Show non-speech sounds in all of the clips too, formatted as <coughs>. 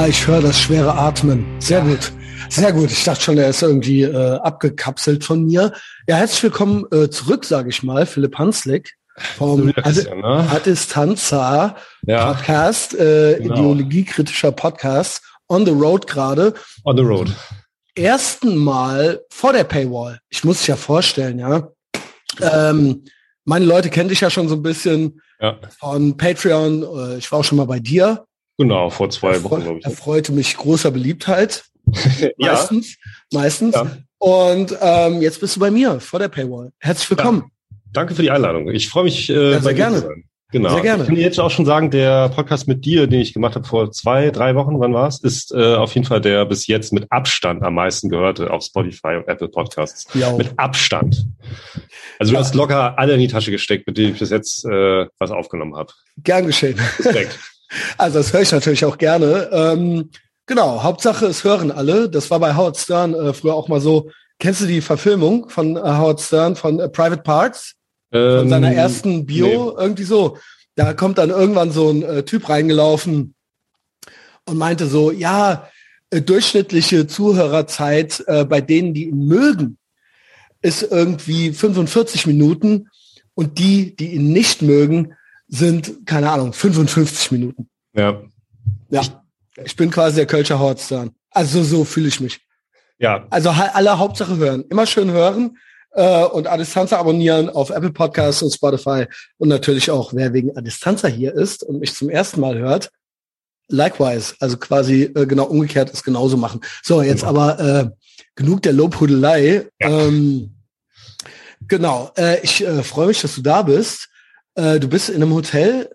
Ah, ich höre das schwere Atmen. Sehr gut. Sehr gut. Ich dachte schon, er ist irgendwie äh, abgekapselt von mir. Ja, herzlich willkommen äh, zurück, sage ich mal, Philipp Hanslick vom Ad ne? Adistanza ja. Podcast, äh, genau. ideologiekritischer Podcast, on the road gerade. On the road. Ersten Mal vor der Paywall. Ich muss dich ja vorstellen, ja. Ähm, meine Leute kennen dich ja schon so ein bisschen ja. von Patreon. Äh, ich war auch schon mal bei dir. Genau, vor zwei Erfre Wochen, glaube ich. Erfreute mich großer Beliebtheit. <laughs> meistens. ja. Meistens. Ja. Und ähm, jetzt bist du bei mir vor der Paywall. Herzlich willkommen. Ja. Danke für die Einladung. Ich freue mich. Äh, ja, sehr gerne. Genau. Sehr gerne. Ich kann dir jetzt auch schon sagen, der Podcast mit dir, den ich gemacht habe vor zwei, drei Wochen, wann war's, ist äh, auf jeden Fall der bis jetzt mit Abstand am meisten gehörte auf Spotify und Apple Podcasts. Ja. Mit Abstand. Also du hast locker alle in die Tasche gesteckt, mit denen ich bis jetzt äh, was aufgenommen habe. Gern geschehen. Respekt. <laughs> Also das höre ich natürlich auch gerne. Ähm, genau, Hauptsache es hören alle. Das war bei Howard Stern äh, früher auch mal so. Kennst du die Verfilmung von äh, Howard Stern von äh, Private Parts? Ähm, von seiner ersten Bio, nee. irgendwie so. Da kommt dann irgendwann so ein äh, Typ reingelaufen und meinte so, ja, äh, durchschnittliche Zuhörerzeit äh, bei denen, die ihn mögen, ist irgendwie 45 Minuten und die, die ihn nicht mögen, sind, keine Ahnung, 55 Minuten. Ja. Ja. Ich bin quasi der Kölscher Hordstern. Also so fühle ich mich. Ja. Also alle Hauptsache hören. Immer schön hören äh, und Adistanza abonnieren auf Apple Podcasts und Spotify. Und natürlich auch, wer wegen Adistanza hier ist und mich zum ersten Mal hört, likewise. Also quasi äh, genau umgekehrt ist genauso machen. So, jetzt genau. aber äh, genug der Lobhudelei. Ja. Ähm, genau. Äh, ich äh, freue mich, dass du da bist. Äh, du bist in einem Hotel.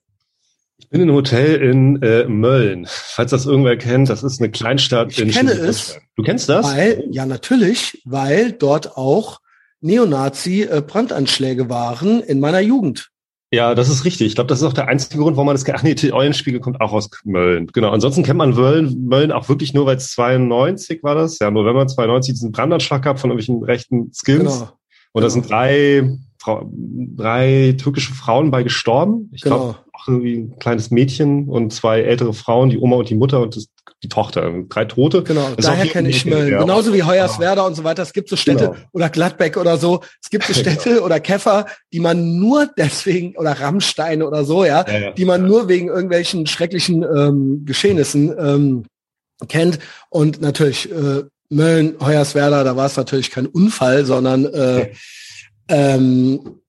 Ich bin in einem Hotel in äh, Mölln. Falls das irgendwer kennt, das ist eine Kleinstadt ich in kenne es. Du kennst das? Weil, ja, natürlich, weil dort auch Neonazi-Brandanschläge äh, waren in meiner Jugend. Ja, das ist richtig. Ich glaube, das ist auch der einzige Grund, warum man das Ach nee, Eulenspiegel kommt auch aus Mölln. Genau. Ansonsten kennt man Mölln, Mölln auch wirklich nur, weil es 92 war das. Ja, November 92 diesen Brandanschlag gab von irgendwelchen rechten Skills. Genau. Und da sind drei Frau, drei türkische Frauen bei gestorben. Ich genau. glaube, auch irgendwie ein kleines Mädchen und zwei ältere Frauen, die Oma und die Mutter und das, die Tochter. Drei Tote. Genau, das daher kenne ich Mölln. Ja. Genauso wie Hoyerswerda ja. und so weiter. Es gibt so Städte genau. oder Gladbeck oder so. Es gibt so <laughs> Städte genau. oder Käfer, die man nur <laughs> deswegen, oder Rammstein oder so, ja, ja die man nur wegen irgendwelchen schrecklichen ähm, Geschehnissen ähm, kennt. Und natürlich, äh, Mölln, Hoyerswerda, da war es natürlich kein Unfall, sondern äh, <laughs> ähm,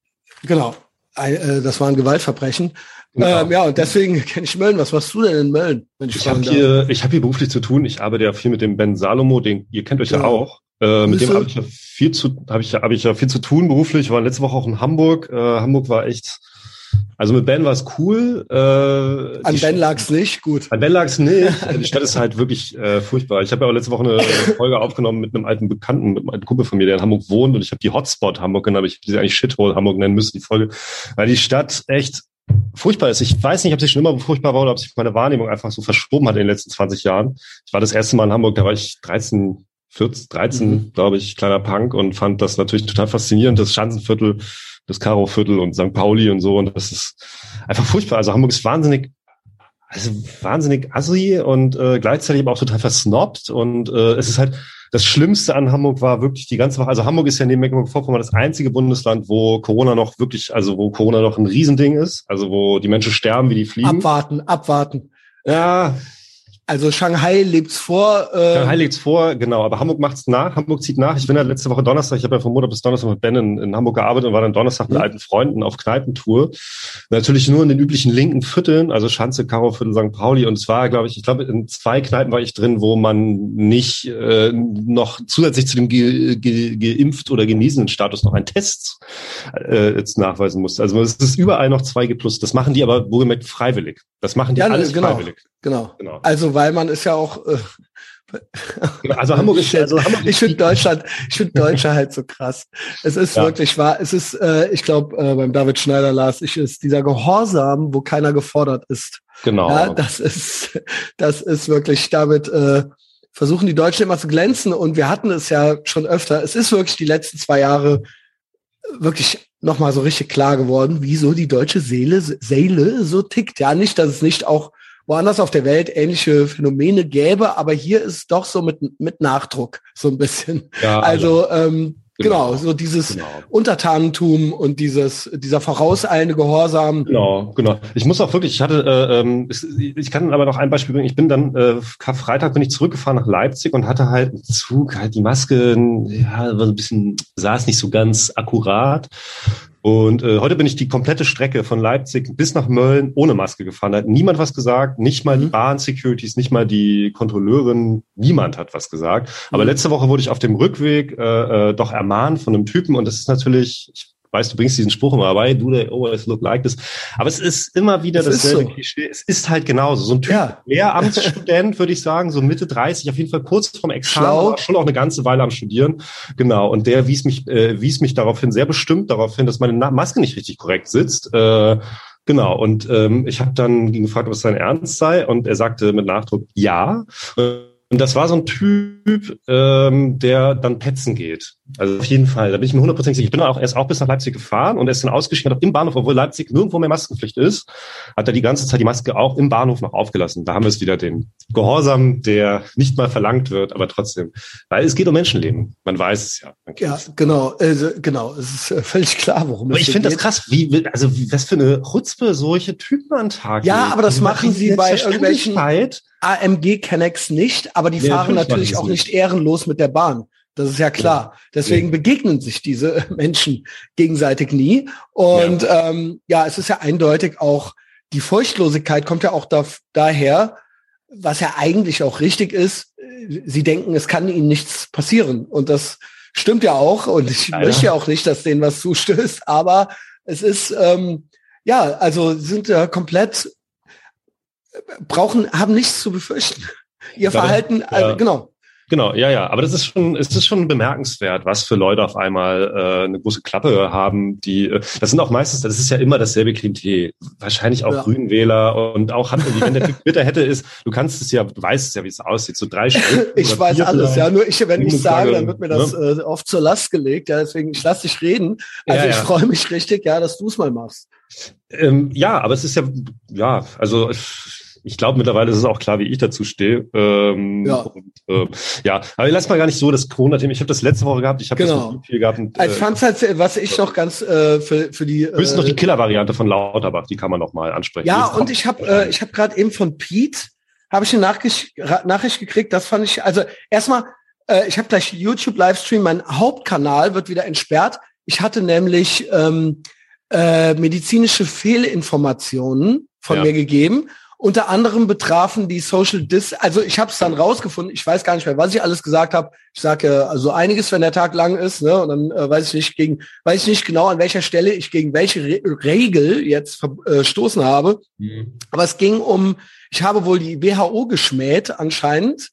genau, äh, das waren Gewaltverbrechen. Genau. Ähm, ja, und deswegen <laughs> kenne ich Mölln. Was machst du denn in Mölln? Ich ich habe hier, ich habe hier beruflich zu tun. Ich arbeite ja viel mit dem Ben Salomo, den ihr kennt euch ja, ja auch. Äh, mit dem habe ich ja viel zu, habe ich, hab ich ja viel zu tun beruflich. Ich war letzte Woche auch in Hamburg. Äh, Hamburg war echt also mit Ben war es cool. Äh, an Ben lag's nicht, gut. An Ben lag's nicht. die Stadt ist halt wirklich äh, furchtbar. Ich habe ja auch letzte Woche eine Folge aufgenommen mit einem alten Bekannten, mit einem alten Kumpel von mir, der in Hamburg wohnt und ich habe die Hotspot Hamburg genannt, aber ich hätte sie eigentlich Shithole Hamburg nennen müssen, die Folge, weil die Stadt echt furchtbar ist. Ich weiß nicht, ob sie schon immer furchtbar war oder ob sich meine Wahrnehmung einfach so verschoben hat in den letzten 20 Jahren. Ich war das erste Mal in Hamburg, da war ich 13, 14, 13, mhm. glaube ich, kleiner Punk und fand das natürlich total faszinierend, das Schanzenviertel das Karo-Viertel und St. Pauli und so. Und das ist einfach furchtbar. Also Hamburg ist wahnsinnig, also wahnsinnig assi und äh, gleichzeitig aber auch total versnobbt. Und äh, es ist halt, das Schlimmste an Hamburg war wirklich die ganze Woche. Also Hamburg ist ja neben Mecklenburg-Vorpommern das einzige Bundesland, wo Corona noch wirklich, also wo Corona noch ein Riesending ist. Also wo die Menschen sterben, wie die fliegen. Abwarten, abwarten. Ja, also Shanghai lebt's vor. Äh Shanghai lebt's vor, genau. Aber Hamburg macht's nach. Hamburg zieht nach. Ich bin ja letzte Woche Donnerstag, ich habe ja von Montag bis Donnerstag mit Ben in, in Hamburg gearbeitet und war dann Donnerstag mit mhm. alten Freunden auf Kneipentour. Natürlich nur in den üblichen linken Vierteln, also Schanze, Karo, Viertel, St. Pauli. Und es war, glaube ich, ich glaube, in zwei Kneipen war ich drin, wo man nicht äh, noch zusätzlich zu dem ge, ge, geimpft oder genesenen Status noch einen Test äh, jetzt nachweisen musste. Also es ist überall noch 2G plus. Das machen die aber wohlgemerkt freiwillig. Das machen die ja, alles genau. freiwillig. Genau. genau. Also weil man ist ja auch. Äh, <laughs> also Hamburg ist also Hamburg ich finde Deutschland, ich finde Deutsche halt so krass. Es ist ja. wirklich wahr. Es ist, äh, ich glaube, äh, beim David Schneider las ich ist dieser Gehorsam, wo keiner gefordert ist. Genau. Ja, das ist, das ist wirklich damit. Äh, versuchen die Deutschen immer zu glänzen und wir hatten es ja schon öfter. Es ist wirklich die letzten zwei Jahre wirklich nochmal so richtig klar geworden, wieso die deutsche Seele, Seele so tickt. Ja, nicht, dass es nicht auch woanders auf der Welt ähnliche Phänomene gäbe, aber hier ist doch so mit, mit Nachdruck so ein bisschen. Ja, <laughs> also, ähm, Genau, genau, so dieses genau. Untertanentum und dieses, dieser vorauseilende Gehorsam. Genau, genau. Ich muss auch wirklich, ich hatte, äh, ähm, ich kann aber noch ein Beispiel bringen. Ich bin dann, äh, Karfreitag bin ich zurückgefahren nach Leipzig und hatte halt im Zug halt die Maske, ja, war so ein bisschen, saß nicht so ganz akkurat. Und äh, heute bin ich die komplette Strecke von Leipzig bis nach Mölln ohne Maske gefahren. Da hat niemand was gesagt, nicht mal die mhm. Bahn-Securities, nicht mal die Kontrolleurin, niemand hat was gesagt. Aber mhm. letzte Woche wurde ich auf dem Rückweg äh, äh, doch ermahnt von einem Typen und das ist natürlich, ich weißt, du bringst diesen Spruch immer dabei, do they always look like this. Aber es ist immer wieder das dasselbe so. Klischee. Es ist halt genauso. So ein Typ, ja. Lehramtsstudent, würde ich sagen, so Mitte 30, auf jeden Fall kurz vorm Examen, schon auch eine ganze Weile am Studieren. Genau. Und der wies mich, äh, wies mich daraufhin sehr bestimmt darauf hin, dass meine Maske nicht richtig korrekt sitzt. Äh, Genau, und ähm, ich habe dann ihn gefragt, ob es sein Ernst sei, und er sagte mit Nachdruck ja. Und das war so ein Typ, ähm, der dann petzen geht. Also auf jeden Fall, da bin ich mir hundertprozentig sicher. Ich bin auch erst auch bis nach Leipzig gefahren und er ist dann ausgestiegen, hat im Bahnhof, obwohl Leipzig nirgendwo mehr Maskenpflicht ist, hat er die ganze Zeit die Maske auch im Bahnhof noch aufgelassen. Da haben wir es wieder den Gehorsam, der nicht mal verlangt wird, aber trotzdem. Weil es geht um Menschenleben. Man weiß es ja. Ja, genau, also, genau. Es ist äh, völlig klar, worum aber es geht. Aber ich finde das krass, wie, also was für eine Chutzpe solche Typen an Tag Ja, aber das machen sie bei irgendwelchen AMG-Kennex nicht, aber die ja, fahren natürlich auch nicht ehrenlos mit der Bahn. Das ist ja klar. Deswegen begegnen sich diese <laughs> Menschen gegenseitig nie. Und ja. Ähm, ja, es ist ja eindeutig auch, die Furchtlosigkeit kommt ja auch da, daher, was ja eigentlich auch richtig ist. Sie denken, es kann ihnen nichts passieren. Und das stimmt ja auch. Und ich ja, möchte ja auch nicht, dass denen was zustößt. Aber es ist, ähm, ja, also sind ja komplett, brauchen, haben nichts zu befürchten. <laughs> Ihr Verhalten, ja. äh, genau. Genau, ja, ja. Aber das ist schon, es ist schon bemerkenswert, was für Leute auf einmal äh, eine große Klappe haben. Die, äh, das sind auch meistens, das ist ja immer dasselbe Klientel. Wahrscheinlich auch ja. Grünwähler und auch hat, wenn der Typ Twitter hätte, ist, du kannst es ja, du weißt es ja, wie es aussieht. So drei <laughs> Stunden. ich weiß alles, ja. Nur ich, wenn ich sage, dann wird mir das ne? äh, oft zur Last gelegt. Ja, deswegen ich lass dich reden. Also ja, ich ja. freue mich richtig, ja, dass du es mal machst. Ähm, ja, aber es ist ja, ja, also ich glaube mittlerweile ist es auch klar, wie ich dazu stehe. Ähm, ja. Und, äh, ja, aber lass mal gar nicht so das Corona-Thema. Ich habe das letzte Woche gehabt. Ich habe genau. das viel gehabt. Und, äh, ich fand's halt, was ich noch ganz äh, für, für die höchstens äh, noch die Killer-Variante von Lauterbach. Die kann man noch mal ansprechen. Ja, und ich habe äh, ich habe gerade eben von Pete habe ich eine Nachricht, Nachricht gekriegt. Das fand ich also erstmal. Äh, ich habe gleich YouTube Livestream. Mein Hauptkanal wird wieder entsperrt. Ich hatte nämlich ähm, äh, medizinische Fehlinformationen von ja. mir gegeben unter anderem betrafen die Social Dis, also ich habe es dann rausgefunden, ich weiß gar nicht mehr, was ich alles gesagt habe. Ich sage äh, also einiges, wenn der Tag lang ist, ne? Und dann äh, weiß ich nicht gegen, weiß ich nicht genau, an welcher Stelle ich gegen welche Re Regel jetzt verstoßen äh, habe. Mhm. Aber es ging um, ich habe wohl die WHO geschmäht anscheinend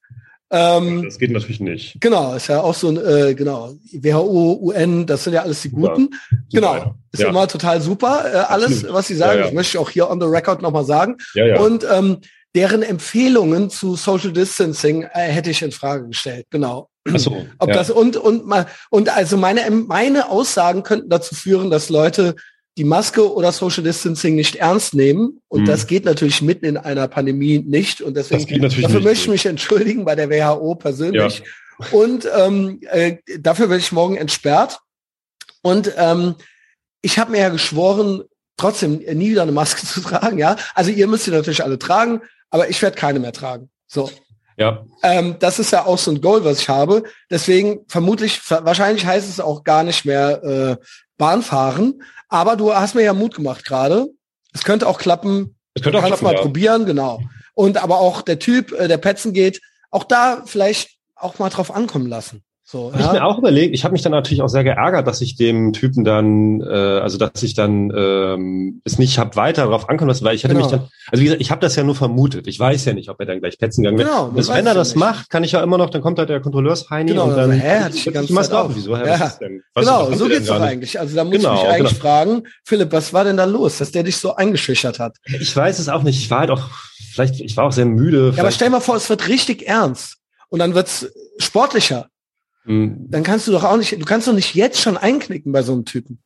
ähm, das geht natürlich nicht. Genau, ist ja auch so ein, äh, genau, WHO, UN, das sind ja alles die Guten. Super. Genau, ist ja. immer total super, äh, alles, Absolut. was sie sagen. Ja, ja. Das möchte ich auch hier on the record nochmal sagen. Ja, ja. Und ähm, deren Empfehlungen zu Social Distancing äh, hätte ich in Frage gestellt, genau. Ach so, Ob das und und mal und also meine meine Aussagen könnten dazu führen, dass Leute die Maske oder Social Distancing nicht ernst nehmen. Und mhm. das geht natürlich mitten in einer Pandemie nicht. Und deswegen dafür möchte ich mich entschuldigen bei der WHO persönlich. Ja. Und ähm, äh, dafür werde ich morgen entsperrt. Und ähm, ich habe mir ja geschworen, trotzdem nie wieder eine Maske <laughs> zu tragen. Ja, also ihr müsst sie natürlich alle tragen, aber ich werde keine mehr tragen. So. Ja. Ähm, das ist ja auch so ein Goal, was ich habe. Deswegen vermutlich, wahrscheinlich heißt es auch gar nicht mehr äh, Bahn fahren. Aber du hast mir ja Mut gemacht gerade. Es könnte auch klappen. Es könnte auch klappen, mal ja. probieren, genau. Und aber auch der Typ, äh, der Petzen geht, auch da vielleicht auch mal drauf ankommen lassen. So, habe ja? ich mir auch überlegt. Ich habe mich dann natürlich auch sehr geärgert, dass ich dem Typen dann, äh, also dass ich dann ähm, es nicht hab weiter darauf ankommen lassen, weil ich hatte genau. mich dann, also wie gesagt, ich habe das ja nur vermutet. Ich weiß ja nicht, ob er dann gleich petzen gegangen wird. Genau, das, wenn er das nicht. macht, kann ich ja immer noch, dann kommt halt der Kontrolleursheini genau, und dann also, hä, hat sich die ganze Zeit auf. Wieso, hä, ja. was ist denn? Was genau, so geht's doch eigentlich. Also da muss genau, ich mich eigentlich genau. fragen, Philipp, was war denn da los, dass der dich so eingeschüchtert hat? Ich weiß es auch nicht. Ich war halt auch, vielleicht, ich war auch sehr müde. Ja, aber stell mal vor, es wird richtig ernst und dann wird's sportlicher. Mhm. Dann kannst du doch auch nicht, du kannst doch nicht jetzt schon einknicken bei so einem Typen.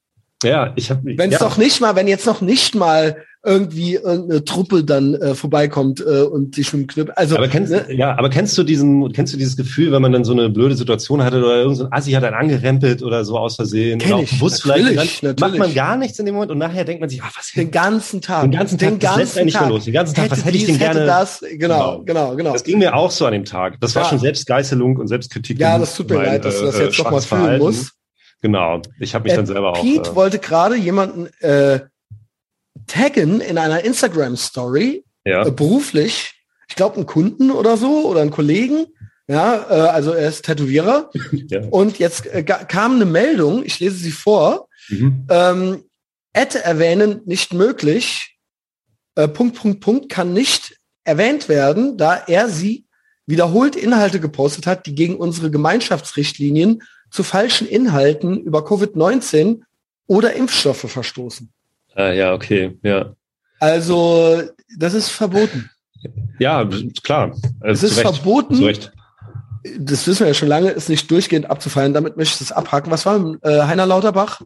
Ja, ich habe. Wenn es ja. doch nicht mal, wenn jetzt noch nicht mal irgendwie irgendeine Truppe dann äh, vorbeikommt äh, und sich dem Knüppel. Also, aber kennst, ne? ja, aber kennst du diesen, kennst du dieses Gefühl, wenn man dann so eine blöde Situation hatte oder irgendein so Assi hat einen angerempelt oder so aus Versehen Kenn oder ich, bewusst natürlich, vielleicht, dann natürlich. macht man gar nichts in dem Moment und nachher denkt man sich, ah, was den ganzen Tag. den ganzen Tag, den das lässt einen nicht mehr los. Den ganzen Tag, was hätte ich denn dies, gerne- Hätte das, genau, genau, genau. Das ging mir auch so an dem Tag. Das war Ja. schon Selbstgeißelung und Selbstkritik. Ja, das tut mir mein, leid, dass du das äh, jetzt noch mal schwaches fühlen musst. Genau. Ich habe mich Äh, dann selber auch. Pete äh, wollte gerade jemanden äh, taggen in einer Instagram-Story, ja. äh, beruflich, ich glaube einen Kunden oder so oder einen Kollegen. Ja, äh, also er ist Tätowierer. <laughs> ja. Und jetzt äh, kam eine Meldung, ich lese sie vor, Mhm. ähm, Ad erwähnen nicht möglich, äh, Punkt, Punkt, Punkt, kann nicht erwähnt werden, da er sie wiederholt Inhalte gepostet hat, die gegen unsere Gemeinschaftsrichtlinien zu falschen Inhalten über Covid-19 oder Impfstoffe verstoßen. Ah, ja, okay. Ja. Also, das ist verboten. Ja, klar. Es Also, ist zu Recht. verboten, das wissen wir ja schon lange, ist nicht durchgehend abzufallen. Damit möchte ich das abhaken. Was war mit, äh, Heiner Lauterbach?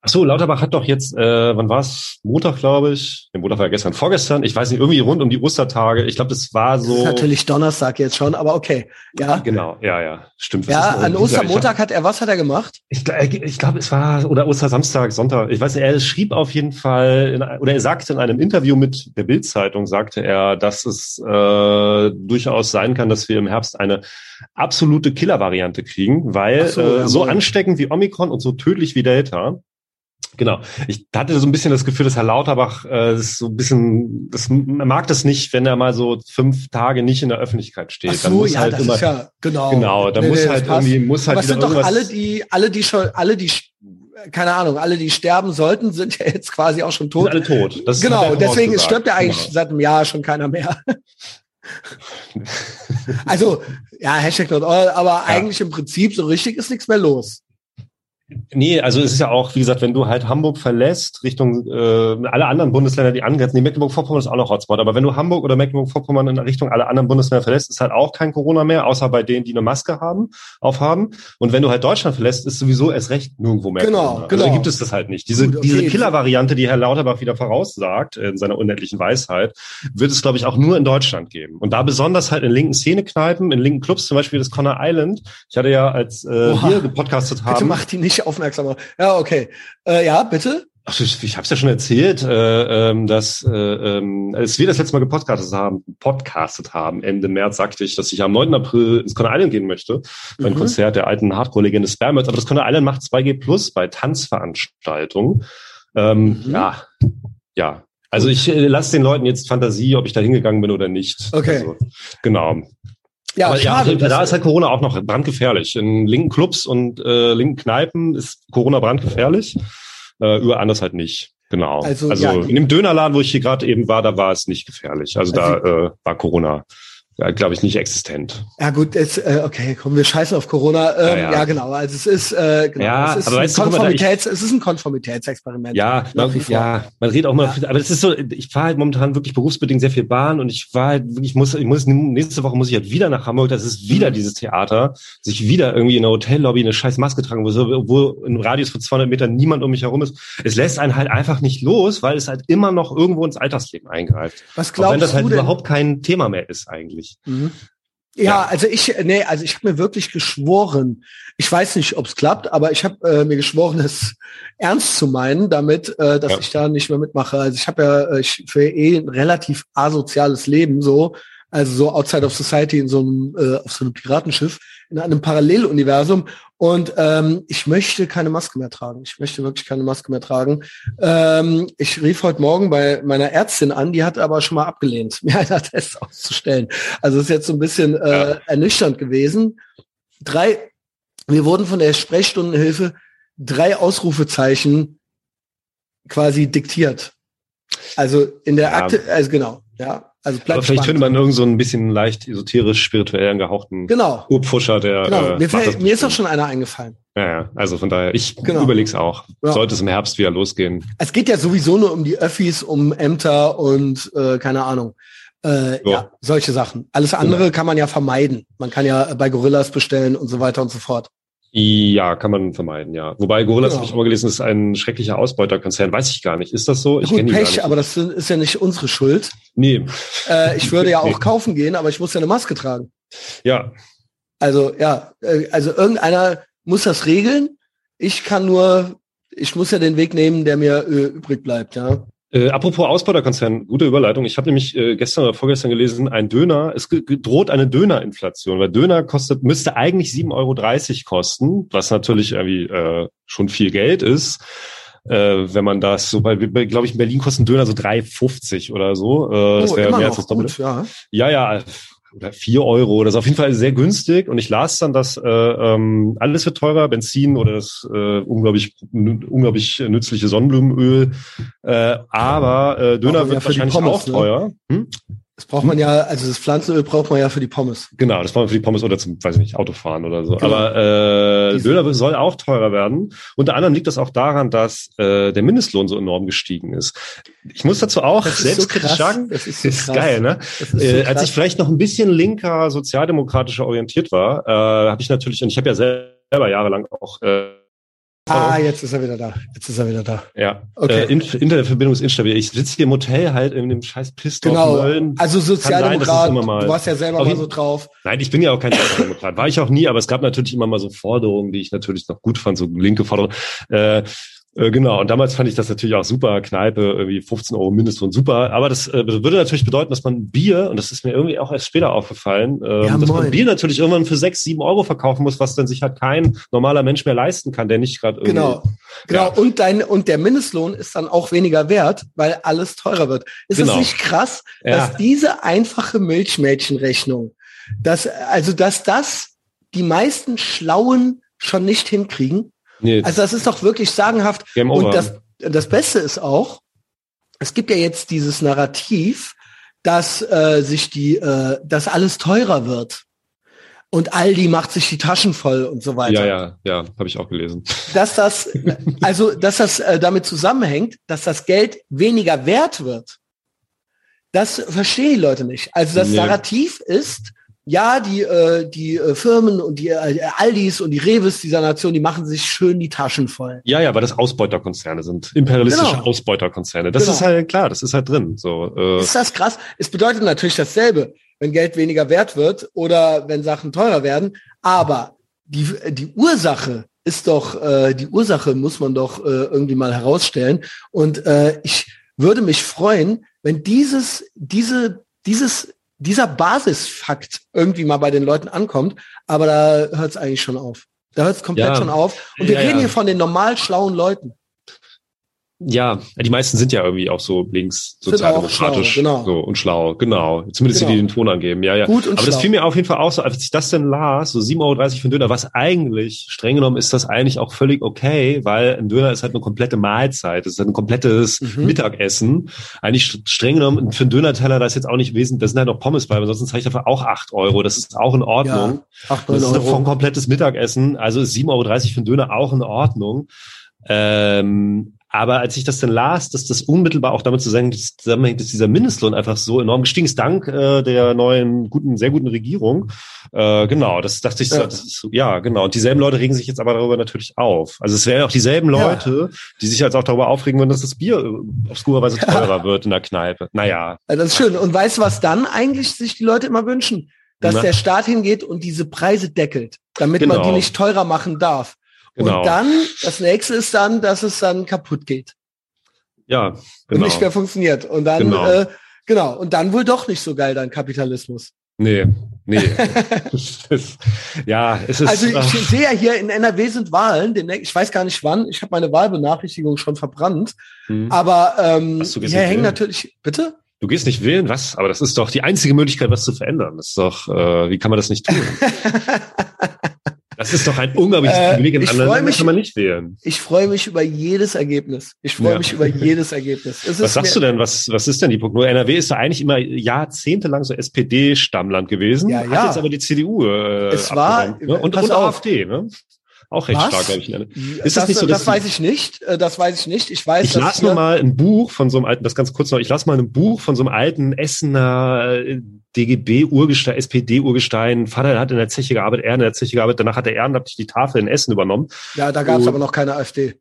Ach so, Lauterbach hat doch jetzt, äh, wann war's? Montag, glaube ich. Der Montag war ja gestern, vorgestern. Ich weiß nicht, irgendwie rund um die Ostertage. Ich glaube, das war Das so. ist natürlich Donnerstag jetzt schon, aber okay. Ja, Genau, ja, ja, stimmt. Ja denn an Ostermontag hat er, was hat er gemacht? Ich, gl- ich glaube, es war oder Ostersamstag, Sonntag. Ich weiß, nicht, er schrieb auf jeden Fall in, oder er sagte in einem Interview mit der Bild-Zeitung, sagte er, dass es äh, durchaus sein kann, dass wir im Herbst eine absolute Killer-Variante kriegen, weil Ach so, äh, so ansteckend wie Omikron und so tödlich wie Delta. Genau. Ich hatte so ein bisschen das Gefühl, dass Herr Lauterbach äh, so ein bisschen, das er mag das nicht, wenn er mal so fünf Tage nicht in der Öffentlichkeit steht. Ach Dann so, muss ja, halt das immer, ist ja, genau. genau, da Nee, muss nee, halt irgendwie, muss halt Aber wieder sind doch alle, die, alle, die schon, alle, die, keine Ahnung, alle, die sterben sollten, sind ja jetzt quasi auch schon sind tot. alle tot. Das Genau, deswegen vorausgesagt. stirbt ja eigentlich Genau. seit einem Jahr schon keiner mehr. <laughs> also, ja, Hashtag not all, aber eigentlich im Prinzip so richtig ist nichts mehr los. Nee, also es ist ja auch, wie gesagt, wenn du halt Hamburg verlässt, Richtung äh, alle anderen Bundesländer, die angrenzen, die Mecklenburg-Vorpommern ist auch noch Hotspot, aber wenn du Hamburg oder Mecklenburg-Vorpommern in Richtung alle anderen Bundesländer verlässt, ist halt auch kein Corona mehr, außer bei denen, die eine Maske haben, aufhaben. Und wenn du halt Deutschland verlässt, ist sowieso erst recht nirgendwo mehr Genau, Corona. genau. Also gibt es das halt nicht. Diese, Gut, okay. diese Killer-Variante, die Herr Lauterbach wieder voraussagt, in seiner unendlichen Weisheit, wird es, glaube ich, auch nur in Deutschland geben. Und da besonders halt in linken Szenekneipen, in linken Clubs, zum Beispiel das Conner Island. Ich hatte ja, als äh, Oha. wir gepodcastet Bitte haben, mach die nicht aufmerksamer. Ja, okay. Äh, ja, bitte? Ach, ich, ich habe es ja schon erzählt, äh, ähm, dass äh, ähm, als wir das letzte Mal gepodcastet haben, podcastet haben, Ende März sagte ich, dass ich am 9. April ins Conner Island gehen möchte, bei einem Mhm. Konzert der alten Hardcore-Legende Spermers. Aber das Conner Island macht 2G Plus bei Tanzveranstaltungen. Ähm, Mhm. Ja, ja. Also ich äh, lasse den Leuten jetzt Fantasie, ob ich da hingegangen bin oder nicht. Okay. Also, genau. Ja, Aber schade. ja, da ist halt Corona auch noch brandgefährlich. In linken Clubs und äh, linken Kneipen ist Corona brandgefährlich. Äh, überall anders halt nicht. Genau. Also, Also, ja, in dem Dönerladen, wo ich hier gerade eben war, da war es nicht gefährlich. Also, da äh, war Corona, äh, glaube ich, nicht existent. Ja gut, jetzt, äh, okay, komm, wir scheißen auf Corona. Ähm, Ja, ja, ja. genau. Also es ist, äh, genau, Ja, es ist aber ein weißt mal, da ich- Konformitäts, es ist ein Konformitätsexperiment. Ja, man, ja, man redet auch mal, aber es ist so, ich fahre halt momentan wirklich berufsbedingt sehr viel Bahn und ich war halt wirklich, muss, ich muss, nächste Woche muss ich halt wieder nach Hamburg, das ist wieder Mhm. dieses Theater, sich wieder irgendwie in der Hotellobby eine scheiß Maske tragen, wo, so- wo im Radius von 200 Metern niemand um mich herum ist. Es lässt einen halt einfach nicht los, weil es halt immer noch irgendwo ins Alltagsleben eingreift. Was Auch glaubst wenn das halt denn? überhaupt kein Thema mehr ist eigentlich. Mhm. Ja, Ja. also ich, nee, also ich habe mir wirklich geschworen. Ich weiß nicht, ob es klappt, aber ich habe äh, mir geschworen, es ernst zu meinen, damit, äh, dass Ja. ich da nicht mehr mitmache. Also ich habe ja, äh, ich für eh ein relativ asoziales Leben so, also so outside of society in so einem äh, auf so einem Piratenschiff in einem Paralleluniversum und ähm, ich möchte keine Maske mehr tragen. Ich möchte wirklich keine Maske mehr tragen. Ähm, ich rief heute Morgen bei meiner Ärztin an, die hat aber schon mal abgelehnt, <laughs> mir einen Test auszustellen. Also es ist jetzt so ein bisschen äh, Ja. ernüchternd gewesen. Drei, wir wurden von der Sprechstundenhilfe drei Ausrufezeichen quasi diktiert. Also in der Ja. Akte, also genau, ja. Also Aber bleibt vielleicht spannend. findet man irgend so ein bisschen leicht esoterisch, spirituell angehauchten Genau, Urpfuscher, der genau. äh, mir, fällt, mir ist auch schon einer eingefallen. Ja, ja, also von daher, ich Genau. überleg's auch. Ja. Sollte es im Herbst wieder losgehen. Es geht ja sowieso nur um die Öffis, um Ämter und äh, keine Ahnung. Äh, Ja. ja, solche Sachen. Alles andere kann man ja vermeiden. Man kann ja bei Gorillas bestellen und so weiter und so fort. Ja, kann man vermeiden, ja. Wobei Gorillas genau. habe ich mal gelesen, ist ein schrecklicher Ausbeuterkonzern. Weiß ich gar nicht. Ist das so? Ich Gut, Pech, aber das ist ja nicht unsere Schuld. Nee. Äh, ich würde ja <laughs> auch kaufen gehen, aber ich muss ja eine Maske tragen. Ja. Also ja, äh, also irgendeiner muss das regeln. Ich kann nur, ich muss ja den Weg nehmen, der mir äh, übrig bleibt, ja. Äh, apropos Ausbeuterkonzern, gute Überleitung. Ich habe nämlich äh, gestern oder vorgestern gelesen, ein Döner, es droht eine Dönerinflation, weil Döner kostet, müsste eigentlich 7,30 Euro kosten, was natürlich irgendwie äh, schon viel Geld ist. Äh, wenn man das so, weil, glaube ich, in Berlin kosten Döner so 3,50 oder so. Äh, das oh, wäre mehr als das Doppelte. Ja. ja, ja, oder vier Euro oder so. Auf jeden Fall sehr günstig. Und ich las dann, dass äh, ähm, alles wird teurer, Benzin oder das äh, unglaublich unglaublich nützliche Sonnenblumenöl. Äh, aber äh, Döner wird ja wahrscheinlich Pommes, auch ne? teuer. Hm? Das braucht man ja, also das Pflanzenöl braucht man ja für die Pommes. Genau, das braucht man für die Pommes oder zum, weiß ich nicht, Autofahren oder so. Genau. Aber äh, Döner soll auch teurer werden. Unter anderem liegt das auch daran, dass äh, der Mindestlohn so enorm gestiegen ist. Ich muss dazu auch selbstkritisch so sagen, das ist, so ist geil, ne? Ist so äh, als ich vielleicht noch ein bisschen linker, sozialdemokratischer orientiert war, äh, habe ich natürlich, und ich habe ja selber jahrelang auch äh, Ah, jetzt ist er wieder da. Jetzt ist er wieder da. Ja. Okay. Äh, Internetverbindung ist instabil. Ich sitze hier im Hotel halt in dem scheiß Pissdorf genau. Also Sozialdemokrat, du warst ja selber mal so drauf. Nein, ich bin ja auch kein Sozialdemokrat. War ich auch nie, aber es gab natürlich immer mal so Forderungen, die ich natürlich noch gut fand, so linke Forderungen. Äh, äh, genau, und damals fand ich das natürlich auch super, Kneipe, irgendwie 15 Euro Mindestlohn, super. Aber das äh, würde natürlich bedeuten, dass man Bier, und das ist mir irgendwie auch erst später aufgefallen, äh, ja, dass man Bier natürlich irgendwann für 6, 7 Euro verkaufen muss, was dann sich halt kein normaler Mensch mehr leisten kann, der nicht gerade irgendwie... Genau, genau. Ja. Und, dein, und der Mindestlohn ist dann auch weniger wert, weil alles teurer wird. Ist genau. es nicht krass, ja. dass diese einfache Milchmädchenrechnung, dass, also dass das die meisten Schlauen schon nicht hinkriegen, Nee. Also das ist doch wirklich sagenhaft. Und das, das Beste ist auch, es gibt ja jetzt dieses Narrativ, dass äh, sich die, äh, dass alles teurer wird. Und Aldi macht sich die Taschen voll und so weiter. Ja, ja, ja, habe ich auch gelesen. Dass das, also, dass das äh, damit zusammenhängt, dass das Geld weniger wert wird. Das verstehen die Leute nicht. Also das nee. Narrativ ist, ja, die, äh, die äh, Firmen und die äh, Aldis und die Reves dieser Nation, die machen sich schön die Taschen voll. Ja, ja, weil das Ausbeuterkonzerne sind. Imperialistische genau. Ausbeuterkonzerne. Das genau. ist halt klar, das ist halt drin. So, äh. Ist das krass? Es bedeutet natürlich dasselbe, wenn Geld weniger wert wird oder wenn Sachen teurer werden. Aber die, die Ursache ist doch, äh, die Ursache muss man doch äh, irgendwie mal herausstellen. Und äh, ich würde mich freuen, wenn dieses, diese, dieses dieser Basisfakt irgendwie mal bei den Leuten ankommt, aber da hört es eigentlich schon auf. Da hört es komplett ja. schon auf. Und wir ja, reden ja. hier von den normal schlauen Leuten. Ja, die meisten sind ja irgendwie auch so links sozialdemokratisch genau. so, und schlau, genau. Zumindest genau. die, die den Ton angeben. Ja, ja. Gut und Aber schlau. das fiel mir auf jeden Fall auch so, als ich das denn las, so 7,30 Euro für einen Döner, was eigentlich, streng genommen ist das eigentlich auch völlig okay, weil ein Döner ist halt eine komplette Mahlzeit, das ist halt ein komplettes mhm. Mittagessen. Eigentlich streng genommen für einen Döner-Teller, da ist jetzt auch nicht wesentlich, da sind halt noch Pommes bei, sonst zahle ich dafür auch 8 Euro. Das ist auch in Ordnung. Ja, 8, das ist doch ein komplettes Mittagessen, also ist 7,30 Euro für einen Döner auch in Ordnung. Ähm, aber als ich das dann las, dass das unmittelbar auch damit zusammenhängt, dass dieser Mindestlohn einfach so enorm gestiegen ist, dank äh, der neuen, guten, sehr guten Regierung. Äh, genau, das dachte ich, ja. Das ist, ja, genau. Und dieselben Leute regen sich jetzt aber darüber natürlich auf. Also es wären auch dieselben Leute, ja. die sich jetzt auch darüber aufregen würden, dass das Bier äh, obskurerweise teurer ja. wird in der Kneipe. Naja. Das ist schön. Und weißt du, was dann eigentlich sich die Leute immer wünschen? Dass Na? der Staat hingeht und diese Preise deckelt, damit genau. man die nicht teurer machen darf. Genau. Und dann, das nächste ist dann, dass es dann kaputt geht. Ja, genau. Und nicht mehr funktioniert. Und dann, genau. Äh, genau. Und dann wohl doch nicht so geil dein Kapitalismus. Nee, nee. <laughs> ja, es ist. Also ich ach. sehe ja hier in NRW sind Wahlen. Ich weiß gar nicht wann. Ich habe meine Wahlbenachrichtigung schon verbrannt. Hm. Aber ähm, hier hängen natürlich. Bitte? Du gehst nicht wählen, was? Aber das ist doch die einzige Möglichkeit, was zu verändern. Das ist doch, äh, wie kann man das nicht tun? <laughs> Das ist doch ein unglaubliches äh, Privileg. In anderen Ländern kann man nicht wählen. Ich freue mich über jedes Ergebnis. Ich freue ja. mich über jedes Ergebnis. was sagst du denn? Was, was ist denn die Prognose? NRW ist da eigentlich immer jahrzehntelang so SPD-Stammland gewesen. Ja, ja. Hat jetzt aber die CDU äh, es war, ne? und, und AfD. Ne? Auch recht Was? stark, glaube ich. Ist Ist das, das nicht so, das weiß ich nicht. Äh, Das weiß ich nicht. Ich weiß, Ich las nur mal ein Buch von so einem alten, das ganz kurz noch, ich las mal ein Buch von so einem alten Essener äh, DGB-Urgestein, SPD-Urgestein. Vater hat in der Zeche gearbeitet, er in der Zeche gearbeitet, danach hat er ehrenamtlich die Tafel in Essen übernommen. Ja, da gab es aber noch keine AfD.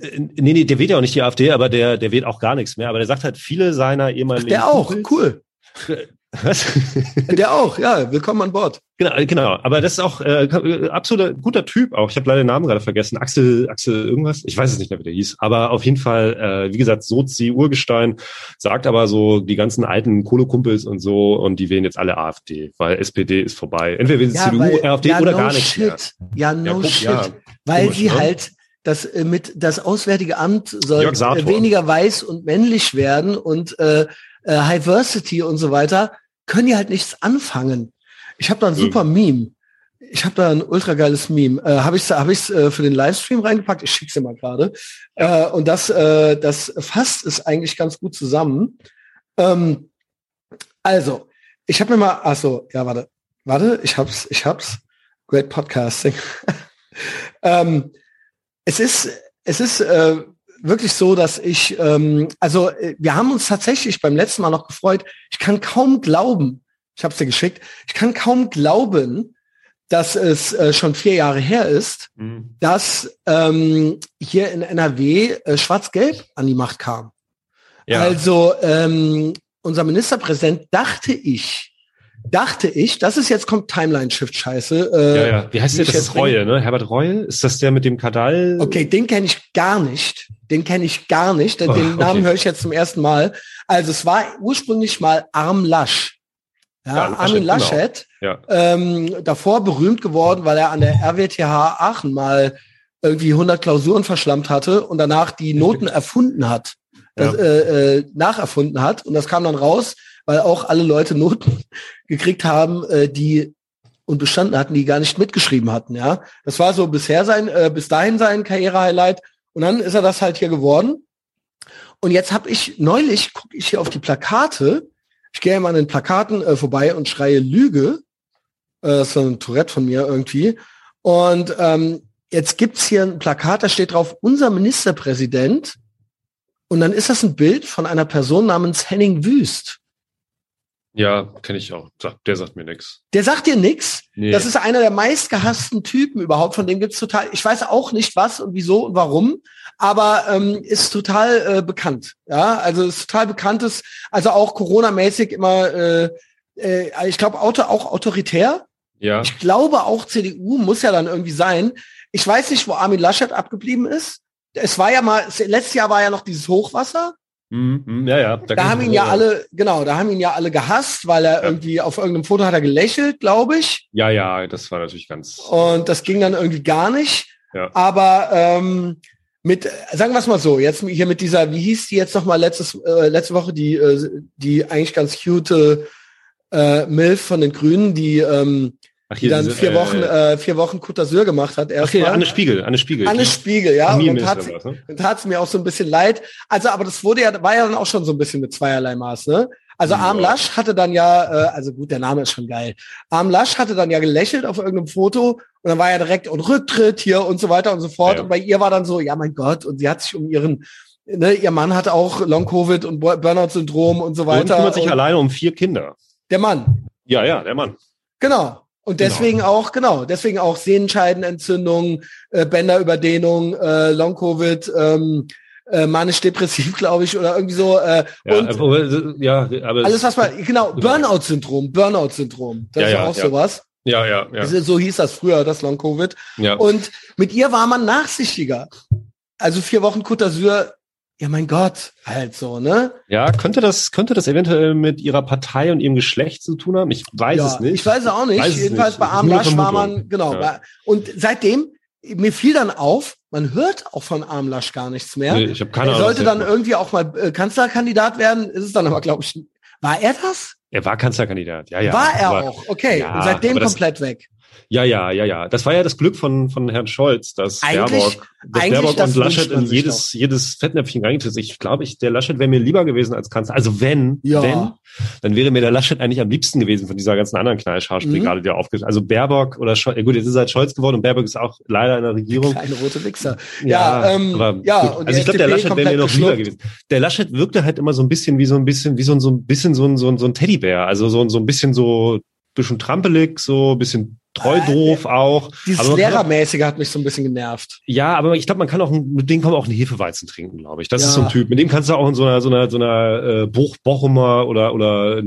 Äh, Nee, nee, der wählt ja auch nicht die AfD, aber der, der wählt auch gar nichts mehr. Aber der sagt halt, viele seiner ehemaligen... Der auch, Kumpels- cool. Was? Der auch, ja, willkommen an Bord. genau, genau. Aber das ist auch äh, absoluter guter Typ auch. Ich habe leider den Namen gerade vergessen. Axel, Axel irgendwas? Ich weiß es nicht mehr, wie der hieß. Aber auf jeden Fall, äh, wie gesagt, Sozi, Urgestein, sagt aber so die ganzen alten Kohlekumpels und so und die wählen jetzt alle AfD, weil SPD ist vorbei. Entweder wählen sie CDU, weil- AfD ja, oder no gar nichts mehr. Ja, no Ja, guck, shit. ja. Weil Komisch, sie ne? halt das äh, mit das Auswärtige Amt soll äh, weniger weiß und männlich werden und äh, äh, Diversity und so weiter, können die halt nichts anfangen. Ich habe da ein Mhm. super Meme. Ich habe da ein ultra geiles Meme. Äh, habe ich hab ich's, äh, für den Livestream reingepackt? Ich schick's dir mal gerade. Äh, und das äh, das fasst es eigentlich ganz gut zusammen. Ähm, also, ich habe mir mal, ach so, ja, warte, warte, ich hab's, ich hab's. Great Podcasting. <laughs> ähm, es ist, es ist äh, wirklich so, dass ich, ähm, also äh, wir haben uns tatsächlich beim letzten Mal noch gefreut. Ich kann kaum glauben, ich habe es dir geschickt, ich kann kaum glauben, dass es äh, schon vier Jahre her ist, Mhm. dass ähm, hier in NRW äh, Schwarz-Gelb an die Macht kam. Ja. Also ähm, unser Ministerpräsident dachte ich, dachte ich, das ist jetzt kommt Timeline-Shift-Scheiße. Äh, ja, ja. Wie heißt der? Das jetzt ist Reue, ne? Herbert Reue? Ist das der mit dem Kadal? Okay, den kenne ich gar nicht. Den kenne ich gar nicht. Den Oh, Namen okay. höre ich jetzt zum ersten Mal. Also es war ursprünglich mal Arm Lasch. Ja, Ja, Laschet, Armin genau. Laschet, Ja. ähm, davor berühmt geworden, weil er an der RWTH Aachen mal irgendwie 100 Klausuren verschlammt hatte und danach die Noten erfunden hat, das, Ja. äh, äh, nacherfunden hat. Und das kam dann raus, weil auch alle Leute Noten gekriegt haben, äh, die und bestanden hatten, die gar nicht mitgeschrieben hatten. Ja, das war so bisher sein, äh, bis dahin sein Karrierehighlight. Und dann ist er das halt hier geworden. Und jetzt habe ich neulich gucke ich hier auf die Plakate. Ich gehe immer an den Plakaten äh, vorbei und schreie Lüge. Äh, das ist so ein Tourette von mir irgendwie. Und ähm, jetzt gibt's hier ein Plakat, da steht drauf, unser Ministerpräsident. Und dann ist das ein Bild von einer Person namens Henning Wüst. Ja, kenne ich auch. Der sagt mir nix. Der sagt dir nix. Nee. Das ist einer der meistgehassten Typen überhaupt. Von dem gibt's total. Ich weiß auch nicht was und wieso und warum, aber ähm, ist total äh, bekannt. Ja, also ist total bekanntes. Also auch Corona-mäßig immer. Äh, äh, ich glaube Auto auch autoritär. ja. Ich glaube auch CDU muss ja dann irgendwie sein. Ich weiß nicht, wo Armin Laschet abgeblieben ist. Es war ja mal, letztes Jahr war ja noch dieses Hochwasser. Mhm, mhm, ja, ja. Da kann haben ihn ja alle, genau, da haben ihn ja alle gehasst, weil er Ja. irgendwie auf irgendeinem Foto hat er gelächelt, glaube ich. Ja, ja, das war natürlich ganz. Und das ging dann irgendwie gar nicht. Ja. Aber ähm, mit, sagen wir es mal so, jetzt hier mit dieser, wie hieß die jetzt noch mal letztes, äh, letzte Woche, die, äh, die eigentlich ganz cute äh, Milf von den Grünen, die, ähm, Ach, die dann diese, vier äh, Wochen, äh, vier Wochen Côte d'Azur gemacht hat. Ach, Erst hier, mal. Anne Spiegel, Anne Spiegel. Anne Spiegel, ja. Und dann tat was, ne? dann tat es mir auch so ein bisschen leid. Also, aber das wurde ja, war ja dann auch schon so ein bisschen mit zweierlei Maß, ne? Also Ja. Arm Lasch hatte dann ja, äh, also gut, der Name ist schon geil. Arm Lasch hatte dann ja gelächelt auf irgendeinem Foto und dann war ja direkt und Rücktritt hier und so weiter und so fort. Ja. Und bei ihr war dann so, ja mein Gott, und sie hat sich um ihren, ne, ihr Mann hatte auch Long-Covid und Burnout-Syndrom und so Und weiter. kümmert sich und alleine um vier Kinder. der Mann. Ja, ja, der Mann. Genau. Und Genau. deswegen auch, genau, deswegen auch Sehenscheidenentzündung, äh, Bänderüberdehnung, äh, Long-Covid, ähm, äh, manisch-depressiv, <laughs> glaube ich, oder irgendwie so. Äh, Ja, und aber, ja, aber alles, was man, genau, Burnout-Syndrom, Burnout-Syndrom, das Ja, ist ja, auch ja. sowas. ja, ja, ja, so hieß das früher, das Long-Covid. ja. Und mit ihr war man nachsichtiger. Also vier Wochen Côte d'Azur, ja mein Gott, halt so, ne? Ja, könnte das, könnte das eventuell mit ihrer Partei und ihrem Geschlecht zu tun haben? Ich weiß ja, es nicht. Ich weiß es auch nicht. Weiß Jedenfalls nicht. bei Ist Arm nur Lasch war man, genau. Ja. Und seitdem, mir fiel dann auf, man hört auch von Arm Lasch gar nichts mehr. Nee, ich habe keine er Ahnung. sollte was dann irgendwie auch mal äh, Kanzlerkandidat werden, ist es dann aber, glaube ich, war er das? er war Kanzlerkandidat, ja, ja. war er aber, auch, okay. ja, und seitdem das- komplett weg. Ja, ja, ja, ja. Das war ja das Glück von, von Herrn Scholz, dass eigentlich, Baerbock, dass eigentlich Baerbock das und Laschet in jedes, jedes Fettnäpfchen reingetreten ist. Ich glaube, ich, der Laschet wäre mir lieber gewesen als Kanzler. Also wenn, Ja. wenn, dann wäre mir der Laschet eigentlich am liebsten gewesen von dieser ganzen anderen Knallscharschbrigade, Mhm. die er aufgestellt Also Baerbock oder Scholz, ja gut, jetzt ist er halt Scholz geworden und Baerbock ist auch leider in der Regierung. Kleine rote Wichser. Ja, ähm, aber ja, und also ich glaube, der Laschet wäre mir noch lieber gewesen. Der Laschet wirkte halt immer so ein bisschen wie so ein bisschen, wie so ein, so ein bisschen so ein, so ein, so ein Teddybär. Also so, ein- so ein bisschen so, bisschen trampelig, so ein bisschen treu Äh, doof auch. Dieses auch- Lehrermäßige hat mich so ein bisschen genervt. ja, aber ich glaube, man kann auch, mit dem kann man auch einen Hefeweizen trinken, glaube ich. Das Ja. ist so ein Typ. Mit dem kannst du auch in so einer, so einer, so einer äh, Buch, Bochumer oder, oder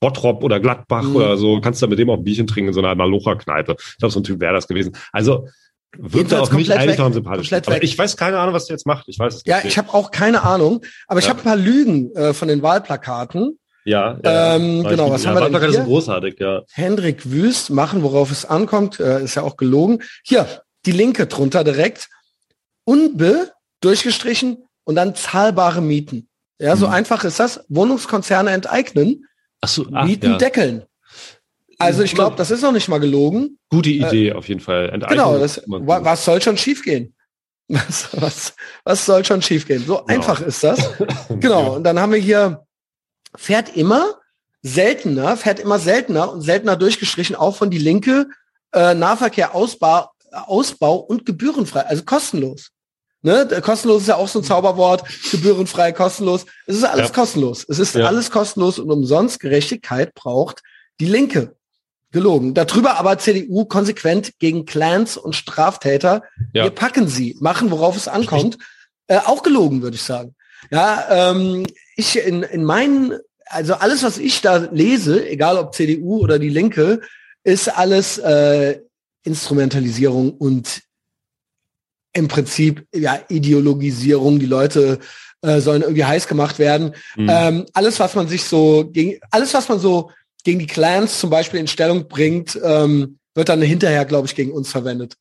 Bottrop oder Gladbach Mhm. oder so, kannst du mit dem auch ein Bierchen trinken in so einer Malocha-Kneipe. Ich glaube, so ein Typ wäre das gewesen. Also, wirkt er auf mich eigentlich noch. Komplett Aber ich weiß keine Ahnung, was der jetzt macht. Ich weiß es Ja, nicht. ich habe auch keine Ahnung, aber ich Ja. habe ein paar Lügen äh, von den Wahlplakaten. Ja, ja, Ähm, genau, was haben wir denn hier? großartig, ja. Hendrik Wüst machen, worauf es ankommt, äh, ist ja auch gelogen. Hier, die Linke drunter direkt. Unbe durchgestrichen und dann zahlbare Mieten. Ja, so Hm. einfach ist das. Wohnungskonzerne enteignen, Ach so, ach, Mieten ja. deckeln. Also ich glaube, das ist noch nicht mal gelogen. Gute Idee auf jeden Fall. Enteignung Genau, das, was soll schon schiefgehen? <laughs> Was, was, was soll schon schiefgehen? So einfach ist das. <laughs> Genau, und dann haben wir hier, fährt immer seltener, fährt immer seltener und seltener durchgestrichen, auch von die Linke, äh, Nahverkehr Ausbau, Ausbau und gebührenfrei, also kostenlos. Ne? Kostenlos ist ja auch so ein Zauberwort, gebührenfrei, kostenlos. Es ist alles Ja. kostenlos. Es ist Ja. alles kostenlos und umsonst Gerechtigkeit braucht die Linke. Gelogen. Darüber aber CDU konsequent gegen Clans und Straftäter. Ja. Wir packen sie, machen, worauf es ankommt. Äh, auch gelogen, würde ich sagen. Ja, ähm, ich in, in meinen, also alles, was ich da lese, egal ob CDU oder die Linke, ist alles äh, Instrumentalisierung und im Prinzip ja Ideologisierung. Die Leute äh, sollen irgendwie heiß gemacht werden. Mhm. Ähm, alles, was man sich so gegen, alles, was man so gegen die Clans zum Beispiel in Stellung bringt, ähm, wird dann hinterher, glaube ich, gegen uns verwendet.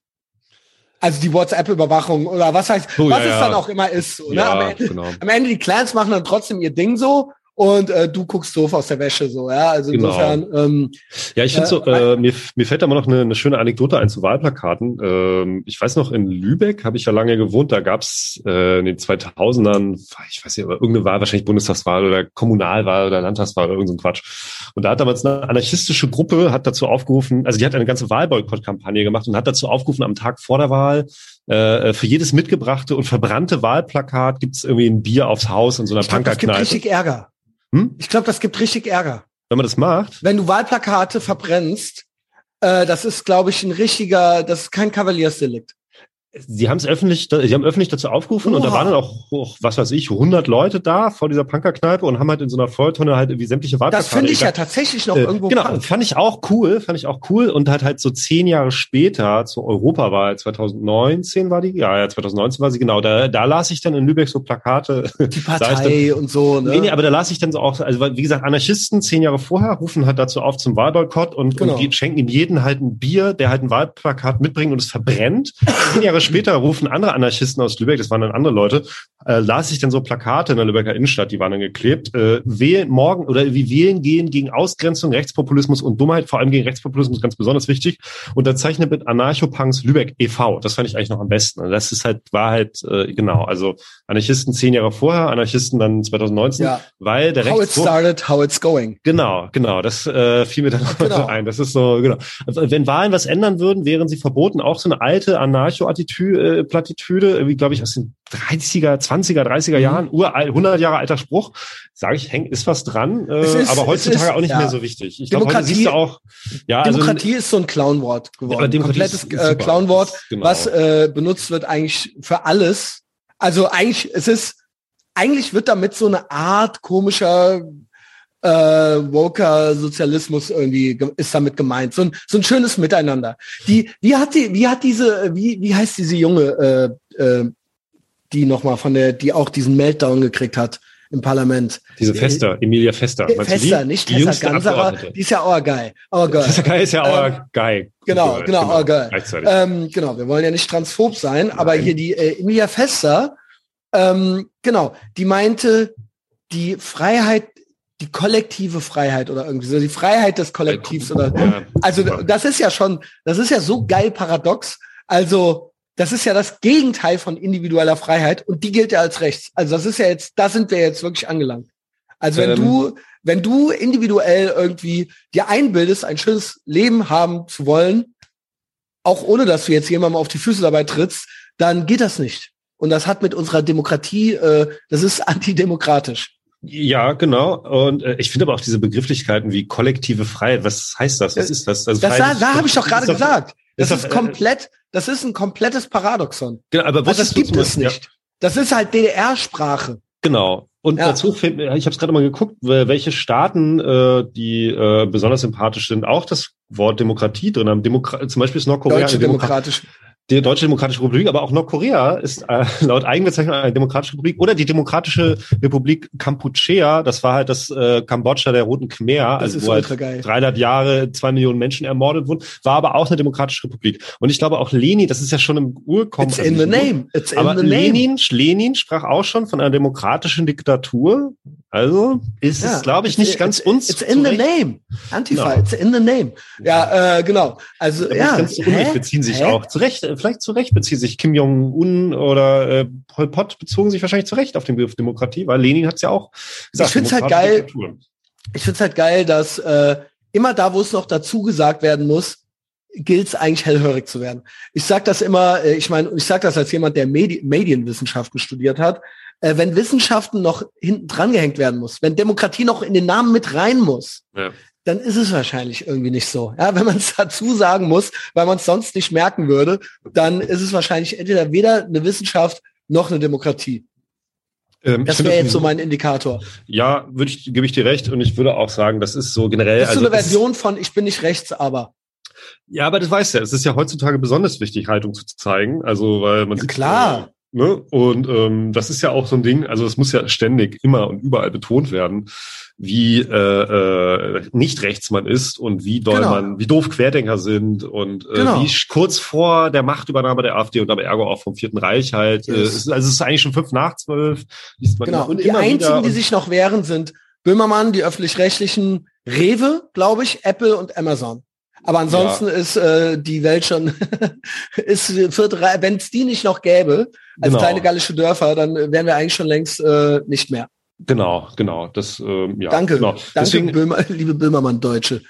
Also die WhatsApp-Überwachung oder was heißt, Oh, was ja, es ja. dann auch immer ist. So, ne? ja, am, Ende, genau. am Ende die Clans machen dann trotzdem ihr Ding so und äh, du guckst doof aus der Wäsche so. Ja, also Genau. insofern. Ähm, Ja, ich finde Äh, so, äh, mir, mir fällt da mal noch eine, eine schöne Anekdote ein zu Wahlplakaten. Ähm, ich weiß noch, in Lübeck habe ich ja lange gewohnt, da gab's äh, in den 2000ern, ich weiß nicht, aber irgendeine Wahl, wahrscheinlich Bundestagswahl oder Kommunalwahl oder Landtagswahl oder irgend so Quatsch. Und da hat damals eine anarchistische Gruppe, hat dazu aufgerufen, also die hat eine ganze Wahlboykott-Kampagne gemacht und hat dazu aufgerufen, am Tag vor der Wahl äh, für jedes mitgebrachte und verbrannte Wahlplakat gibt's irgendwie ein Bier aufs Haus in so einer glaube, das gibt richtig Ärger. Hm? Ich glaube, das gibt richtig Ärger. Wenn man das macht, Wenn du Wahlplakate verbrennst, äh, das ist, glaube ich, ein richtiger, das ist kein Kavaliersdelikt. Sie haben es öffentlich, sie haben öffentlich dazu aufgerufen und da Oha. waren dann auch, auch, was weiß ich, 100 Leute da vor dieser Punkerkneipe und haben halt in so einer Volltonne halt irgendwie sämtliche Wahlplakate. Das finde ich ja tatsächlich noch Äh, irgendwo genau, punk. fand ich auch cool, fand ich auch cool und hat halt so zehn Jahre später zur Europawahl 2019 war die, ja, ja, 2019 war sie genau, da, da las ich dann in Lübeck so Plakate. Die Partei <laughs> und so. Ne? Nee, nee, aber da las ich dann so auch, also wie gesagt, Anarchisten zehn Jahre vorher rufen halt dazu auf zum Wahlboykott und, Genau. und schenken ihm jeden halt ein Bier, der halt ein Wahlplakat mitbringt und es verbrennt. <laughs> zehn Jahre später rufen andere Anarchisten aus Lübeck, das waren dann andere Leute, äh, las ich dann so Plakate in der Lübecker Innenstadt, die waren dann geklebt, äh, wählen morgen oder wie wählen gehen gegen Ausgrenzung, Rechtspopulismus und Dummheit, vor allem gegen Rechtspopulismus ganz besonders wichtig. Unterzeichnet mit Anarchopunks Lübeck e.V. Das fand ich eigentlich noch am besten. Und das ist halt, war halt, äh, genau, also Anarchisten zehn Jahre vorher, Anarchisten dann 2019, Ja. weil der How it Rechtsruck, started, how it's going. Genau, genau. Das äh, fiel mir dann Genau. so <laughs> ein. Das ist so, genau. Also, Wenn Wahlen was ändern würden, wären sie verboten. Auch so eine alte Anarcho-Plattitüde, äh, Plattitüde, irgendwie, glaube ich, aus den 30er, 20er, 30er Mhm. Jahren, uralt, 100 Jahre alter Spruch. Sage ich, hängt, ist was dran, äh, ist- aber heutzutage ist, auch nicht ja. mehr so wichtig. Ich glaube, heute Demokratie- siehst du auch, ja, also Demokratie ist so ein Clownwort Ja, geworden. Demokratie Komplettes äh. Clownwort, Genau. was äh, benutzt wird eigentlich für alles. Also eigentlich, es ist, eigentlich wird damit so eine Art komischer äh, woker Sozialismus irgendwie ge- ist damit gemeint. So ein, so ein schönes Miteinander. Die, wie hat die, wie hat diese, wie, wie heißt diese junge, äh, äh, die nochmal von der, die auch diesen Meltdown gekriegt hat im Parlament? diese Fester, Emilia Fester. Meinst Fester, die? nicht die jüngste Ganserer, Abgeordnete. die ist ja our guy. Our girl. Tessa Geil ist ja Ähm, our guy. genau, Gut, genau, our girl. Ähm, genau, wir wollen ja nicht transphob sein, aber Nein. hier die äh, Emilia Fester, ähm, genau, die meinte, die Freiheit, die kollektive Freiheit oder irgendwie so, die Freiheit des Kollektivs oder, also das ist ja schon, das ist ja so geil paradox. Also, das ist ja das Gegenteil von individueller Freiheit und die gilt ja als rechts. Also das ist ja jetzt, da sind wir jetzt wirklich angelangt. Also wenn ähm, du, wenn du individuell irgendwie dir einbildest, ein schönes Leben haben zu wollen, auch ohne dass du jetzt jemandem auf die Füße dabei trittst, dann geht das nicht. Und das hat mit unserer Demokratie, äh, das ist <laughs> antidemokratisch. Ja, genau. Und äh, ich finde aber auch diese Begrifflichkeiten wie kollektive Freiheit, was heißt das? Was ist das? Also das da, da habe ich doch gerade gesagt. Das ist, ist komplett, das ist ein komplettes Paradoxon. Genau, aber was also das gibt es nicht. Ja. Das ist halt DDR-Sprache. Genau. Und ja. dazu fällt mir, ich habe es gerade mal geguckt, welche Staaten, äh, die äh, besonders sympathisch sind, auch das Wort Demokratie drin haben. Demokra zum Beispiel ist Nordkorea Deutsche Demokratisch die Deutsche Demokratische Republik, aber auch Nordkorea ist äh, <laughs> laut Eigenbezeichnung eine demokratische Republik oder die Demokratische Republik Kampuchea, das war halt das äh, Kambodscha der Roten Khmer, das also wo halt 300 Jahre zwei Millionen Menschen ermordet wurden, war aber auch eine demokratische Republik. Und ich glaube auch Lenin, das ist ja schon im Urkommen. It's in the name. It's in aber the Lenin, name. Lenin sprach auch schon von einer demokratischen Diktatur. Also ist ja, es, glaube ich, nicht ganz uns. It's in the name. Antifa, no. it's in the name. Ja, äh, genau. Also aber ja. Ganz so beziehen sich Hä? auch zu Recht vielleicht zu Recht bezieht sich Kim Jong-un oder äh, Pol Pot bezogen sich wahrscheinlich zu Recht auf den Begriff Demokratie, weil Lenin hat es ja auch gesagt. Ich finde es halt geil. Ich finde es halt geil, dass äh, immer da, wo es noch dazu gesagt werden muss, gilt es eigentlich hellhörig zu werden. Ich sage das immer, äh, ich meine, ich sage das als jemand, der Medi Medienwissenschaften studiert hat. Äh, wenn Wissenschaften noch hinten dran gehängt werden muss, wenn Demokratie noch in den Namen mit rein muss, ja dann ist es wahrscheinlich irgendwie nicht so. Ja, wenn man es <laughs> dazu sagen muss, weil man es sonst nicht merken würde, dann ist es wahrscheinlich entweder weder eine Wissenschaft noch eine Demokratie. Ähm, das wäre jetzt so mein Indikator. Ja, würde ich, gebe ich dir recht. Und ich würde auch sagen, das ist so generell. Das ist so also eine Version von ich bin nicht rechts, aber. Ja, aber das weißt du ja. Es ist ja heutzutage besonders wichtig, Haltung zu zeigen. Also, weil man ja, klar. Äh, Ne? Und ähm, das ist ja auch so ein Ding, also es muss ja ständig immer und überall betont werden, wie äh, äh, nicht rechts man ist und wie doll genau. man, wie doof Querdenker sind und äh, genau. wie kurz vor der Machtübernahme der AfD und aber ergo auch vom Vierten Reich halt. Yes. Äh, es, also es ist eigentlich schon fünf nach zwölf. Genau. Und die einzigen, die sich noch wehren, sind Böhmermann, die öffentlich-rechtlichen, Rewe, glaube ich, Apple und Amazon. Aber ansonsten ja. ist äh, die Welt schon, <laughs> ist wenn es die nicht noch gäbe, als genau. kleine gallische Dörfer, dann wären wir eigentlich schon längst äh, nicht mehr. Genau, genau. Das, ähm, ja, Danke, genau. danke, Deswegen, Böhmer, <laughs> liebe Böhmermann-Deutsche.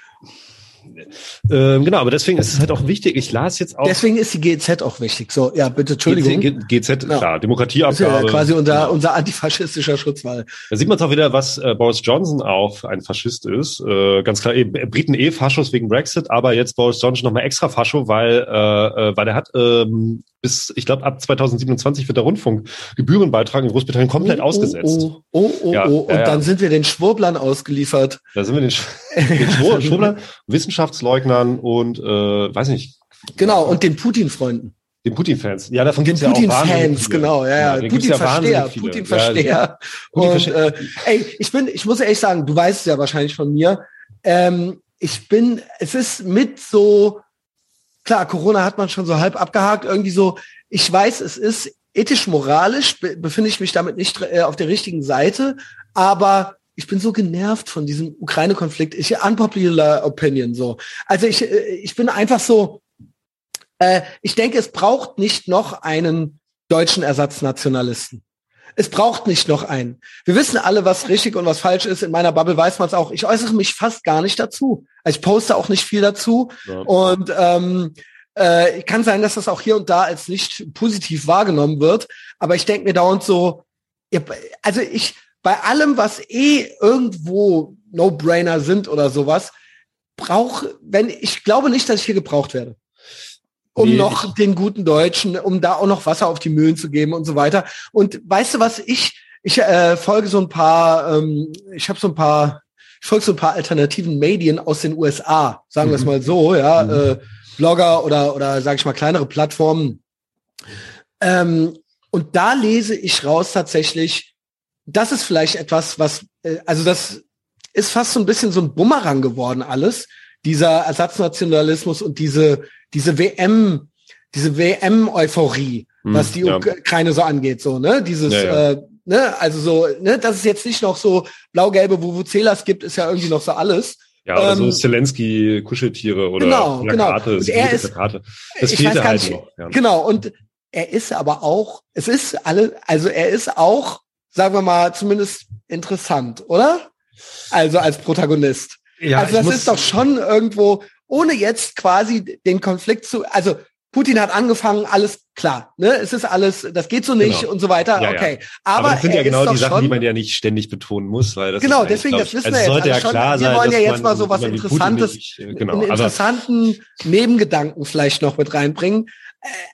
Ähm, genau, aber deswegen ist es halt auch wichtig. Ich las jetzt auch. Deswegen ist die GZ auch wichtig. So, ja, bitte, Entschuldigung. GZ, GZ ja. klar, Demokratieabgabe. Ja quasi unser, genau. unser antifaschistischer Schutzwall. Da sieht man es auch wieder, was äh, Boris Johnson auch ein Faschist ist. Äh, ganz klar, eben, Briten eh Faschos wegen Brexit, aber jetzt Boris Johnson nochmal extra Fascho, weil, äh, äh, weil er hat ähm, bis, ich glaube, ab 2027 wird der Rundfunkgebührenbeitrag in Großbritannien komplett oh, ausgesetzt. Oh, oh, oh, ja, oh. und ja, dann sind wir den Schwurblern ausgeliefert. Da sind wir den, Sch den Schwur <laughs> Schwurblern, Wissenschaftsleugnern und, äh, weiß nicht. Genau, und den Putin-Freunden. Den Putin-Fans. Ja, davon gibt es ja auch Putin-Fans, genau, ja, ja. Putin-Versteher, Putin-Versteher. Ja, und äh, ey, ich bin, ich muss ehrlich sagen, du weißt es ja wahrscheinlich von mir. Ähm, ich bin, es ist mit so klar, Corona hat man schon so halb abgehakt, irgendwie so, ich weiß, es ist ethisch, moralisch, be befinde ich mich damit nicht äh, auf der richtigen Seite, aber ich bin so genervt von diesem Ukraine-Konflikt. Ich unpopular opinion so. Also ich, äh, ich bin einfach so, äh, ich denke, es braucht nicht noch einen deutschen Ersatznationalisten. Es braucht nicht noch einen. Wir wissen alle, was <laughs> richtig und was falsch ist. In meiner Bubble weiß man es auch. Ich äußere mich fast gar nicht dazu. Also ich poste auch nicht viel dazu. Ja. Und ähm, äh, kann sein, dass das auch hier und da als nicht positiv wahrgenommen wird. Aber ich denke mir dauernd so, also ich, bei allem, was eh irgendwo No-Brainer sind oder sowas, brauche, wenn, ich glaube nicht, dass ich hier gebraucht werde um nee, noch den guten Deutschen, um da auch noch Wasser auf die Mühlen zu geben und so weiter. Und weißt du was, ich, ich äh, folge so ein paar, ähm, ich habe so ein paar, ich folge so ein paar alternativen Medien aus den USA, sagen wir es mhm. mal so, ja, mhm. äh, Blogger oder, oder sage ich mal kleinere Plattformen. Ähm, und da lese ich raus tatsächlich, das ist vielleicht etwas, was, äh, also das ist fast so ein bisschen so ein Bumerang geworden alles, dieser Ersatznationalismus und diese, diese WM, diese WM-Euphorie, mhm, was die ja. Ukraine so angeht, so, ne? Dieses, ja, ja. Äh, ne, also so, ne, das ist jetzt nicht noch so blau-gelbe Vuvuzelas gibt, ist ja irgendwie noch so alles. Ja, oder ähm, so Zelensky-Kuscheltiere oder genau, Plakate, genau. Und er ist, Plakate. Das fehlt halt nicht, noch. Ja. Genau, und er ist aber auch, es ist alle, also er ist auch, sagen wir mal, zumindest interessant, oder? Also als Protagonist. Ja, also das ist doch schon irgendwo, ohne jetzt quasi den Konflikt zu, also Putin hat angefangen, alles klar, ne? Es ist alles, das geht so nicht genau. und so weiter. Ja, okay. Ja. Aber, Aber das sind ja genau die Sachen, die man ja nicht ständig betonen muss, weil das genau deswegen, das wissen also wir jetzt. ja klar wir wollen ja jetzt mal so was Interessantes, nicht, äh, genau. einen interessanten <laughs> Nebengedanken vielleicht noch mit reinbringen.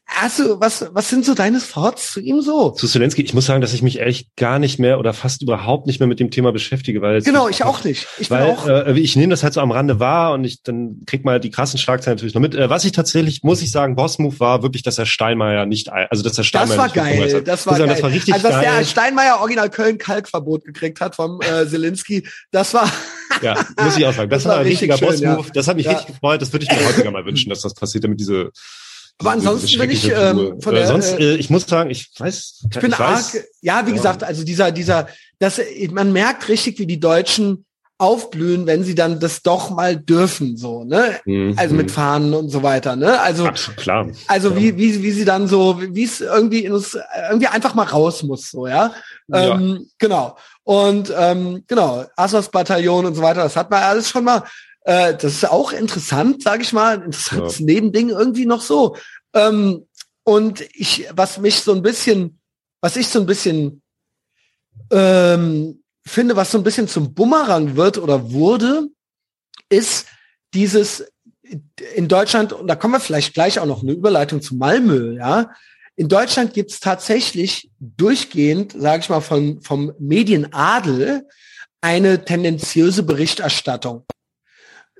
Hast du, was, was sind so deine Thoughts zu ihm so? Zu Zelensky, ich muss sagen, dass ich mich echt gar nicht mehr oder fast überhaupt nicht mehr mit dem Thema beschäftige, weil genau, ich auch nicht. Ich weil auch äh, ich nehme das halt so am Rande wahr und ich dann krieg mal die krassen Schlagzeilen natürlich noch mit. Äh, was ich tatsächlich, muss ich sagen, Bossmove war wirklich, dass er Steinmeier nicht, also dass er Steinmeier Das war geil, das war sagen, geil. Das war richtig also, dass geil. der Steinmeier Original Köln Kalkverbot gekriegt hat vom äh, Zelensky, das war <laughs> ja, muss ich auch sagen. Das, das war ein richtiger Bossmove. Ja. Das hat mich ja. richtig gefreut. Das würde ich mir <laughs> häufiger mal wünschen, dass das passiert, damit diese aber ansonsten bin ich ähm, von der, sonst, äh, ich muss sagen, ich weiß, ich bin ich weiß, arg, ja, wie ja. gesagt, also dieser, dieser, das, man merkt richtig, wie die Deutschen aufblühen, wenn sie dann das doch mal dürfen, so, ne? Mhm. Also mit Fahnen und so weiter, ne? Also, Ach, klar. Also ja. wie, wie, wie sie dann so, wie es irgendwie in uns, irgendwie einfach mal raus muss, so, ja? ja. Ähm, genau. Und ähm, genau, Assos-Bataillon und so weiter, das hat man alles schon mal äh, das ist auch interessant, sage ich mal, ein interessantes ja. Nebending irgendwie noch so. Ähm, und ich, was mich so ein bisschen, was ich so ein bisschen ähm, finde, was so ein bisschen zum Bumerang wird oder wurde, ist dieses in Deutschland, und da kommen wir vielleicht gleich auch noch eine Überleitung zu Malmö, ja. In Deutschland gibt es tatsächlich durchgehend, sage ich mal, von, vom Medienadel eine tendenziöse Berichterstattung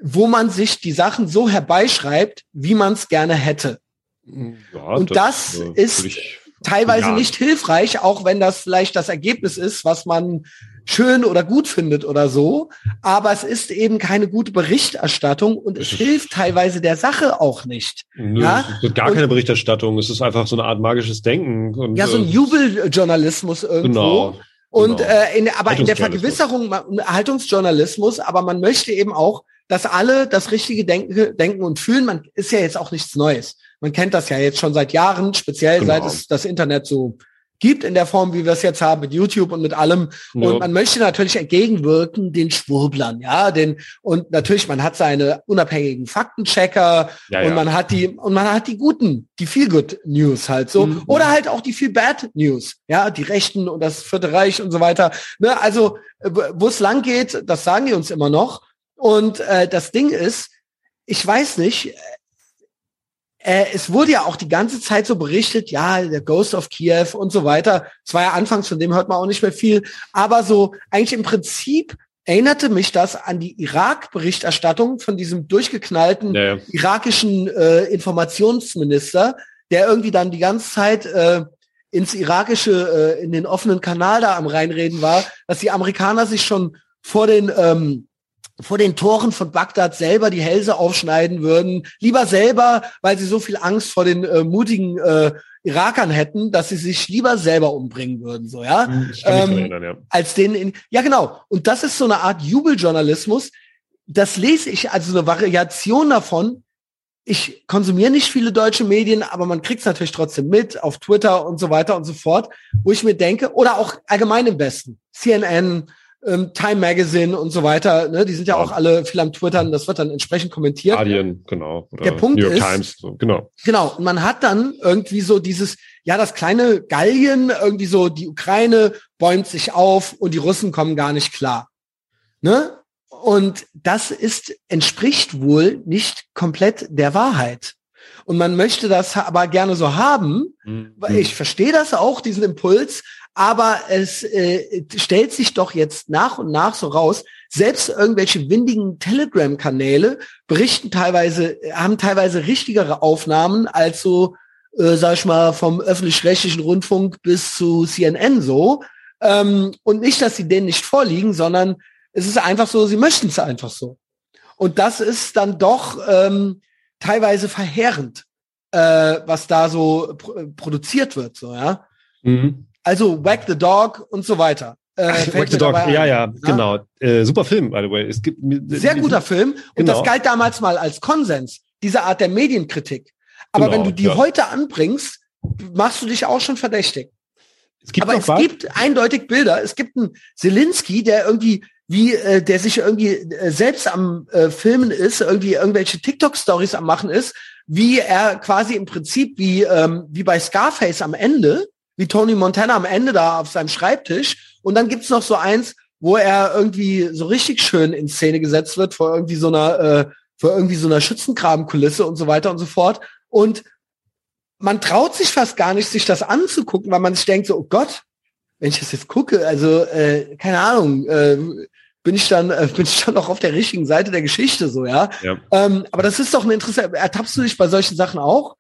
wo man sich die Sachen so herbeischreibt, wie man es gerne hätte. Ja, und das, das äh, ist teilweise ja. nicht hilfreich, auch wenn das vielleicht das Ergebnis ist, was man schön oder gut findet oder so. Aber es ist eben keine gute Berichterstattung und es, es hilft teilweise der Sache auch nicht. Nö, ja? Es ist gar und, keine Berichterstattung. Es ist einfach so eine Art magisches Denken. Und, ja, so ein äh, Jubeljournalismus irgendwo. Genau. Und genau. äh, in, aber in der Vergewisserung, Haltungsjournalismus, aber man möchte eben auch, dass alle das richtige Denken, Denken und Fühlen, man ist ja jetzt auch nichts Neues. Man kennt das ja jetzt schon seit Jahren, speziell genau. seit es das Internet so gibt in der Form, wie wir es jetzt haben mit YouTube und mit allem. Ja. Und man möchte natürlich entgegenwirken den Schwurblern, ja, den und natürlich man hat seine unabhängigen Faktenchecker ja, und man hat die und man hat die guten, die viel good News halt so mhm. oder halt auch die viel bad News, ja, die Rechten und das Vierte Reich und so weiter. Ne, also wo es lang geht, das sagen die uns immer noch. Und äh, das Ding ist, ich weiß nicht, äh, es wurde ja auch die ganze Zeit so berichtet, ja, der Ghost of Kiev und so weiter. Es war ja anfangs, von dem hört man auch nicht mehr viel. Aber so eigentlich im Prinzip erinnerte mich das an die Irak-Berichterstattung von diesem durchgeknallten ja, ja. irakischen äh, Informationsminister, der irgendwie dann die ganze Zeit äh, ins irakische, äh, in den offenen Kanal da am reinreden war, dass die Amerikaner sich schon vor den ähm, vor den Toren von Bagdad selber die Hälse aufschneiden würden, lieber selber, weil sie so viel Angst vor den äh, mutigen äh, Irakern hätten, dass sie sich lieber selber umbringen würden, so ja, hm, ähm, erinnern, ja. als den in, ja genau. Und das ist so eine Art Jubeljournalismus. Das lese ich also eine Variation davon. Ich konsumiere nicht viele deutsche Medien, aber man kriegt es natürlich trotzdem mit auf Twitter und so weiter und so fort, wo ich mir denke, oder auch allgemein im Westen, CNN, ähm, Time Magazine und so weiter, ne, die sind ja, ja, auch alle viel am Twittern, das wird dann entsprechend kommentiert. Guardian, genau. Der Punkt New York ist, Times, so, genau. Genau, und man hat dann irgendwie so dieses, ja, das kleine Gallien, irgendwie so, die Ukraine bäumt sich auf und die Russen kommen gar nicht klar. Ne? Und das ist, entspricht wohl nicht komplett der Wahrheit. Und man möchte das aber gerne so haben. Mhm. Ich verstehe das auch, diesen Impuls, aber es äh, stellt sich doch jetzt nach und nach so raus, selbst irgendwelche windigen Telegram-Kanäle berichten teilweise, haben teilweise richtigere Aufnahmen als so, äh, sag ich mal, vom öffentlich-rechtlichen Rundfunk bis zu CNN so. Ähm, und nicht, dass sie denen nicht vorliegen, sondern es ist einfach so, sie möchten es einfach so. Und das ist dann doch ähm, teilweise verheerend, äh, was da so pro produziert wird, so ja. Mhm. Also Whack the Dog und so weiter. Äh, Whack the Dog, ja, ja, genau. Äh, super Film, by the way. Es gibt sehr guter Film und genau. das galt damals mal als Konsens, diese Art der Medienkritik. Aber genau, wenn du die ja. heute anbringst, machst du dich auch schon verdächtig. Es gibt Aber es was? gibt eindeutig Bilder. Es gibt einen Zelensky, der irgendwie wie äh, der sich irgendwie äh, selbst am äh, Filmen ist, irgendwie irgendwelche TikTok-Stories am machen ist, wie er quasi im Prinzip wie ähm, wie bei Scarface am Ende, wie Tony Montana am Ende da auf seinem Schreibtisch. Und dann gibt's noch so eins, wo er irgendwie so richtig schön in Szene gesetzt wird vor irgendwie so einer äh, vor irgendwie so einer Schützengrabenkulisse und so weiter und so fort. Und man traut sich fast gar nicht, sich das anzugucken, weil man sich denkt so, oh Gott, wenn ich das jetzt gucke, also äh, keine Ahnung, äh, bin ich dann äh, bin ich dann auch auf der richtigen Seite der Geschichte so, ja. ja. Ähm, aber das ist doch eine interessante. Ertappst du dich bei solchen Sachen auch?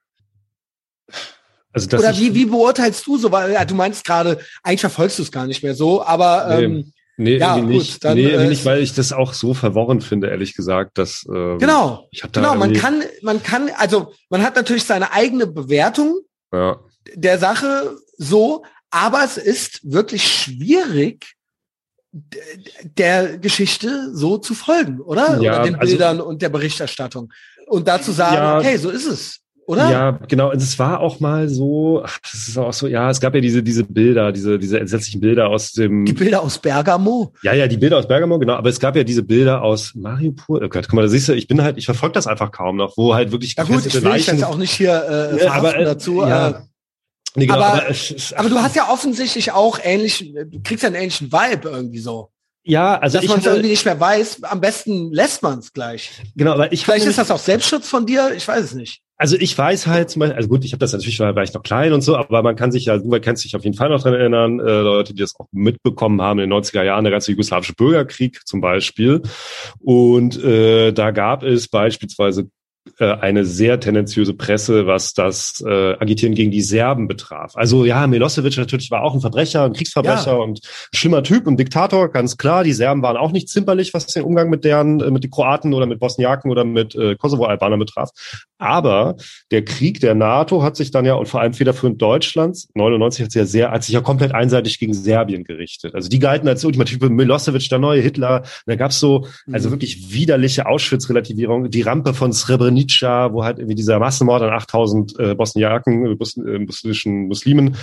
Also das Oder wie, wie beurteilst du so? Weil ja, du meinst gerade, eigentlich verfolgst du es gar nicht mehr so, aber nee. ähm, Nee, ja, irgendwie nicht. Gut, dann, nee, äh, nicht, weil ich das auch so verworren finde, ehrlich gesagt, dass ähm, genau, ich hab da genau, man kann, man kann, also man hat natürlich seine eigene Bewertung ja. der Sache so, aber es ist wirklich schwierig, der Geschichte so zu folgen, oder? Ja, oder den also Bildern also, und der Berichterstattung. Und dazu sagen, ja, okay, so ist es oder? Ja, genau. Und es war auch mal so, das ist auch so, ja, es gab ja diese, diese Bilder, diese, diese entsetzlichen Bilder aus dem. Die Bilder aus Bergamo? Ja, ja, die Bilder aus Bergamo, genau. Aber es gab ja diese Bilder aus Mariupol. Oh Gott, guck mal, da siehst du, ich bin halt, ich verfolge das einfach kaum noch, wo halt wirklich Ja gut, ich will Leichen, jetzt auch nicht hier äh, ja, aber, äh, dazu. Ja. Äh, nee, genau, aber, aber, aber du hast ja offensichtlich auch ähnlich, du kriegst ja einen ähnlichen Vibe irgendwie so. Ja, also dass man es irgendwie nicht mehr weiß, am besten lässt man es gleich. Genau, aber ich vielleicht ist das auch Selbstschutz von dir, ich weiß es nicht. Also ich weiß halt zum Beispiel, also gut, ich habe das natürlich, war, war ich noch klein und so, aber man kann sich ja, du kennst dich auf jeden Fall noch dran erinnern, äh, Leute, die das auch mitbekommen haben in den 90er Jahren, der ganze jugoslawische Bürgerkrieg zum Beispiel. Und äh, da gab es beispielsweise eine sehr tendenziöse Presse, was das äh, Agitieren gegen die Serben betraf. Also ja, Milosevic natürlich war auch ein Verbrecher, ein Kriegsverbrecher ja. und schlimmer Typ und Diktator, ganz klar. Die Serben waren auch nicht zimperlich, was den Umgang mit deren, äh, mit den Kroaten oder mit Bosniaken oder mit äh, Kosovo-Albanern betraf. Aber der Krieg der NATO hat sich dann ja, und vor allem federführend Deutschlands, 99 hat sich ja sehr, hat sich ja komplett einseitig gegen Serbien gerichtet. Also die galten als ultimative Milosevic, der neue Hitler. Da gab's so, also mhm. wirklich widerliche Auschwitz-Relativierung. Die Rampe von Srebrenica, wo halt irgendwie dieser Massenmord an 8000 äh, Bosniaken, äh, bos äh, bosnischen Muslimen,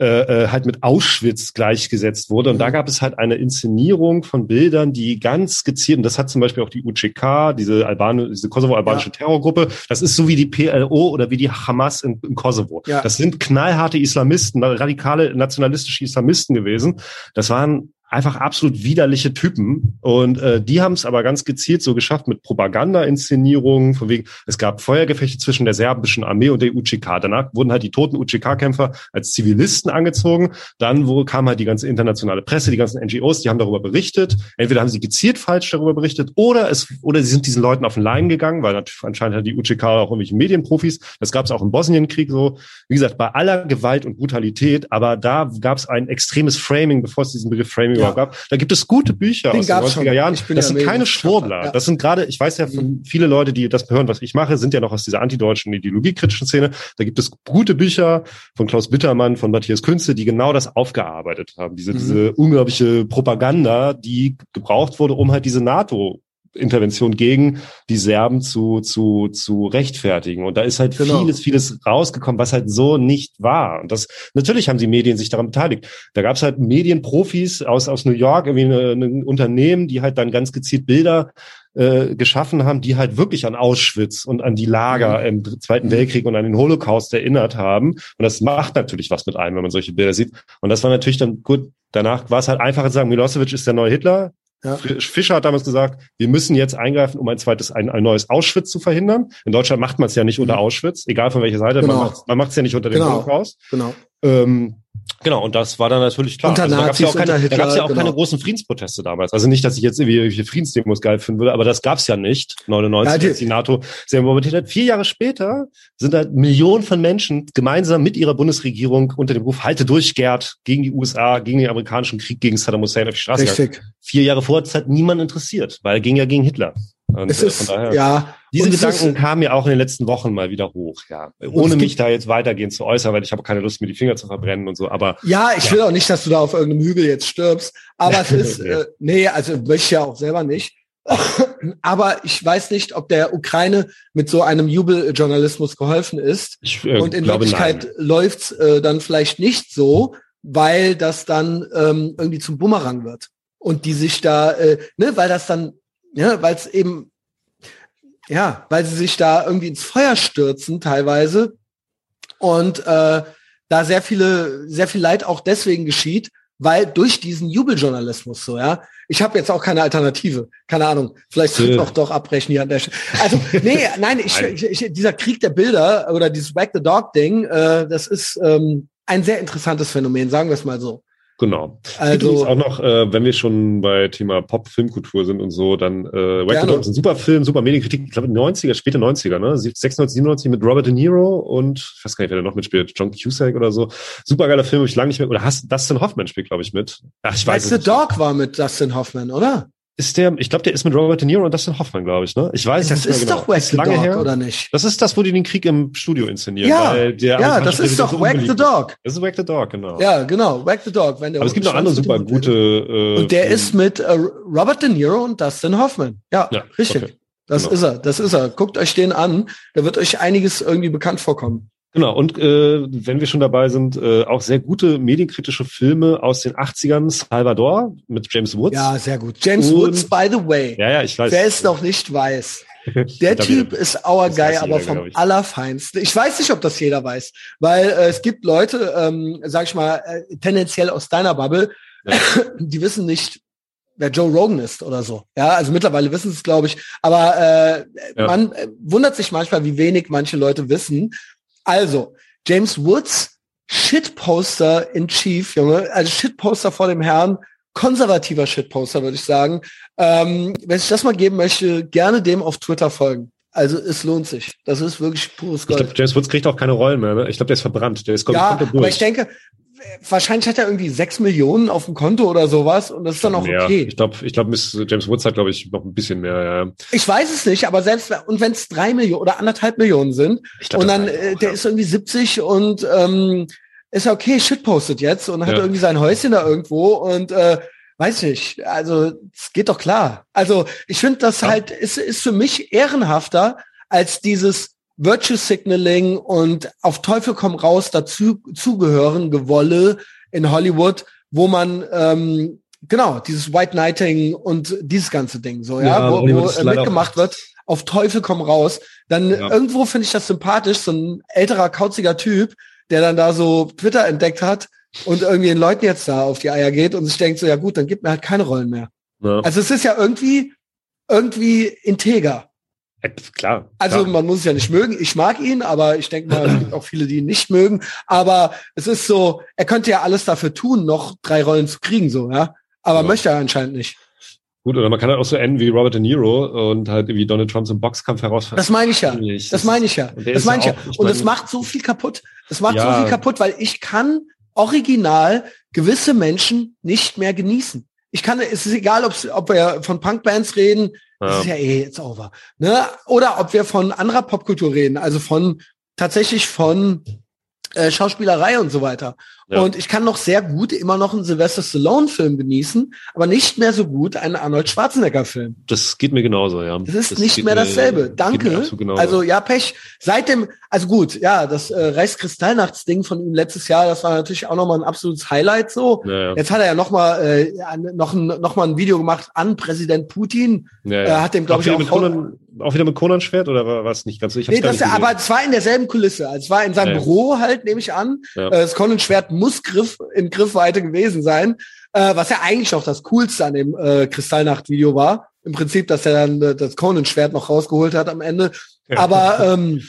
äh, äh, halt mit Auschwitz gleichgesetzt wurde. Und mhm. da gab es halt eine Inszenierung von Bildern, die ganz gezielt, und das hat zum Beispiel auch die UCK, diese Albane, diese Kosovo-albanische ja. Terrorgruppe, das ist so so wie die PLO oder wie die Hamas in, in Kosovo. Ja. Das sind knallharte Islamisten, radikale nationalistische Islamisten gewesen. Das waren einfach absolut widerliche Typen. Und äh, die haben es aber ganz gezielt so geschafft mit Propaganda-Inszenierungen, von wegen, es gab Feuergefechte zwischen der serbischen Armee und der UCK. Danach wurden halt die toten UCK-Kämpfer als Zivilisten angezogen. Dann wo kam halt die ganze internationale Presse, die ganzen NGOs, die haben darüber berichtet. Entweder haben sie gezielt falsch darüber berichtet oder es oder sie sind diesen Leuten auf den Leim gegangen, weil anscheinend hat die UCK auch irgendwelche Medienprofis. Das gab es auch im Bosnienkrieg so. Wie gesagt, bei aller Gewalt und Brutalität, aber da gab es ein extremes Framing, bevor es diesen Begriff Framing ja. gab. Da gibt es gute Bücher Den aus den 90er Jahren. Das sind keine Schwurbler. Das sind gerade, ich weiß ja mhm. viele Leute, die das hören, was ich mache, sind ja noch aus dieser antideutschen ideologiekritischen Szene. Da gibt es gute Bücher von Klaus Bittermann, von Matthias Künze, die genau das aufgearbeitet haben. Diese, mhm. diese unglaubliche Propaganda, die gebraucht wurde, um halt diese NATO Intervention gegen die Serben zu, zu, zu rechtfertigen. Und da ist halt genau. vieles, vieles rausgekommen, was halt so nicht war. Und das, natürlich haben die Medien sich daran beteiligt. Da gab es halt Medienprofis aus, aus New York, irgendwie ein Unternehmen, die halt dann ganz gezielt Bilder äh, geschaffen haben, die halt wirklich an Auschwitz und an die Lager mhm. im Zweiten. Weltkrieg und an den Holocaust erinnert haben. Und das macht natürlich was mit einem, wenn man solche Bilder sieht. Und das war natürlich dann gut. Danach war es halt einfacher zu sagen, Milosevic ist der neue Hitler. Ja. Fischer hat damals gesagt, wir müssen jetzt eingreifen, um ein zweites, ein, ein neues Auschwitz zu verhindern. In Deutschland macht man es ja nicht unter mhm. Auschwitz, egal von welcher Seite, genau. man macht es ja nicht unter dem genau. Holocaust. Genau. Ähm, Genau, und das war dann natürlich klar. Unter also, da gab es ja auch keine, Hitler, da gab's ja auch genau. keine großen Friedensproteste damals. Also nicht, dass ich jetzt irgendwie Friedensdemos geil finden würde, aber das gab's ja nicht, 99, ja, die, als die NATO sehr bombardiert hat. Vier Jahre später sind da Millionen von Menschen gemeinsam mit ihrer Bundesregierung unter dem Ruf Halte durch, Gerd, gegen die USA, gegen den amerikanischen Krieg gegen Saddam Hussein auf die Straße. Richtig. Vier Jahre vor hat es halt niemand interessiert, weil er ging ja gegen Hitler. Und, es äh, ist, daher, ja. Diese Gedanken ist, kamen mir auch in den letzten Wochen mal wieder hoch, ja. Ohne mich da jetzt weitergehen zu äußern, weil ich habe keine Lust, mir die Finger zu verbrennen und so, aber. Ja, ich ja. will auch nicht, dass du da auf irgendeinem Hügel jetzt stirbst, aber es <laughs> ist, äh, nee, also möchte ich ja auch selber nicht. <laughs> aber ich weiß nicht, ob der Ukraine mit so einem Jubeljournalismus geholfen ist. Ich, äh, und in Wirklichkeit nein. läuft's äh, dann vielleicht nicht so, weil das dann ähm, irgendwie zum Bumerang wird. Und die sich da, äh, ne, weil das dann, ja, weil es eben, ja, weil sie sich da irgendwie ins Feuer stürzen teilweise und äh, da sehr viele, sehr viel Leid auch deswegen geschieht, weil durch diesen Jubeljournalismus so, ja. Ich habe jetzt auch keine Alternative. Keine Ahnung. Vielleicht sollte ich auch doch abbrechen hier an der Stelle. Also, nee, <laughs> nein, ich, ich, ich, dieser Krieg der Bilder oder dieses Wag the Dog Ding, äh, das ist ähm, ein sehr interessantes Phänomen, sagen wir es mal so. Genau. Also auch noch, äh, wenn wir schon bei Thema Pop-Filmkultur sind und so, dann äh, Wake Dog ist ein super Film, super Medienkritik, ich glaube 90er, späte 90er, ne? 96, 97 mit Robert De Niro und ich weiß gar nicht, wer da noch mitspielt, John Cusack oder so. Super geiler Film, ich lange nicht mehr, oder hast Dustin Hoffman spielt, glaube ich, mit. Ach, ich weiß Wake the Dog war mit Dustin Hoffman, oder? Ist der, ich glaube, der ist mit Robert De Niro und Dustin Hoffman, glaube ich, ne? Ich weiß das ist genau. doch Wag the Dog, her. oder nicht? Das ist das, wo die den Krieg im Studio inszenieren. Ja, ja das ist doch Wag the Dog. Das ist Wag the Dog, genau. Ja, genau, Wag the Dog. Wenn der Aber es gibt noch andere super gute. Äh, und der ist mit äh, Robert De Niro und Dustin Hoffman. Ja, ja richtig. Okay. Das genau. ist er, das ist er. Guckt euch den an, da wird euch einiges irgendwie bekannt vorkommen. Genau, und äh, wenn wir schon dabei sind, äh, auch sehr gute medienkritische Filme aus den 80ern, Salvador mit James Woods. Ja, sehr gut. James und, Woods, by the way. Ja, ja, ich weiß. Wer es noch nicht weiß. <laughs> Der Typ ist our guy, aber vom allerfeinsten. Ich weiß nicht, ob das jeder weiß, weil äh, es gibt Leute, ähm, sag ich mal, äh, tendenziell aus deiner Bubble, ja. <laughs> die wissen nicht, wer Joe Rogan ist oder so. Ja, also mittlerweile wissen es, glaube ich. Aber äh, ja. man äh, wundert sich manchmal, wie wenig manche Leute wissen. Also, James Woods, Shitposter in Chief, Junge, also Shitposter vor dem Herrn, konservativer Shitposter, würde ich sagen. Ähm, wenn ich das mal geben möchte, gerne dem auf Twitter folgen. Also es lohnt sich. Das ist wirklich pures Gold. Ich glaube, James Woods kriegt auch keine Rollen mehr. Ne? Ich glaube, der ist verbrannt. Der ist komplett ja, durch. aber ich denke, wahrscheinlich hat er irgendwie sechs Millionen auf dem Konto oder sowas und das ist dann auch mehr. okay. Ich glaube, ich glaube, James Woods hat, glaube ich, noch ein bisschen mehr. Ja. Ich weiß es nicht, aber selbst und wenn es drei Millionen oder anderthalb Millionen sind glaub, und dann äh, der ja. ist irgendwie 70 und ähm, ist ja okay, shitpostet jetzt und hat ja. irgendwie sein Häuschen da irgendwo und äh, weiß nicht, also es geht doch klar. Also ich finde das halt ist ist für mich ehrenhafter als dieses Virtue Signaling und auf Teufel komm raus dazu zugehören Gewolle in Hollywood, wo man ähm, genau dieses White Knighting und dieses ganze Ding so ja, ja wo, wo äh, mitgemacht wird auf Teufel komm raus. Dann ja. irgendwo finde ich das sympathisch, so ein älterer kauziger Typ, der dann da so Twitter entdeckt hat und irgendwie den Leuten jetzt da auf die Eier geht und sich denkt so ja gut, dann gibt mir halt keine Rollen mehr. Ja. Also es ist ja irgendwie irgendwie integer. Äh, klar. Also klar. man muss es ja nicht mögen. Ich mag ihn, aber ich denke mal, es gibt auch viele, die ihn nicht mögen. Aber es ist so, er könnte ja alles dafür tun, noch drei Rollen zu kriegen, so, ja. Aber ja. möchte er anscheinend nicht. Gut, oder man kann halt auch so enden wie Robert De Niro und halt wie Donald Trump im Boxkampf herausfinden. Das meine ich ja. Das meine ich ja. Das meine ich ja. Und es macht so viel kaputt. Es macht ja. so viel kaputt, weil ich kann original gewisse Menschen nicht mehr genießen. Ich kann, es ist egal, ob wir von Punkbands reden, das ist ja eh it's over. Ne? Oder ob wir von anderer Popkultur reden, also von tatsächlich von äh, Schauspielerei und so weiter. Ja. Und ich kann noch sehr gut immer noch einen Sylvester Stallone-Film genießen, aber nicht mehr so gut einen Arnold Schwarzenegger-Film. Das geht mir genauso, ja. Das ist das nicht mehr dasselbe. Mir, Danke. Also ja, Pech. Seit dem, also gut, ja, das äh, Reichskristallnachtsding von ihm letztes Jahr, das war natürlich auch nochmal ein absolutes Highlight so. Ja, ja. Jetzt hat er ja nochmal äh, noch, ein, noch mal ein Video gemacht an Präsident Putin. Ja, ja. Äh, hat dem, glaube ich, auch, Conan, auch wieder mit Conan Schwert oder war es nicht ganz so? Ich nee, das, aber es war in derselben Kulisse. Also es war in seinem Büro halt, nehme ich an. Äh, das Conan Schwert muss Griff in Griffweite gewesen sein. Äh, was ja eigentlich auch das Coolste an dem äh, Kristallnacht-Video war. Im Prinzip, dass er dann äh, das Conan-Schwert noch rausgeholt hat am Ende. Ja. Aber <laughs> ähm,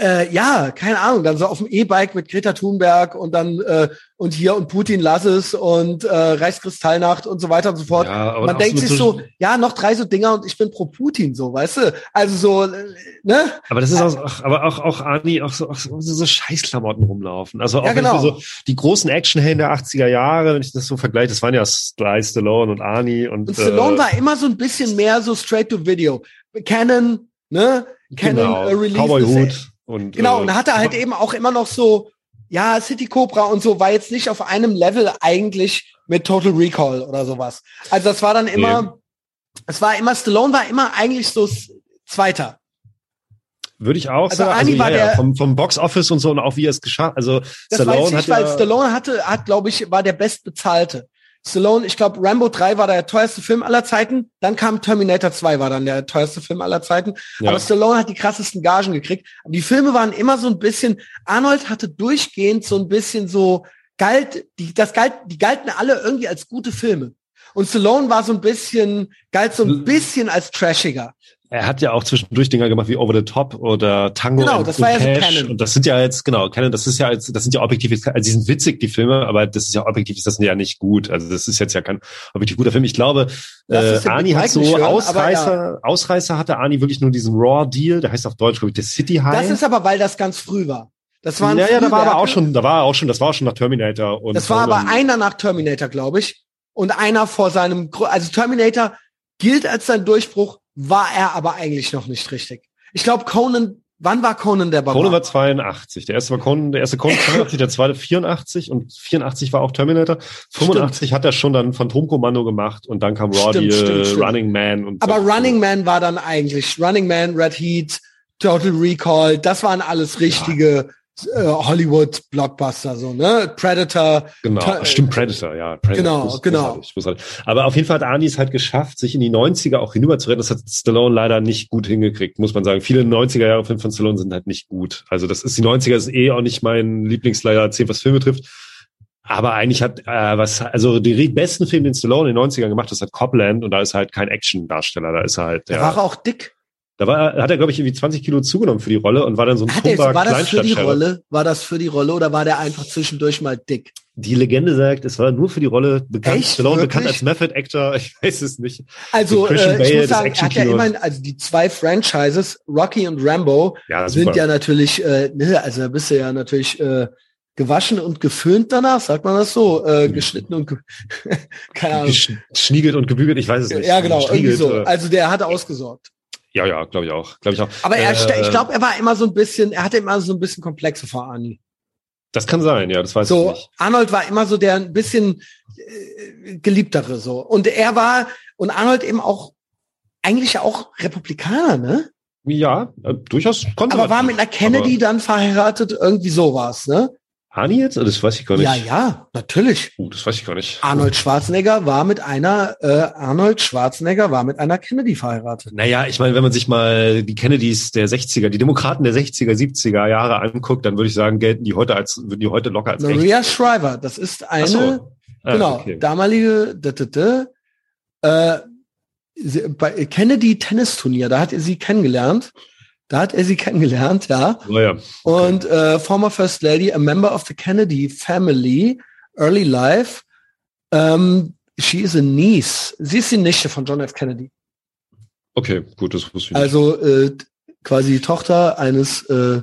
Äh, ja, keine Ahnung, dann so auf dem E-Bike mit Greta Thunberg und dann äh, und hier und Putin lass es und äh, Reichskristallnacht und so weiter und so fort. Ja, Man denkt sich so, ja, noch drei so Dinger und ich bin pro Putin, so, weißt du? Also so, äh, ne? Aber das ist auch, aber auch, auch Ani, auch so, auch so, so Scheißklamotten rumlaufen. Also auch ja, genau. so die großen Actionhelden der 80er Jahre, wenn ich das so vergleiche, das waren ja Sly Stallone und Ani und. Und Stallone äh, war immer so ein bisschen mehr so straight to video. Canon, ne? Canon genau. uh, Release. Cowboy Hood. Und, genau, äh, und hatte halt eben auch immer noch so, ja, City Cobra und so war jetzt nicht auf einem Level eigentlich mit Total Recall oder sowas. Also das war dann immer, nee. es war immer, Stallone war immer eigentlich so Zweiter. Würde ich auch also sagen. Also, war ja, der, vom, vom Box Office und so und auch wie er es geschah. Also das Stallone weiß ich, hat weil ja, Stallone hatte, hat glaube ich, war der bestbezahlte. Stallone, ich glaube, Rambo 3 war der teuerste Film aller Zeiten. Dann kam Terminator 2, war dann der teuerste Film aller Zeiten. Ja. Aber Stallone hat die krassesten Gagen gekriegt. Die Filme waren immer so ein bisschen, Arnold hatte durchgehend so ein bisschen so, galt, die, das galt, die galten alle irgendwie als gute Filme. Und Stallone war so ein bisschen, galt so ein bisschen als trashiger er hat ja auch zwischendurch Dinger gemacht wie Over the Top oder Tango genau, das war ja so Canon. Und das sind ja jetzt, genau, Canon, das ist ja jetzt, das sind ja objektiv, also die sind witzig, die Filme, aber das ist ja objektiv, ist das ja nicht gut. Also das ist jetzt ja kein objektiv guter Film. Ich glaube, äh, Ani hat so hören, Ausreißer, ja. Ausreißer hatte Ani wirklich nur diesen Raw Deal, der heißt auf Deutsch, glaube ich, der City High. Das ist aber, weil das ganz früh war. Das war ja, ja, da war aber auch schon, da war auch schon, das war auch schon nach Terminator und. Das war aber einer nach Terminator, glaube ich. Und einer vor seinem, also Terminator gilt als sein Durchbruch, war er aber eigentlich noch nicht richtig. Ich glaube, Conan, wann war Conan der Barbar? Conan war 82. Der erste war Conan, der erste Conan 82, der zweite 84 und 84 war auch Terminator. 85 stimmt. hat er schon dann Phantomkommando gemacht und dann kam Roddy, stimmt, Running Man und Aber so. Running Man war dann eigentlich Running Man, Red Heat, Total Recall, das waren alles richtige ja äh, Hollywood Blockbuster so ne? Predator genau. Stimmt Predator ja. Predator. genau genau. aber auf jeden Fall hat Arnie es halt geschafft sich in die 90er auch hinüber zu retten das hat Stallone leider nicht gut hingekriegt muss man sagen. Viele 90er Jahre Filme von Stallone sind halt nicht gut. Also das ist die 90er ist eh auch nicht mein Lieblingsleider 10 was Filme trifft. Aber eigentlich hat äh, was also die besten Filme den Stallone in den 90ern gemacht das hat Copland und da ist halt kein Action Darsteller da ist er halt der war auch dick da war, hat er, glaube ich, irgendwie 20 Kilo zugenommen für die Rolle und war dann so ein hat er, War das für die Rolle? War das für die Rolle oder war der einfach zwischendurch mal dick? Die Legende sagt, es war nur für die Rolle bekannt. Echt? Stallone bekannt als Method Actor, <laughs> ich weiß es nicht. Also äh, Bale, ich muss sagen, er hat ja immerhin, also die zwei Franchises, Rocky und Rambo, ja, sind ja natürlich, äh, ne, also da bist du ja natürlich äh, gewaschen und geföhnt danach, sagt man das so? Äh, hm. geschnitten und ge <laughs> keine Ahnung. Geschniegelt und gebügelt, ich weiß es nicht. Ja, genau, irgendwie so. Also der hatte ausgesorgt. Ja, ja, glaube ich auch. Glaube ich auch. Aber er, äh, ich glaube, er war immer so ein bisschen, er hatte immer so ein bisschen Komplexe vor Arnie. Das kann sein, ja, das weiß so, ich nicht. Arnold war immer so der ein bisschen äh, geliebtere so. Und er war, und Arnold eben auch, eigentlich auch Republikaner, ne? Ja, äh, durchaus konnte Aber war mit einer Kennedy dann verheiratet, irgendwie sowas, ne? Hani jetzt? Das weiß ich gar nicht. Ja, ja, natürlich. Uh, das weiß ich gar nicht. Arnold Schwarzenegger war mit einer, äh, Arnold Schwarzenegger war mit einer Kennedy verheiratet. Naja, ich meine, wenn man sich mal die Kennedys der 60er, die Demokraten der 60er, 70er Jahre anguckt, dann würde ich sagen, gelten die heute als, würden die heute locker als Maria echt. Shriver, das ist eine, so. ah, genau, okay. damalige, d -d -d, äh, bei Kennedy Tennisturnier, da hat er sie kennengelernt. Da hat er sie kennengelernt, ja. Oh ja. Okay. Und äh, former First Lady, a member of the Kennedy family, early life. Um, she is a niece. Sie ist die Nichte von John F. Kennedy. Okay, gut, das wusste ich. Also äh, quasi Tochter eines äh,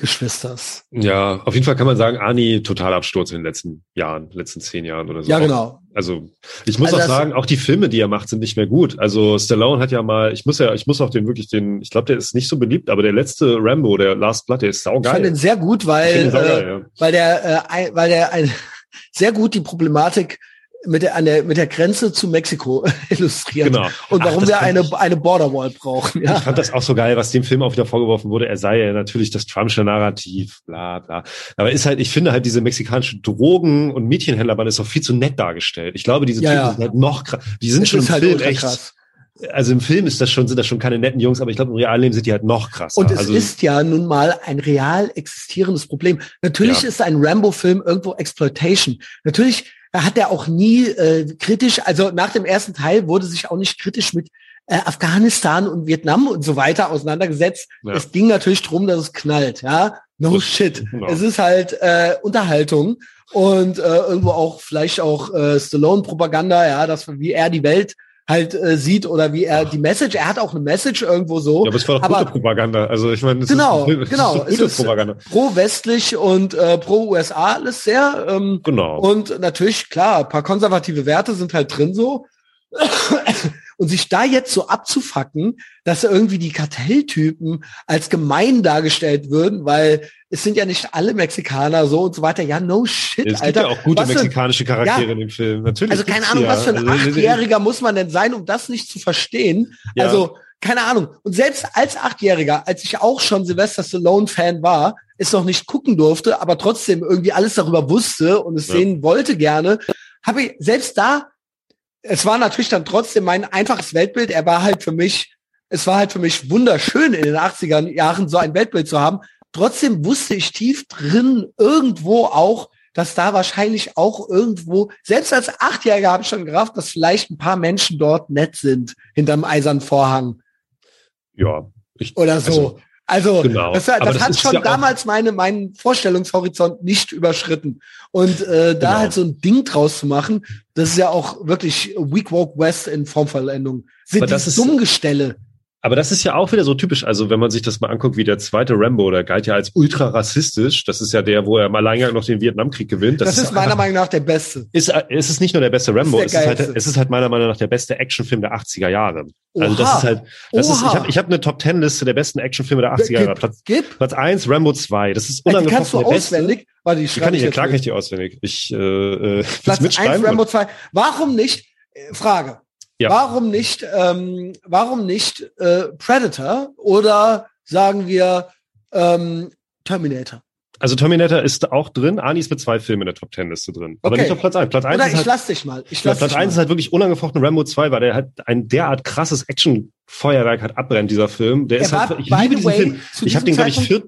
Geschwisters. Ja, auf jeden Fall kann man sagen, Ani total Absturz in den letzten Jahren, letzten zehn Jahren oder so. Ja, genau. Also ich muss also auch sagen, auch die Filme, die er macht, sind nicht mehr gut. Also Stallone hat ja mal, ich muss ja, ich muss auch den wirklich den, ich glaube, der ist nicht so beliebt, aber der letzte Rambo, der Last Blood, der ist saugeil. Ich fand den sehr gut, weil, saugeil, äh, ja. weil der, äh, weil der ein, <laughs> sehr gut die Problematik mit der, an der, mit der Grenze zu Mexiko <laughs> illustriert. Genau. Und warum Ach, wir eine, eine Borderwall brauchen. Ja. Ich fand das auch so geil, was dem Film auch wieder vorgeworfen wurde. Er sei ja natürlich das Trumpsche Narrativ, bla, bla. Aber ist halt, ich finde halt diese mexikanische Drogen- und Mädchenhändlerbahn ist auch viel zu nett dargestellt. Ich glaube, diese ja, Typen ja. sind halt noch krass. Die sind es schon im halt Film echt. Krass. Also im Film ist das schon, sind das schon keine netten Jungs, aber ich glaube, im Realleben sind die halt noch krasser. Und es also, ist ja nun mal ein real existierendes Problem. Natürlich ja. ist ein Rambo-Film irgendwo Exploitation. Natürlich hat er auch nie äh, kritisch, also nach dem ersten Teil wurde sich auch nicht kritisch mit äh, Afghanistan und Vietnam und so weiter auseinandergesetzt. Ja. Es ging natürlich drum, dass es knallt, ja. No das, shit. Genau. Es ist halt äh, Unterhaltung und äh, irgendwo auch vielleicht auch äh, Stallone-Propaganda, ja, dass wie er die Welt halt äh, sieht oder wie er die Message, er hat auch eine Message irgendwo so. Ja, aber es war doch aber, gute Propaganda. Also ich meine, genau, ist, genau, <laughs> es ist Propaganda. pro-westlich und äh, pro-USA alles sehr. Ähm, genau. Und natürlich, klar, paar konservative Werte sind halt drin so. Und sich da jetzt so abzufacken, dass irgendwie die Kartelltypen als gemein dargestellt würden, weil es sind ja nicht alle Mexikaner so und so weiter. Ja, no shit, es Alter. Es gibt ja auch gute was mexikanische Charaktere ja, in dem Film. Natürlich. Also keine Ahnung, ja. was für ein also, Achtjähriger muss man denn sein, um das nicht zu verstehen? Ja. Also keine Ahnung. Und selbst als Achtjähriger, als ich auch schon Sylvester Stallone-Fan war, es noch nicht gucken durfte, aber trotzdem irgendwie alles darüber wusste und es sehen wollte gerne, habe ich selbst da es war natürlich dann trotzdem mein einfaches Weltbild. Er war halt für mich, es war halt für mich wunderschön in den 80er Jahren so ein Weltbild zu haben. Trotzdem wusste ich tief drin irgendwo auch, dass da wahrscheinlich auch irgendwo, selbst als Achtjähriger habe ich schon gerafft, dass vielleicht ein paar Menschen dort nett sind hinterm eisernen Vorhang. Ja. Ich, Oder so. Also, also genau. das, das, das hat schon ja damals meine, meinen Vorstellungshorizont nicht überschritten. Und äh, da genau. halt so ein Ding draus zu machen, das ist ja auch wirklich Weak Walk West in Formvollendung. Sind Aber die Dummgestelle. Aber das ist ja auch wieder so typisch. Also wenn man sich das mal anguckt, wie der zweite Rambo, der galt ja als ultra rassistisch. Das ist ja der, wo er im Alleingang noch den Vietnamkrieg gewinnt. Das, das ist, ist, meiner Meinung nach der beste. Ist, ist es nicht nur der beste Rambo, es ist, halt, es ist halt meiner Meinung nach der beste Actionfilm der 80er Jahre. Oha. Also das ist halt, das Oha. ist, ich habe ich hab eine Top Ten Liste der besten Actionfilme der 80er Jahre. Platz, Gib. Platz eins Rambo 2. Das ist unangefochten die kannst du der auswendig? Beste. Warte, ich die kann ich, klar kann ich die auswendig. Ich, äh, äh, Platz eins Rambo 2. Warum nicht? Äh, Frage. Ja. Warum nicht, ähm, warum nicht äh, Predator oder sagen wir ähm, Terminator? Also Terminator ist auch drin. Ani ist mit zwei Filmen in der Top Ten Liste drin. Aber okay. nicht auf Platz 1. Platz 1 Oder ist ich halt, lass dich mal. Ich lass Platz 1 ist halt wirklich unangefochten Rambo 2, weil der halt ein derart krasses Action-Feuerwerk hat abbrennt, dieser Film. Der er ist halt, ich liebe diesen way, Film. Ich habe den, glaube ich, vier,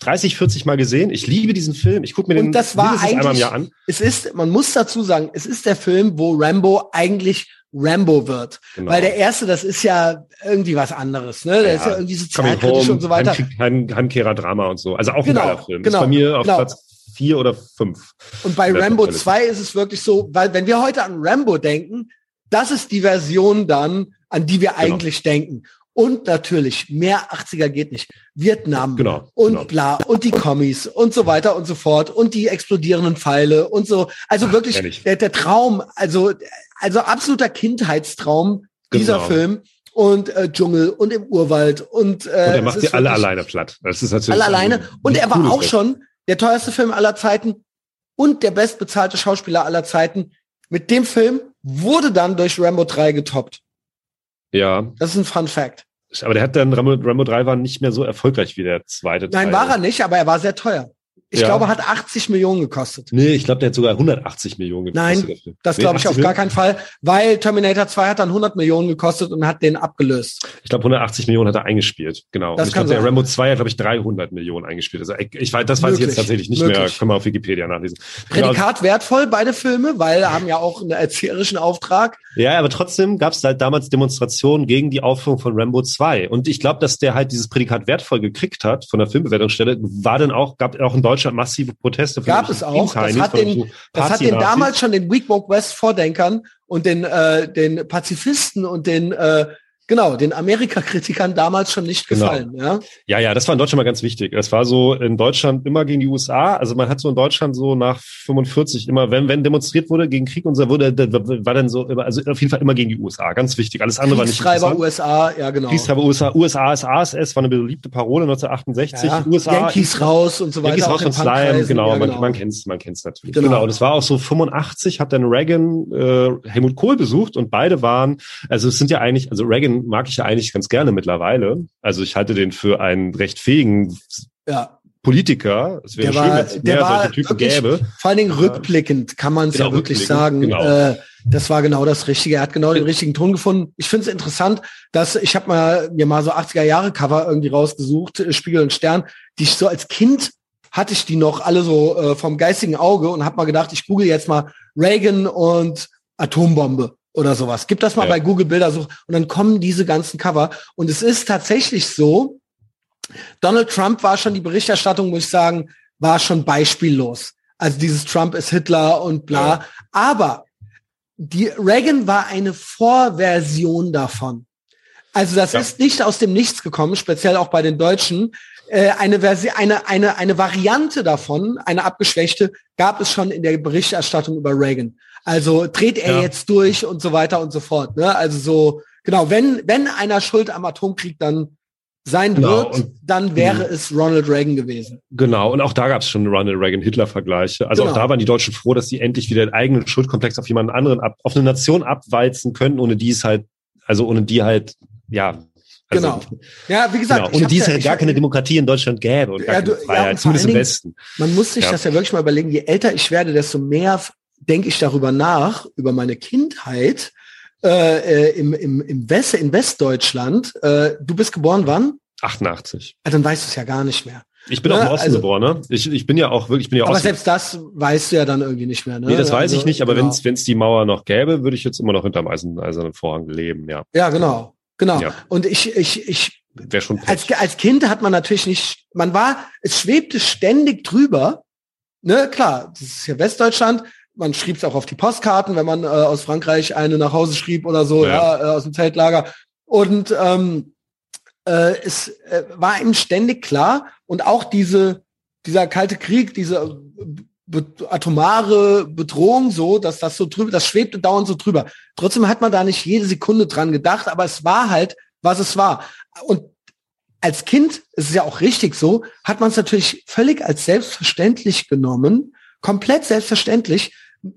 30, 40 Mal gesehen. Ich liebe diesen Film. Ich gucke mir den Und das war einmal im Jahr an. Es ist, man muss dazu sagen, es ist der Film, wo Rambo eigentlich Rambo wird. Genau. Weil der erste, das ist ja irgendwie was anderes, ne? Der ja, ist ja irgendwie sozialkritisch und so weiter. Heim, Heimkehrer-Drama und so. Also auch genau, ein geiler Film. Genau, ist bei mir auf genau. Platz vier oder fünf. Und bei Rambo 2 ist es wirklich so, weil wenn wir heute an Rambo denken, das ist die Version dann, an die wir genau. eigentlich denken. Und natürlich, mehr 80er geht nicht. Vietnam genau, und genau. bla und die Kommis und so weiter und so fort und die explodierenden Pfeile und so. Also Ach, wirklich der, der Traum, also also absoluter Kindheitstraum dieser genau. Film und äh, Dschungel und im Urwald und, äh, und er macht sie alle alleine platt. Das ist natürlich alle alleine und er war auch schon der teuerste Film aller Zeiten und der bestbezahlte Schauspieler aller Zeiten. Mit dem Film wurde dann durch Rambo 3 getoppt. Ja. Das ist ein Fun Fact. Aber der hat dann, Rambo, Rambo 3 war nicht mehr so erfolgreich wie der zweite Teil. Nein, war er nicht, aber er war sehr teuer. Ich ja. glaube, hat 80 Millionen gekostet. Nee, ich glaube, der hat sogar 180 Millionen gekostet. Nein, das glaube ich auf Millionen? gar keinen Fall, weil Terminator 2 hat dann 100 Millionen gekostet und hat den abgelöst. Ich glaube, 180 Millionen hat er eingespielt, genau. Das und ich glaube, der Rambo 2 hat, glaube ich, 300 Millionen eingespielt. Also ich, weiß, das weiß ich jetzt tatsächlich nicht möglich. mehr. Können wir auf Wikipedia nachlesen. Prädikat genau. wertvoll, beide Filme, weil haben ja auch einen erzieherischen Auftrag. Ja, aber trotzdem gab es halt damals Demonstrationen gegen die Aufführung von Rambo 2. Und ich glaube, dass der halt dieses Prädikat wertvoll gekriegt hat von der Filmbewertungsstelle, war dann auch, gab auch in Deutschland massive Proteste Proteste. Gab es auch. Das hat, den, so das hat den damals schon den Weak Woke West Vordenkern und den, äh, den Pazifisten und den äh, Genau, den Amerika-Kritikern damals schon nicht genau. gefallen. Genau. Ja? ja, ja, das war in Deutschland mal ganz wichtig. Es war so in Deutschland immer gegen die USA. Also man hat so in Deutschland so nach 45 immer, wenn wenn demonstriert wurde gegen Krieg und so wurde, war dann so immer, also auf jeden Fall immer gegen die USA. Ganz wichtig. Alles andere war nicht Kriegstreiber USA, ja genau. Kriegstreiber USA, USA ist ASS, war eine beliebte Parole 1968. Ja, USA Yankees raus und so weiter. Yankees raus von Slime, genau, ja, genau. Man, man kennt's, man kennt's natürlich. Genau. genau. Und es war auch so 85 hat dann Reagan äh, Helmut Kohl besucht und beide waren, also es sind ja eigentlich, also Reagan mag ich ja eigentlich ganz gerne mittlerweile. Also ich halte den für einen recht fähigen ja. Politiker. Es wäre schön, wenn es mehr solche Typen gäbe. Vor allen Dingen rückblickend kann man es genau, ja wirklich sagen. Genau. Äh, das war genau das Richtige. Er hat genau den richtigen Ton gefunden. Ich finde es interessant, dass ich habe mal mir mal so 80er Jahre Cover irgendwie rausgesucht, äh, Spiegel und Stern, die ich so als Kind hatte ich die noch alle so äh, vom geistigen Auge und habe mal gedacht, ich google jetzt mal Reagan und Atombombe oder sowas. Gib das mal ja. bei Google Bildersuche und dann kommen diese ganzen Cover. Und es ist tatsächlich so, Donald Trump war schon die Berichterstattung, muss ich sagen, war schon beispiellos. Also dieses Trump ist Hitler und bla. Ja. Aber die Reagan war eine Vorversion davon. Also das ja. ist nicht aus dem Nichts gekommen, speziell auch bei den Deutschen. Äh, eine, Versi eine, eine, eine Variante davon, eine abgeschwächte, gab es schon in der Berichterstattung über Reagan. Also dreht er ja. jetzt durch und so weiter und so fort. Ne? Also so, genau, wenn, wenn einer Schuld am Atomkrieg dann sein genau. wird, und, dann wäre es Ronald Reagan gewesen. Genau, und auch da gab es schon Ronald Reagan-Hitler-Vergleiche. Also genau. auch da waren die Deutschen froh, dass sie endlich wieder den eigenen Schuldkomplex auf jemanden anderen, ab, auf eine Nation abwalzen können, ohne die es halt, also ohne die halt, ja, also, genau. Ja, wie gesagt, genau. ohne die es ja gar keine Demokratie in Deutschland gäbe und gar ja, du, keine Freiheit, ja, zumindest im Westen. Man muss sich ja. das ja wirklich mal überlegen. Je älter ich werde, desto mehr denke ich darüber nach, über meine Kindheit äh, äh, im, im, im West, in Westdeutschland. Äh, du bist geboren wann? 88. Ja, dann weißt du es ja gar nicht mehr. Ich bin ne? auch im Osten also, geboren, ne? Ich, ich bin ja auch wirklich, ich bin ja Aber Osten. selbst das weißt du ja dann irgendwie nicht mehr, ne? Nee, das weiß also, ich nicht, aber genau. wenn es die Mauer noch gäbe, würde ich jetzt immer noch hinterm eisernen Vorhang leben, ja. Ja, genau. Genau. Ja. Und ich, ich, ich, Wäre schon als, als Kind hat man natürlich nicht, man war, es schwebte ständig drüber, ne, klar, das ist ja Westdeutschland, man schrieb es auch auf die Postkarten, wenn man äh, aus Frankreich eine nach Hause schrieb oder so, ja, ja äh, aus dem Zeltlager. Und ähm, äh, es äh, war ihm ständig klar und auch diese, dieser kalte Krieg, diese be atomare Bedrohung so, dass das so drüber, das schwebte dauernd so drüber. Trotzdem hat man da nicht jede Sekunde dran gedacht, aber es war halt, was es war. Und als Kind, es ist ja auch richtig so, hat man es natürlich völlig als selbstverständlich genommen, komplett selbstverständlich,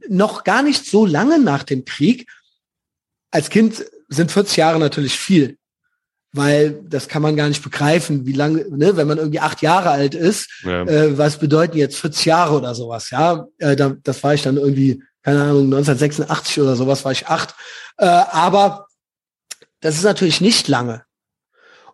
noch gar nicht so lange nach dem Krieg. Als Kind sind 40 Jahre natürlich viel, weil das kann man gar nicht begreifen, wie lange, ne, wenn man irgendwie acht Jahre alt ist, ja. äh, was bedeuten jetzt 40 Jahre oder sowas, ja, äh, da, das war ich dann irgendwie, keine Ahnung, 1986 oder sowas war ich acht, äh, aber das ist natürlich nicht lange.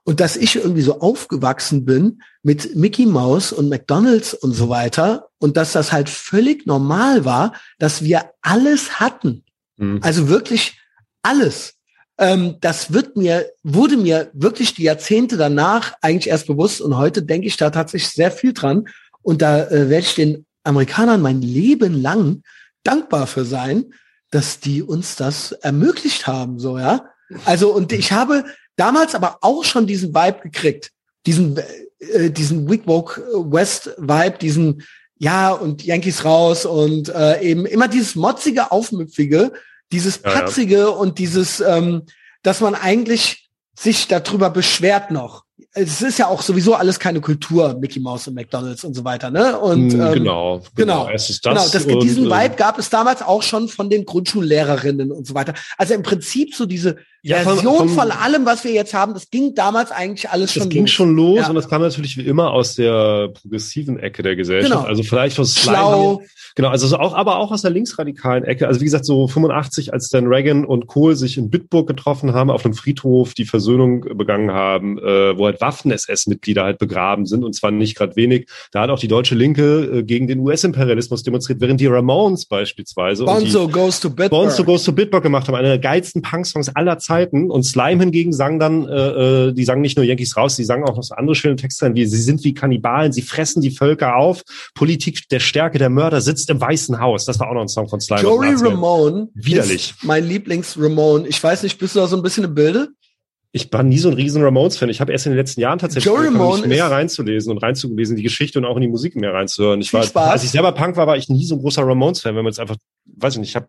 Und dass ich irgendwie so aufgewachsen bin mit Mickey Mouse und McDonalds und so weiter und dass das halt völlig normal war, dass wir alles hatten. Mhm. Also wirklich alles. Ähm, das wird mir, wurde mir wirklich die Jahrzehnte danach eigentlich erst bewusst und heute denke ich da tatsächlich sehr viel dran und da äh, werde ich den Amerikanern mein Leben lang dankbar für sein, dass die uns das ermöglicht haben, so, ja. Also, und ich habe damals aber auch schon diesen Vibe gekriegt, diesen, äh, diesen Wigwoke West Vibe, diesen, ja, und Yankees raus und äh, eben immer dieses motzige, aufmüpfige, dieses patzige ja, ja. und dieses, ähm, dass man eigentlich sich darüber beschwert noch es ist ja auch sowieso alles keine Kultur, Mickey Mouse und McDonalds und so weiter, ne? Und hm, ähm, genau, genau, genau, es ist das genau das, und, diesen äh, Vibe gab es damals auch schon von den Grundschullehrerinnen und so weiter. Also im Prinzip so diese ja, Version von, von, allem, was wir jetzt haben, das ging damals eigentlich alles schon los. Das ging schon los ja. und das kam natürlich wie immer aus der progressiven Ecke der Gesellschaft. Genau. Also vielleicht aus Schlau. Genau, also auch, aber auch aus der linksradikalen Ecke. Also wie gesagt, so 85, als dann Reagan und Kohl sich in Bitburg getroffen haben, auf einem Friedhof die Versöhnung begangen haben, äh, wo halt Waffen-SS-Mitglieder halt begraben sind und zwar nicht gerade wenig. Da hat auch die deutsche Linke äh, gegen den US-Imperialismus demonstriert, während die Ramones beispielsweise Bonzo Goes to Bitburg. Bonzo Goes to Bitburg gemacht haben, einer der geilsten Punk-Songs aller Zeiten. Und Slime hingegen sang dann, äh, äh die sagen nicht nur Yankees raus, die sagen auch noch so andere schöne Texte, wie sie sind wie Kannibalen, sie fressen die Völker auf, Politik der Stärke der Mörder sitzt im Weißen Haus. Das war auch noch ein Song von Slime. Joey Ramone. Widerlich. mein Lieblings-Ramone. Ich weiß nicht, bist du da so ein bisschen im Bilde? ich war nie so ein riesen Ramones-Fan. Ich habe erst in den letzten Jahren tatsächlich mich mehr reinzulesen und reinzulesen, die Geschichte und auch in die Musik mehr reinzuhören. Ich war, Spaß. als ich selber Punk war, war ich nie so ein großer Ramones-Fan, wenn man jetzt einfach, weiß ich nicht, ich habe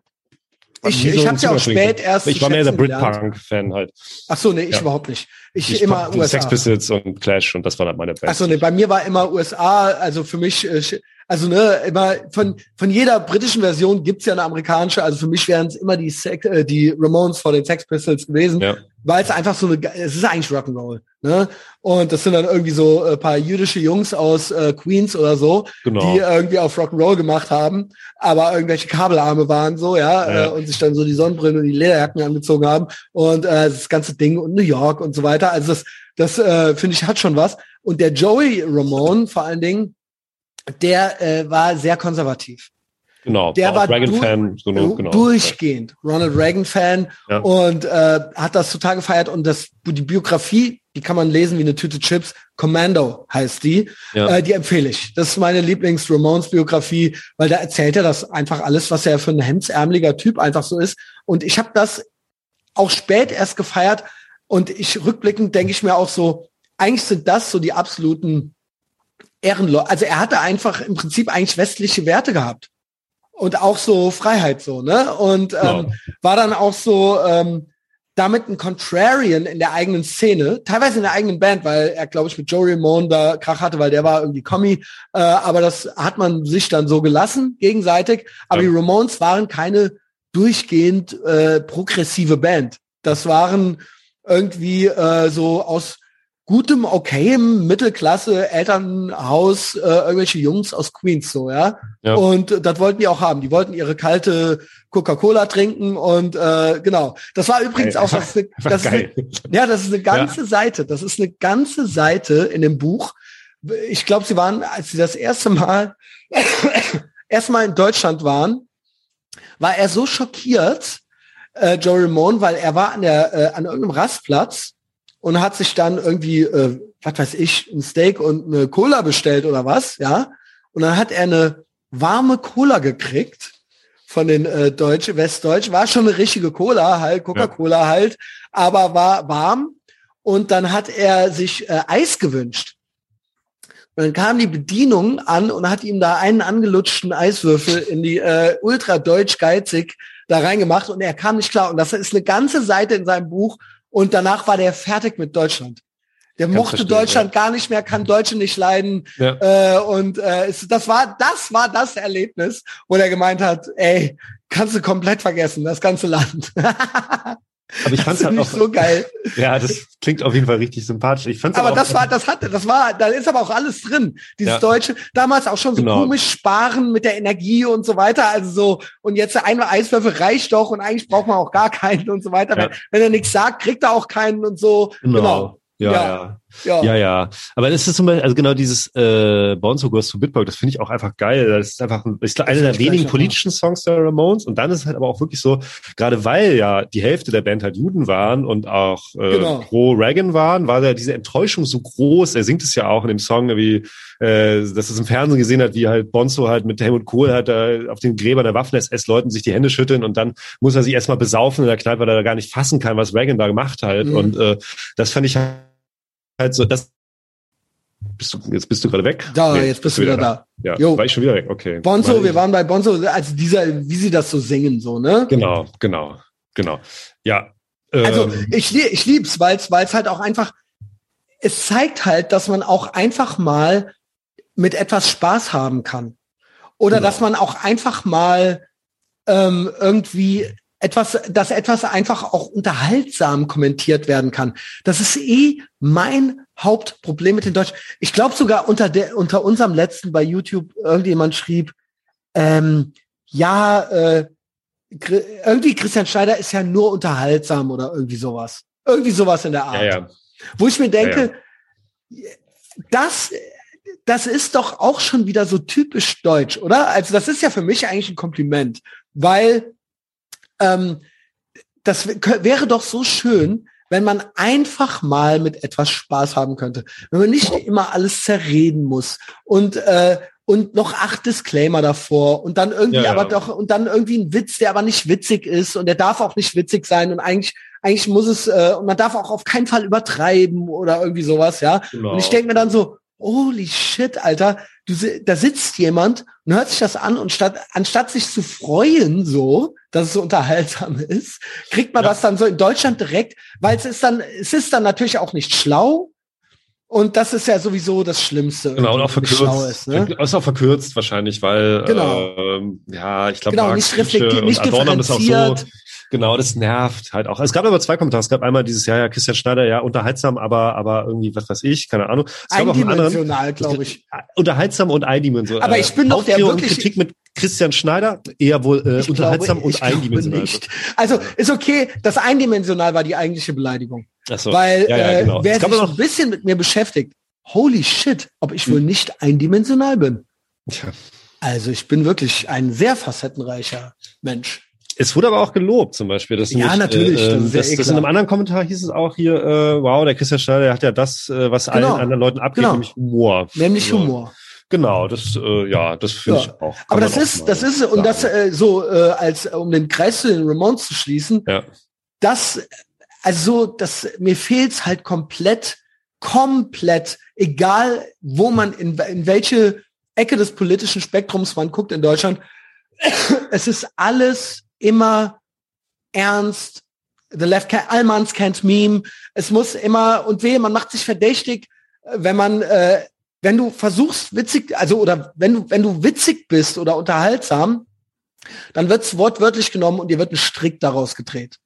ich, ich so habe ja auch spät erst. Ich war mehr der Britpunk-Fan halt. Ach so, nee, ich ja. überhaupt nicht. Ich, ich immer USA. Sex Pistols und Clash und das war dann meine Band. Ach so, nee, bei mir war immer USA, also für mich, äh, also ne, immer von von jeder britischen Version gibt's ja eine amerikanische. Also für mich wären es immer die Sex, äh, die Ramones vor den Sex Pistols gewesen. Ja weil es einfach so eine, es ist eigentlich Rock'n'Roll, ne? Und das sind dann irgendwie so ein äh, paar jüdische Jungs aus äh, Queens oder so, genau. die irgendwie auf Rock'n'Roll gemacht haben, aber irgendwelche Kabelarme waren so, ja, ja. Äh, und sich dann so die Sonnenbrillen und die Lederjacken angezogen haben und äh, das ganze Ding und New York und so weiter. Also das, das äh, finde ich hat schon was. Und der Joey Ramone vor allen Dingen, der äh, war sehr konservativ. Genau, der war Reagan-Fan, du genau, genau. durchgehend Ronald Reagan-Fan ja. und äh, hat das total gefeiert und das die Biografie, die kann man lesen wie eine Tüte Chips. Commando heißt die, ja. äh, die empfehle ich. Das ist meine Lieblings-Ramones-Biografie, weil da erzählt er das einfach alles, was er für ein hemdsärmeliger Typ einfach so ist. Und ich habe das auch spät erst gefeiert und ich rückblickend denke ich mir auch so, eigentlich sind das so die absoluten Ehrenleute. Also er hatte einfach im Prinzip eigentlich westliche Werte gehabt und auch so Freiheit so, ne? Und ähm, ja. war dann auch so ähm, damit ein Contrarian in der eigenen Szene, teilweise in der eigenen Band, weil er, glaube ich, mit Joe Ramone da Krach hatte, weil der war irgendwie Kommi, äh, aber das hat man sich dann so gelassen, gegenseitig. Aber ja. die Ramones waren keine durchgehend äh, progressive Band. Das waren irgendwie äh, so aus gutem, okayem Mittelklasse Elternhaus äh, irgendwelche Jungs aus Queens so, ja. ja. Und das wollten die auch haben. Die wollten ihre kalte Coca-Cola trinken und äh, genau. Das war übrigens geil. auch das, ist eine, <laughs> das ist eine, ja, das ist eine ganze ja. Seite. Das ist eine ganze Seite in dem Buch. Ich glaube, sie waren, als sie das erste Mal <coughs> erstmal in Deutschland waren, war er so schockiert, äh, Joe Ramone, weil er war an der äh, an irgendeinem Rastplatz und hat sich dann irgendwie, äh, was weiß ich, ein Steak und eine Cola bestellt oder was, ja. Und dann hat er eine warme Cola gekriegt von den äh, Deutschen, Westdeutsch, war schon eine richtige Cola, halt, Coca-Cola ja. halt, aber war warm. Und dann hat er sich äh, Eis gewünscht. Und dann kam die Bedienung an und hat ihm da einen angelutschten Eiswürfel in die äh, ultra deutsch geizig da reingemacht und er kam nicht klar. Und das ist eine ganze Seite in seinem Buch und danach war der fertig mit Deutschland. Der Ganz mochte Deutschland ja. gar nicht mehr, kann Deutsche nicht leiden. Ja. Äh, und äh, es, das war das war das Erlebnis, wo er gemeint hat, ey, kannst du komplett vergessen, das ganze Land. <laughs> Aber ich fand es halt auch so geil. <laughs> Ja, das klingt auf jeden Fall richtig sympathisch. Ich fand's aber, aber das war, das hatte, das war, da ist aber auch alles drin. Dieses ja. Deutsche, damals auch schon so genau. komisch sparen mit der Energie und so weiter. Also so, und jetzt einmal Eiswürfel reicht doch und eigentlich braucht man auch gar keinen und so weiter. Ja. Wenn, wenn er nichts sagt, kriegt er auch keinen und so. Genau. genau. Ja, ja. Ja. Ja, ja. Aber es ist zum Beispiel, also genau dieses äh, Born to Goes to Bitburg, das finde ich auch einfach geil. Das ist einfach ist einer der wenigen politischen Songs der Ramones. Und dann ist es halt aber auch wirklich so, gerade weil ja die Hälfte der Band halt Juden waren und auch äh, genau. pro Reagan waren, war ja diese Enttäuschung so groß. Er singt es ja auch in dem Song, wie äh, dass es im Fernsehen gesehen hat, wie halt Bonzo halt mit Helmut Kohl halt da auf den Gräbern der Waffen-SS-Leuten sich die Hände schütteln und dann muss er sich erstmal besaufen in der Kneipe, weil er da gar nicht fassen kann, was Reagan da gemacht hat. Mhm. Und äh, das fand ich halt halt so, das bist du, jetzt bist du gerade weg? Da, nee, jetzt bist du wieder, da. da. Ja, jo. war ich schon wieder weg, okay. Bonzo, wir waren bei Bonzo, also dieser, wie sie das so singen, so, ne? Genau, genau, genau. Ja. Ähm, also ich, ich lieb's, weil es halt auch einfach, es zeigt halt, dass man auch einfach mal mit etwas Spaß haben kann. Oder genau. dass man auch einfach mal ähm, irgendwie etwas, dass etwas einfach auch unterhaltsam kommentiert werden kann. Das ist eh mein Hauptproblem mit den Deutschen. Ich glaube sogar unter der, unter unserem letzten bei YouTube irgendjemand schrieb, ähm, ja, äh, irgendwie Christian Schneider ist ja nur unterhaltsam oder irgendwie sowas. Irgendwie sowas in der Art. Ja, ja. Wo ich mir denke, ja, das, das ist doch auch schon wieder so typisch deutsch, oder? Also das ist ja für mich eigentlich ein Kompliment, weil ähm, das wäre doch so schön, wenn man einfach mal mit etwas Spaß haben könnte. Wenn man nicht immer alles zerreden muss und äh, und noch acht Disclaimer davor und dann irgendwie ja, ja. aber doch und dann irgendwie ein Witz, der aber nicht witzig ist und der darf auch nicht witzig sein und eigentlich eigentlich muss es äh, und man darf auch auf keinen Fall übertreiben oder irgendwie sowas, ja. Genau. Und ich denke mir dann so, holy shit, Alter, du, da sitzt jemand und hört sich das an und statt, anstatt sich zu freuen so, dass es so unterhaltsam <laughs> ist, kriegt man ja. das dann so in Deutschland direkt, weil es ist dann, es ist dann natürlich auch nicht schlau, und das ist ja sowieso das Schlimmste. Genau, und auch verkürzt. Ist, ne? ist auch verkürzt wahrscheinlich, weil genau. ähm, ja, ich glaube, genau, nicht reflektiert, nicht differenziert. Ist auch so, Genau, das nervt halt auch. Es gab aber zwei Kommentare. Es gab einmal dieses, ja, ja, Christian Schneider, ja, unterhaltsam, aber, aber irgendwie, was weiß ich, keine Ahnung. Es gab Eindimensional, glaube ich. Unterhaltsam und eindimensional. Aber ich bin doch der wirklich... Kritik mit Christian Schneider, eher wohl äh, unterhaltsam glaube, und eindimensional. Also ist okay, das eindimensional war die eigentliche Beleidigung. Ach so. Weil ja, ja, genau. äh, wer sich noch ein bisschen mit mir beschäftigt, holy shit, ob ich wohl hm. nicht eindimensional bin. Ja. Also ich bin wirklich ein sehr facettenreicher Mensch. Es wurde aber auch gelobt, zum Beispiel. Dass ja, nicht, natürlich. Äh, das, das, das in einem anderen Kommentar hieß es auch hier, äh, wow, der Christian Schneider, der hat ja das, äh, was genau. allen anderen Leuten abgeht, genau. nämlich Humor. Nämlich also, Humor. Genau, das, äh, ja, das finde ja. ich auch. Aber das ist, das ist, und das äh, so, äh, als um den Kreis zu den Ramones zu schließen, ja. das, also das, mir fehlt's halt komplett, komplett, egal wo man, in, in welche Ecke des politischen Spektrums man guckt in Deutschland, <coughs> es ist alles immer ernst. The left can, Allmans can't meme. Es muss immer und weh, man macht sich verdächtig, wenn man, äh, wenn du versuchst witzig, also oder wenn du, wenn du witzig bist oder unterhaltsam, dann wird's wortwörtlich genommen und dir wird ein Strick daraus gedreht.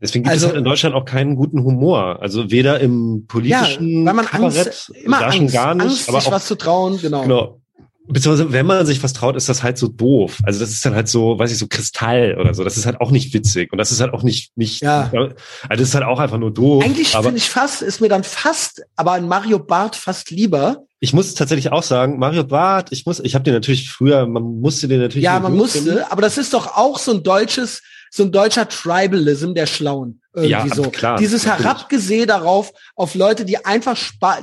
Deswegen gibt also, es halt in Deutschland auch keinen guten Humor. Also weder im politischen ja, weil man Kabarett, Angst, immer Angst, gar nicht, Angst, aber sich auch, was zu trauen, genau. genau. Beziehungsweise, wenn man sich was traut, ist das halt so doof. Also das ist dann halt so, weiß ich, so Kristall oder so. Das ist halt auch nicht witzig. Und das ist halt auch nicht, nicht, ja. also das ist halt auch einfach nur doof. Eigentlich finde ich fast, ist mir dann fast, aber ein Mario Bart fast lieber. Ich muss tatsächlich auch sagen, Mario Bart, ich muss, ich habe den natürlich früher, man musste den natürlich. Ja, man musste, finden. aber das ist doch auch so ein deutsches, so ein deutscher Tribalism der Schlauen. Irgendwie ja, so. Klar, Dieses natürlich. Herabgeseh darauf, auf Leute, die einfach,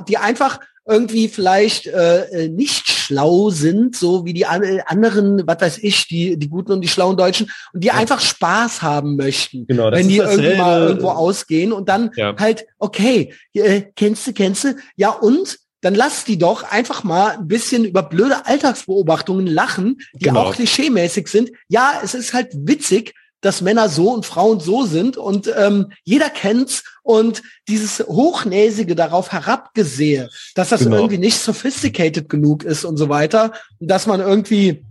die einfach irgendwie vielleicht äh, äh, nicht schlau sind, so wie die anderen, was weiß ich, die, die guten und die schlauen Deutschen, und die ja. einfach Spaß haben möchten, genau, wenn die irgendwie mal irgendwo ausgehen und dann ja. halt, okay, äh, kennst du, kennst du, ja und? Dann lass die doch einfach mal ein bisschen über blöde Alltagsbeobachtungen lachen, die genau. auch klischeemäßig sind. Ja, es ist halt witzig, dass Männer so und Frauen so sind und ähm, jeder kennt's und dieses hochnäsige darauf herabgesehe, dass das genau. irgendwie nicht sophisticated genug ist und so weiter und dass man irgendwie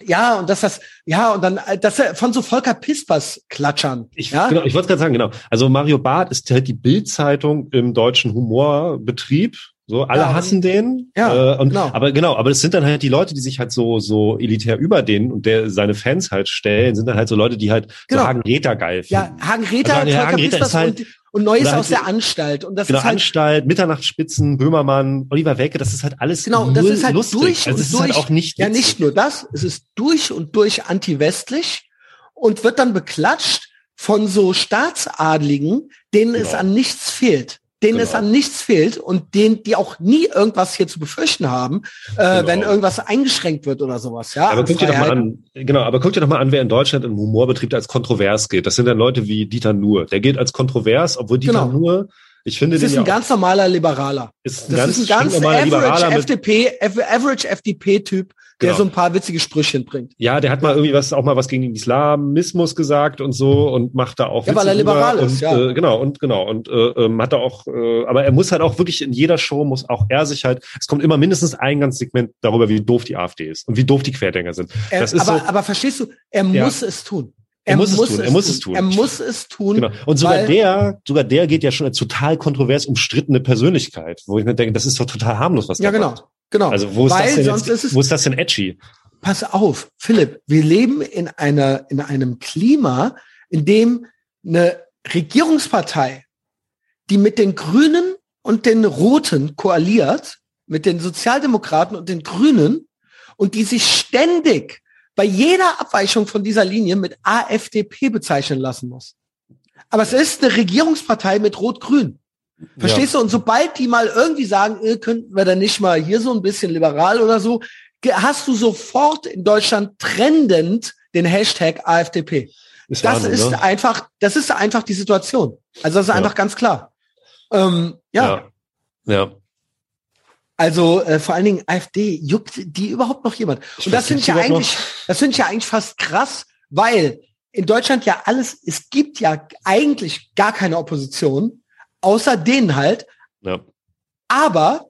ja, und dass das, ja, und dann, dass er von so Volker Pispers klatschern. Ich, ja? genau, ich wollte gerade sagen, genau. Also Mario Barth ist halt die Bildzeitung im deutschen Humorbetrieb. So, alle ja, hassen den. Ja, äh, und, genau. Aber genau, aber es sind dann halt die Leute, die sich halt so so elitär über den und der seine Fans halt stellen, sind dann halt so Leute, die halt genau. so Hagen Räther geil finden. Ja, Hagen Räther, also, Hagen Räther ist halt, und, und Neues aus der Anstalt. Und das genau, ist halt, Anstalt, Mitternachtsspitzen, Böhmermann, Oliver Welke, das ist halt alles genau, das ist halt lustig. durch also und durch. Halt auch nicht ja, nicht nur das, es ist durch und durch anti-westlich und wird dann beklatscht von so Staatsadligen, denen genau. es an nichts fehlt denen genau. es an nichts fehlt und denen, die auch nie irgendwas hier zu befürchten haben, äh, genau. wenn irgendwas eingeschränkt wird oder sowas. Ja, aber guck dir doch mal an, genau, aber guck dir doch mal an, wer in Deutschland im Humorbetrieb als kontrovers geht. Das sind dann Leute wie Dieter Nuhr. Der geht als kontrovers, obwohl Dieter genau. Nuhr ich finde, das ist ein ganz normaler Liberaler. Ist ein das ganz ist ein ganz average FDP, average FDP-Typ, der genau. so ein paar witzige Sprüchen bringt. Ja, der hat mal irgendwie was, auch mal was gegen den Islamismus gesagt und so und macht da auch. Ja, weil er liberal ist, und, ja. Äh, genau, und genau. Und äh, ähm, hat da auch, äh, aber er muss halt auch wirklich in jeder Show muss auch er sich halt, es kommt immer mindestens ein ganzes Segment darüber, wie doof die AfD ist und wie doof die Querdenker sind. Er, das ist aber, so, aber verstehst du, er ja. muss es tun. Er, er muss, muss, es tun. Er muss es tun. Er muss es tun. Genau. Und sogar der, sogar der geht ja schon als total kontrovers umstrittene Persönlichkeit, wo ich mir denke, das ist doch total harmlos, was ja, da genau. Macht. Genau. Also wo ist Weil das denn jetzt, ist es, wo ist das denn edgy? pass auf, Philipp, wir leben in einer, in einem Klima, in dem eine Regierungspartei, die mit den Grünen und den Roten koaliert, mit den Sozialdemokraten und den Grünen und die sich ständig bei jeder Abweichung von dieser Linie mit AfDP bezeichnen lassen muss. Aber es ist eine Regierungspartei mit Rot-Grün. Verstehst ja. du? Und sobald die mal irgendwie sagen, äh, könnten wir dann nicht mal hier so ein bisschen liberal oder so, hast du sofort in Deutschland trendend den Hashtag AfDP. Ist das Wahnsinn, ist ne? einfach, das ist einfach die Situation. Also das ist ja. einfach ganz klar. Ähm, ja. ja. Ja. Also äh, vor allen Dingen AfD juckt die überhaupt noch jemand. Und das finde ich ja eigentlich, noch? das finde ich ja eigentlich fast krass, weil in Deutschland ja alles, es gibt ja eigentlich gar keine Opposition, außer denen halt. Ja. Aber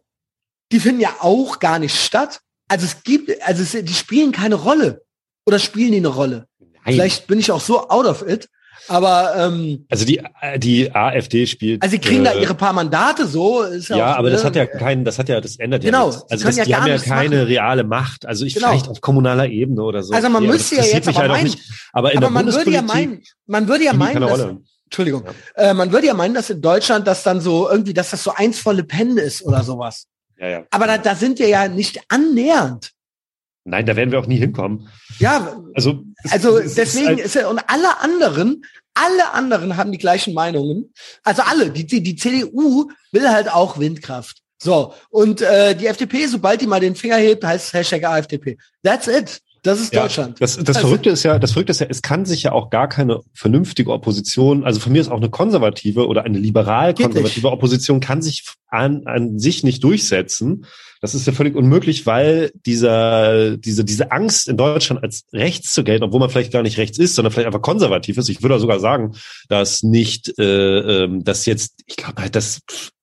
die finden ja auch gar nicht statt. Also es gibt, also es, die spielen keine Rolle. Oder spielen die eine Rolle? Nein. Vielleicht bin ich auch so out of it. Aber ähm, also die die AfD spielt. Also sie kriegen äh, da ihre paar Mandate so. Ist ja, ja auch, aber das hat ja keinen, das hat ja, das ändert genau, ja nichts. Also das, ja die haben ja keine machen. reale Macht. Also ich genau. vielleicht auf kommunaler Ebene oder so. Also man ja, müsste ja jetzt aber halt meinen, nicht, aber in aber der man würde ja meinen, man würde ja meinen, dass, Entschuldigung, ja. äh, man würde ja meinen, dass in Deutschland das dann so irgendwie, dass das so eins volle Pen ist oder sowas. Ja, ja. Aber da, da sind wir ja nicht annähernd Nein, da werden wir auch nie hinkommen. Ja, also, also deswegen ist, ist ja, und alle anderen, alle anderen haben die gleichen Meinungen. Also alle, die, die, die CDU will halt auch Windkraft. So, und äh, die FDP, sobald die mal den Finger hebt, heißt es Hashtag AFDP. That's it. Das ist Deutschland. Ja, das, das also, Verrückte ist ja, das Verrückte ist ja, es kann sich ja auch gar keine vernünftige Opposition, also von mir ist auch eine konservative oder eine liberal-konservative Opposition kann sich an, an sich nicht durchsetzen. Das ist ja völlig unmöglich, weil dieser, diese, diese Angst in Deutschland als rechts zu gelten, obwohl man vielleicht gar nicht rechts ist, sondern vielleicht einfach konservativ ist. Ich würde sogar sagen, dass nicht, äh, ähm, dass jetzt, ich glaube halt, dass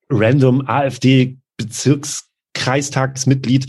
random AfD Bezirkskreistagsmitglied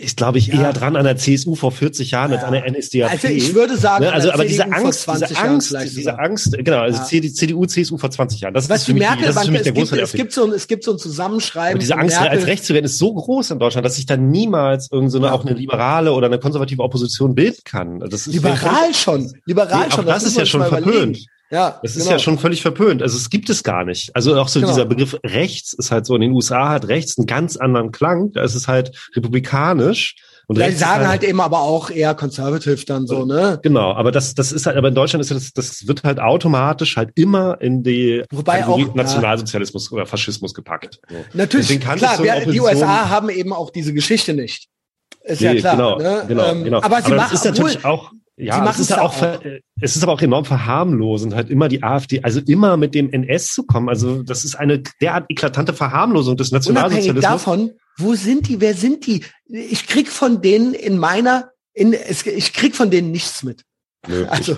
ist, glaube ich, eher ja. dran an der CSU vor 40 Jahren ja. als an der NSDAP. Also ich würde sagen, ne? also aber diese Angst, diese Angst, diese Angst, genau, also ja. CDU, CSU vor 20 Jahren. Das Was ist für mich, Merkel, das ist für mich der große es gibt, so ein, es gibt so ein Zusammenschreiben. Aber diese Angst, Merkel. als rechts zu werden, ist so groß in Deutschland, dass sich da niemals irgendeine so eine, auch eine liberale oder eine konservative Opposition bilden kann. Das ist Liberal schon, liberal nee, schon. Das, das ist ja schon verpönt. Ja, das ist genau. ja schon völlig verpönt. Also es gibt es gar nicht. Also auch so genau. dieser Begriff rechts ist halt so in den USA hat rechts einen ganz anderen Klang. Da ist es halt republikanisch. Und ja, die sagen halt, halt eben aber auch eher conservative dann so, ne? Genau, aber das, das ist halt, aber in Deutschland ist das, das wird halt automatisch halt immer in die Wobei auch, Nationalsozialismus ja. oder Faschismus gepackt. So. Natürlich, klar, so wir, die USA haben eben auch diese Geschichte nicht. Ist nee, ja klar. Genau, ne? genau, ähm, genau. Aber sie aber machen ist natürlich auch ja, es ist, auch, auch. es ist aber auch enorm verharmlosend, halt immer die AfD, also immer mit dem NS zu kommen. Also das ist eine derart eklatante Verharmlosung des Nationalsozialismus. Unabhängig davon, wo sind die? Wer sind die? Ich krieg von denen in meiner, in, ich krieg von denen nichts mit. Nö, also,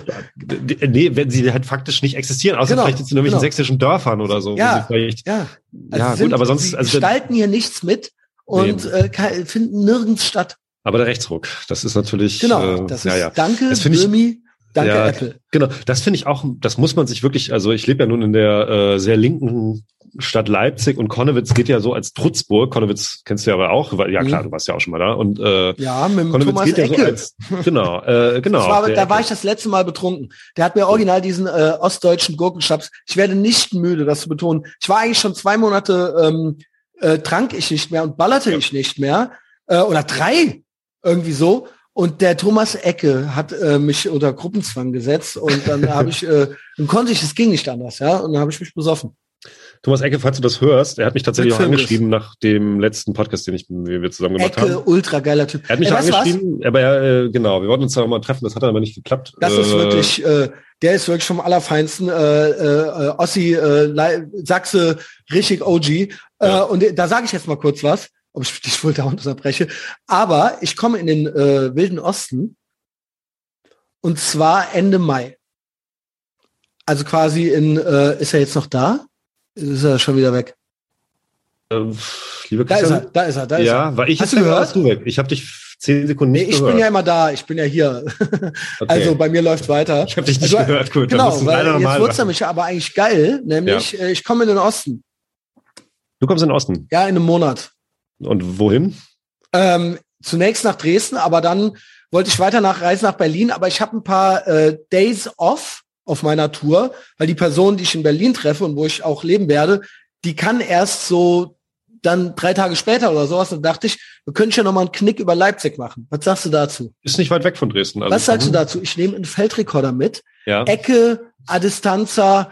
ich, nee, wenn sie halt faktisch nicht existieren, außer genau, vielleicht jetzt in irgendwelchen genau. sächsischen Dörfern oder so. Ja, ja. Also ja, sind, gut, aber sonst. Sie also, gestalten hier nichts mit und nee. äh, finden nirgends statt. Aber der Rechtsruck, das ist natürlich. Genau, äh, das ist, ja, ja. danke, das Böhmi, danke, ja, Apple. Genau, das finde ich auch, das muss man sich wirklich, also ich lebe ja nun in der äh, sehr linken Stadt Leipzig und Konnewitz geht ja so als Trutzburg. Konnewitz kennst du ja aber auch, weil, ja klar, mhm. du warst ja auch schon mal da. Und äh, ja, mit Konnewitz Thomas geht Ecke. ja so als genau, äh, genau. War, da Ecke. war ich das letzte Mal betrunken. Der hat mir original diesen äh, ostdeutschen Gurkenschnaps. Ich werde nicht müde, das zu betonen. Ich war eigentlich schon zwei Monate ähm, äh, trank ich nicht mehr und ballerte ja. ich nicht mehr äh, oder drei irgendwie so. Und der Thomas Ecke hat äh, mich unter Gruppenzwang gesetzt und dann <laughs> habe ich, äh, dann konnte ich, es ging nicht anders, ja, und dann habe ich mich besoffen. Thomas Ecke, falls du das hörst, er hat mich tatsächlich auch angeschrieben nach dem letzten Podcast, den ich, wir zusammen gemacht Ecke, haben. Ecke, ultra geiler Typ. Er hat mich Ey, angeschrieben, was? aber äh, genau, wir wollten uns da mal treffen, das hat aber nicht geklappt. Das äh, ist wirklich, äh, der ist wirklich vom allerfeinsten äh, äh, Ossi, äh, Sachse, richtig OG. Äh, ja. Und da sage ich jetzt mal kurz was, ob ich dich wohl da unterbreche. Aber ich komme in den äh, Wilden Osten und zwar Ende Mai. Also quasi in, äh, ist er jetzt noch da? ist er schon wieder weg. Ähm, liebe da ist er, da ist er, da ist ja, er. weil ich Hast du gehört? du weg. Ich habe dich zehn Sekunden nicht nee, ich gehört. bin ja immer da, ich bin ja hier. <laughs> Okay. Also bei mir läuft weiter. Ich habe dich nicht also, gehört, gut. Genau, weil jetzt wird's nämlich aber eigentlich geil, nämlich ja. Äh, ich komme in den Osten. Du kommst in den Osten? Ja, in einem Monat. Und wohin? Ähm, zunächst nach Dresden, aber dann wollte ich weiter nach Reisen nach Berlin, aber ich habe ein paar äh, Days off auf meiner Tour, weil die Person, die ich in Berlin treffe und wo ich auch leben werde, die kann erst so dann drei Tage später oder sowas, dann dachte ich, wir können ja noch mal einen Knick über Leipzig machen. Was sagst du dazu? Ist nicht weit weg von Dresden. Also Was sagst du dazu? Ich nehme einen Feldrekorder mit. Ja. Ecke, a distanza,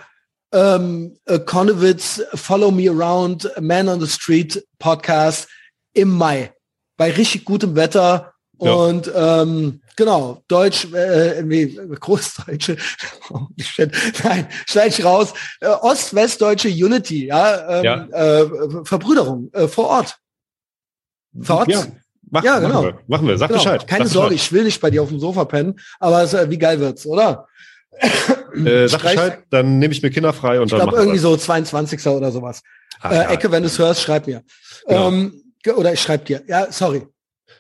ähm, äh, Konowitz, Follow Me Around, Man on the Street Podcast im Mai. Bei richtig gutem Wetter ja. und ähm, Genau, Deutsch, äh, irgendwie Großdeutsche, <laughs> nein, schneide ich raus. Äh, Ost-Westdeutsche Unity, ja, ähm, ja. Äh, Verbrüderung äh, vor Ort. Vor Ort. Ja. Mach, ja, genau. Machen wir, machen wir. sag genau. Bescheid. Keine sag Sorge, Bescheid. ich will nicht bei dir auf dem Sofa pennen, aber es, äh, wie geil wird's, oder? Äh, sag Bescheid, dann nehme ich mir Kinder frei und ich dann. Ich glaube irgendwie so 22. oder sowas. Ach, äh, ja. Ecke, wenn du es hörst, schreib mir. Genau. Ähm, oder ich schreib dir. Ja, sorry.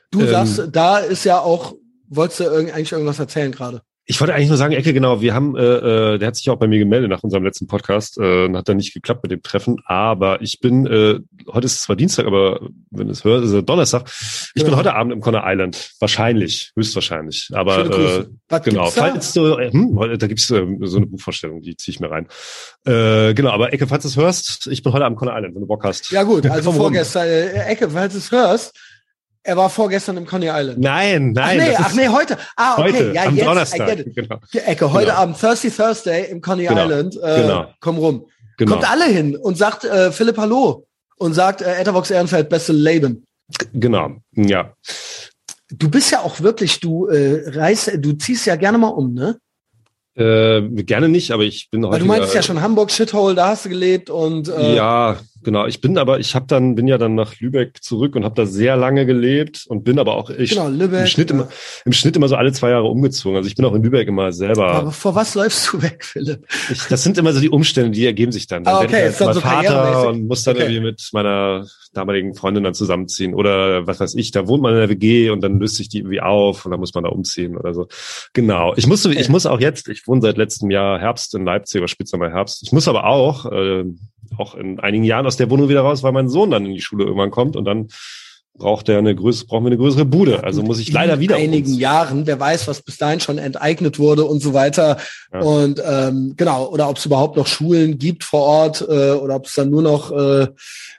Du ähm, sagst, da ist ja auch wolltest du eigentlich irgendwas erzählen gerade? Ich wollte eigentlich nur sagen, Ecke, genau, wir haben, äh, äh, der hat sich auch bei mir gemeldet nach unserem letzten Podcast, äh, hat dann nicht geklappt mit dem Treffen, aber ich bin, äh, heute ist es zwar Dienstag, aber wenn es hört, ist es Donnerstag. Ich genau. bin heute Abend im Conner Island. Wahrscheinlich, höchstwahrscheinlich. Aber äh, genau, falls du, äh, hm, da gibt's äh, so eine Buchvorstellung, die ziehe ich mir rein. Äh, genau, aber Ecke, falls du es hörst, ich bin heute Abend im Conner Island, wenn du Bock hast. Ja gut, also vorgestern, äh, Ecke, falls du es hörst, Er war vorgestern im Coney Island. Nein, nein. Ach nee, ach nee heute. Ah, okay. Heute, ja, am jetzt. Donnerstag, genau. Die Ecke. Heute Genau. Abend, Thirsty Thursday im Coney Genau, Island. Äh, genau. Komm rum. Genau. Kommt alle hin und sagt äh, Philipp Hallo und sagt äh, Etherbox Ehrenfeld, beste Leben. Genau. Ja. Du bist ja auch wirklich, du äh, reist, du ziehst ja gerne mal um, ne? Äh, gerne nicht, aber ich bin Weil heute. du meinst ja schon Hamburg Shithole, da hast du gelebt und äh, Ja, genau. Ich bin aber, ich habe dann, bin ja dann nach Lübeck zurück und habe da sehr lange gelebt und bin aber auch ich, genau, Lübeck. im, Schnitt ja. immer, im Schnitt immer so alle zwei Jahre umgezogen. Also ich bin auch in Lübeck immer selber. Aber vor was läufst du weg, Philipp? Ich, das sind immer so die Umstände, die ergeben sich dann. Dann Ah, okay, ich ist dann mal so Vater und muss dann Okay. irgendwie mit meiner damaligen Freundin dann zusammenziehen oder was weiß ich, da wohnt man in der WG und dann löst sich die irgendwie auf und dann muss man da umziehen oder so. Genau. Ich muss, ich muss auch jetzt, ich wohne seit letztem Jahr Herbst in Leipzig oder Spitzenmal Herbst. Ich muss aber auch, äh, auch in einigen Jahren aus der Wohnung wieder raus, weil mein Sohn dann in die Schule irgendwann kommt und dann braucht er eine größere, brauchen wir eine größere Bude. Also muss ich leider wieder in einigen. Jahren, wer weiß, was bis dahin schon enteignet wurde und so weiter. Ja. Und ähm, genau, oder ob es überhaupt noch Schulen gibt vor Ort äh, oder ob es dann nur noch äh,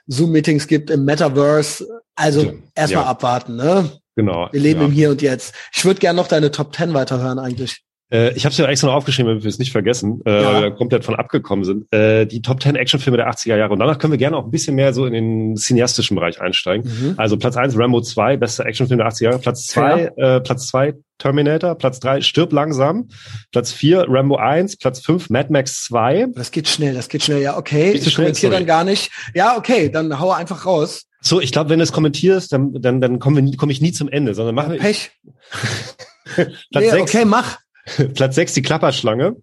Zoom-Meetings gibt im Metaverse. Also Ja. erstmal Ja. abwarten, ne? Genau. Wir leben im Hier und Jetzt. Ich würde gerne noch deine Top 10 weiterhören eigentlich. Äh, ich habe es ja extra noch aufgeschrieben, damit wir es nicht vergessen, äh, Ja. weil wir komplett von abgekommen sind. Äh, die Top 10 Actionfilme der 80er Jahre. Und danach können wir gerne auch ein bisschen mehr so in den cineastischen Bereich einsteigen. Mhm. Also Platz eins Rambo 2, bester Actionfilm der 80er Jahre. Platz zwei äh, Platz zwei Terminator. Platz drei Stirb langsam. Platz vier Rambo 1. Platz fünf Mad Max 2. Das geht schnell, das geht schnell. Ja, okay. Ich schnell, kommentiere dann gar nicht. Ja, okay, dann hau einfach raus. So, ich glaube, wenn du es kommentierst, dann, dann, dann komme komm ich nie zum Ende, sondern machen wir Pech. <laughs> Platz Nee, sechs okay, mach. <laughs> Platz sechs die Klapperschlange.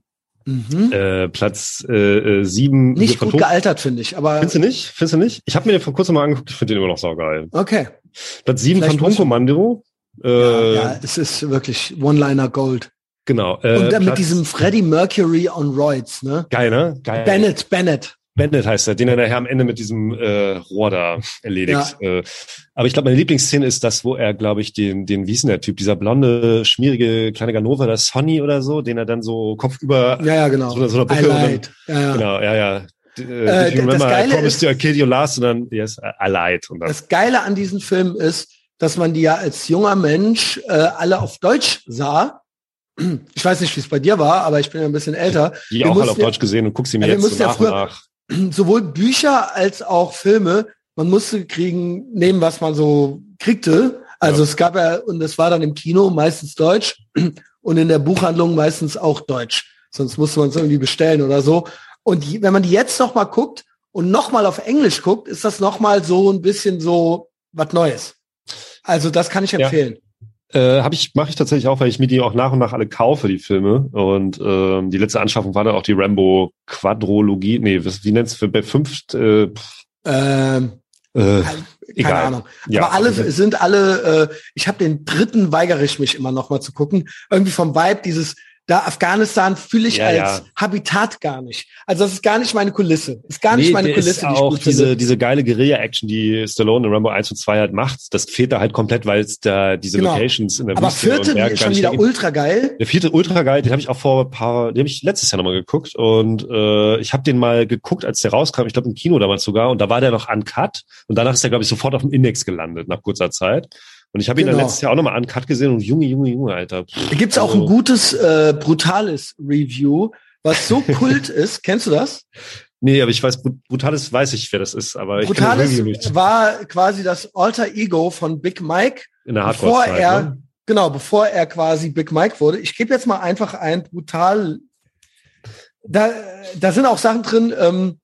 Mhm. Äh, Platz äh, äh, sieben Nicht gut Phantom- gealtert, finde ich, aber Findest du nicht? Findest du nicht? Ich habe mir den vor kurzem mal angeguckt, ich finde den immer noch saugeil. okay. Platz sieben Phantomkommando. Äh, ja, ja, es ist wirklich One-Liner Gold. Genau. Äh, Und dann mit Platz- diesem Freddie Mercury on Roids, ne? Geil, ne? Geil. Bennett, Bennett. Bennett heißt er, den er nachher am Ende mit diesem äh, Rohr da erledigt. Äh, aber ich glaube, meine Lieblingsszene ist das, wo er, glaube ich, den, den, wie ist denn der Typ, dieser blonde, schmierige kleine Ganova, das Sonny oder so, den er dann so kopfüber Ja, ja, genau. so, so einer I Brücke und dann. Ja, ja. Genau, ja, ja. D- Äh, Äh, if das remember, I Geile promised ist- you you last und dann, yes, I lied. Und dann, Das Geile an diesem Film ist, dass man die ja als junger Mensch äh, alle auf Deutsch sah. Ich weiß nicht, wie es bei dir war, aber ich bin ja ein bisschen älter. die wir auch alle auf ja- Deutsch gesehen und guckst sie mir Ja, jetzt so mussten ja nach früher- nach. <clears throat> Sowohl Bücher als auch Filme. Man musste kriegen, nehmen, was man so kriegte. Also Ja. es gab ja, und es war dann im Kino meistens Deutsch <clears throat> und in der Buchhandlung meistens auch Deutsch. Sonst musste man es irgendwie bestellen oder so. Und die, wenn man die jetzt noch mal guckt und noch mal auf Englisch guckt, ist das noch mal so ein bisschen so was Neues. Also das kann ich Ja. Äh, hab ich, mache ich tatsächlich auch, weil ich mir die auch nach und nach alle kaufe, die Filme. Und ähm, die letzte Anschaffung war dann auch die Rambo Quadrologie. Nee, was, wie nennt's für bei fünf? Äh, Ähm, äh, keine egal. Ahnung. Ja, Aber alle sind alle, äh, ich habe den dritten weigere ich mich immer noch mal zu gucken. Irgendwie vom Vibe dieses, da Afghanistan fühle ich Ja, als ja. Habitat gar nicht. Also das ist gar nicht meine Kulisse. Ist gar nicht Nee, meine der Kulisse, ist die ich auch gut diese, finde. diese geile Guerilla-Action, die Stallone in Rambo 1 und 2 halt macht. Das fehlt da halt komplett, weil es da diese Genau. Locations in der Aber Wüste vierte und ist schon nicht wieder hergeben. ultra geil. Der vierte ultra geil, den habe ich auch vor ein paar, den habe ich letztes Jahr nochmal geguckt und äh, ich habe den mal geguckt, als der rauskam, ich glaube im Kino damals sogar und da war der noch uncut und danach ist der glaube ich sofort auf dem Index gelandet nach kurzer Zeit und ich habe ihn dann Genau. letztes Jahr auch nochmal uncut gesehen und Junge, Junge, Junge, Alter. Da gibt's auch also, ein gutes äh, brutales Review, was so <laughs> kult ist. Kennst du das? Nee, aber ich weiß, Brut- Brutales weiß ich, wer das ist, aber ich Brutales Review nicht war quasi das Alter Ego von Big Mike, in der bevor Hardcore-Zeit. er, Ne? genau, bevor er quasi Big Mike wurde. Ich gebe jetzt mal einfach ein brutal. Da, da sind auch Sachen drin, ähm,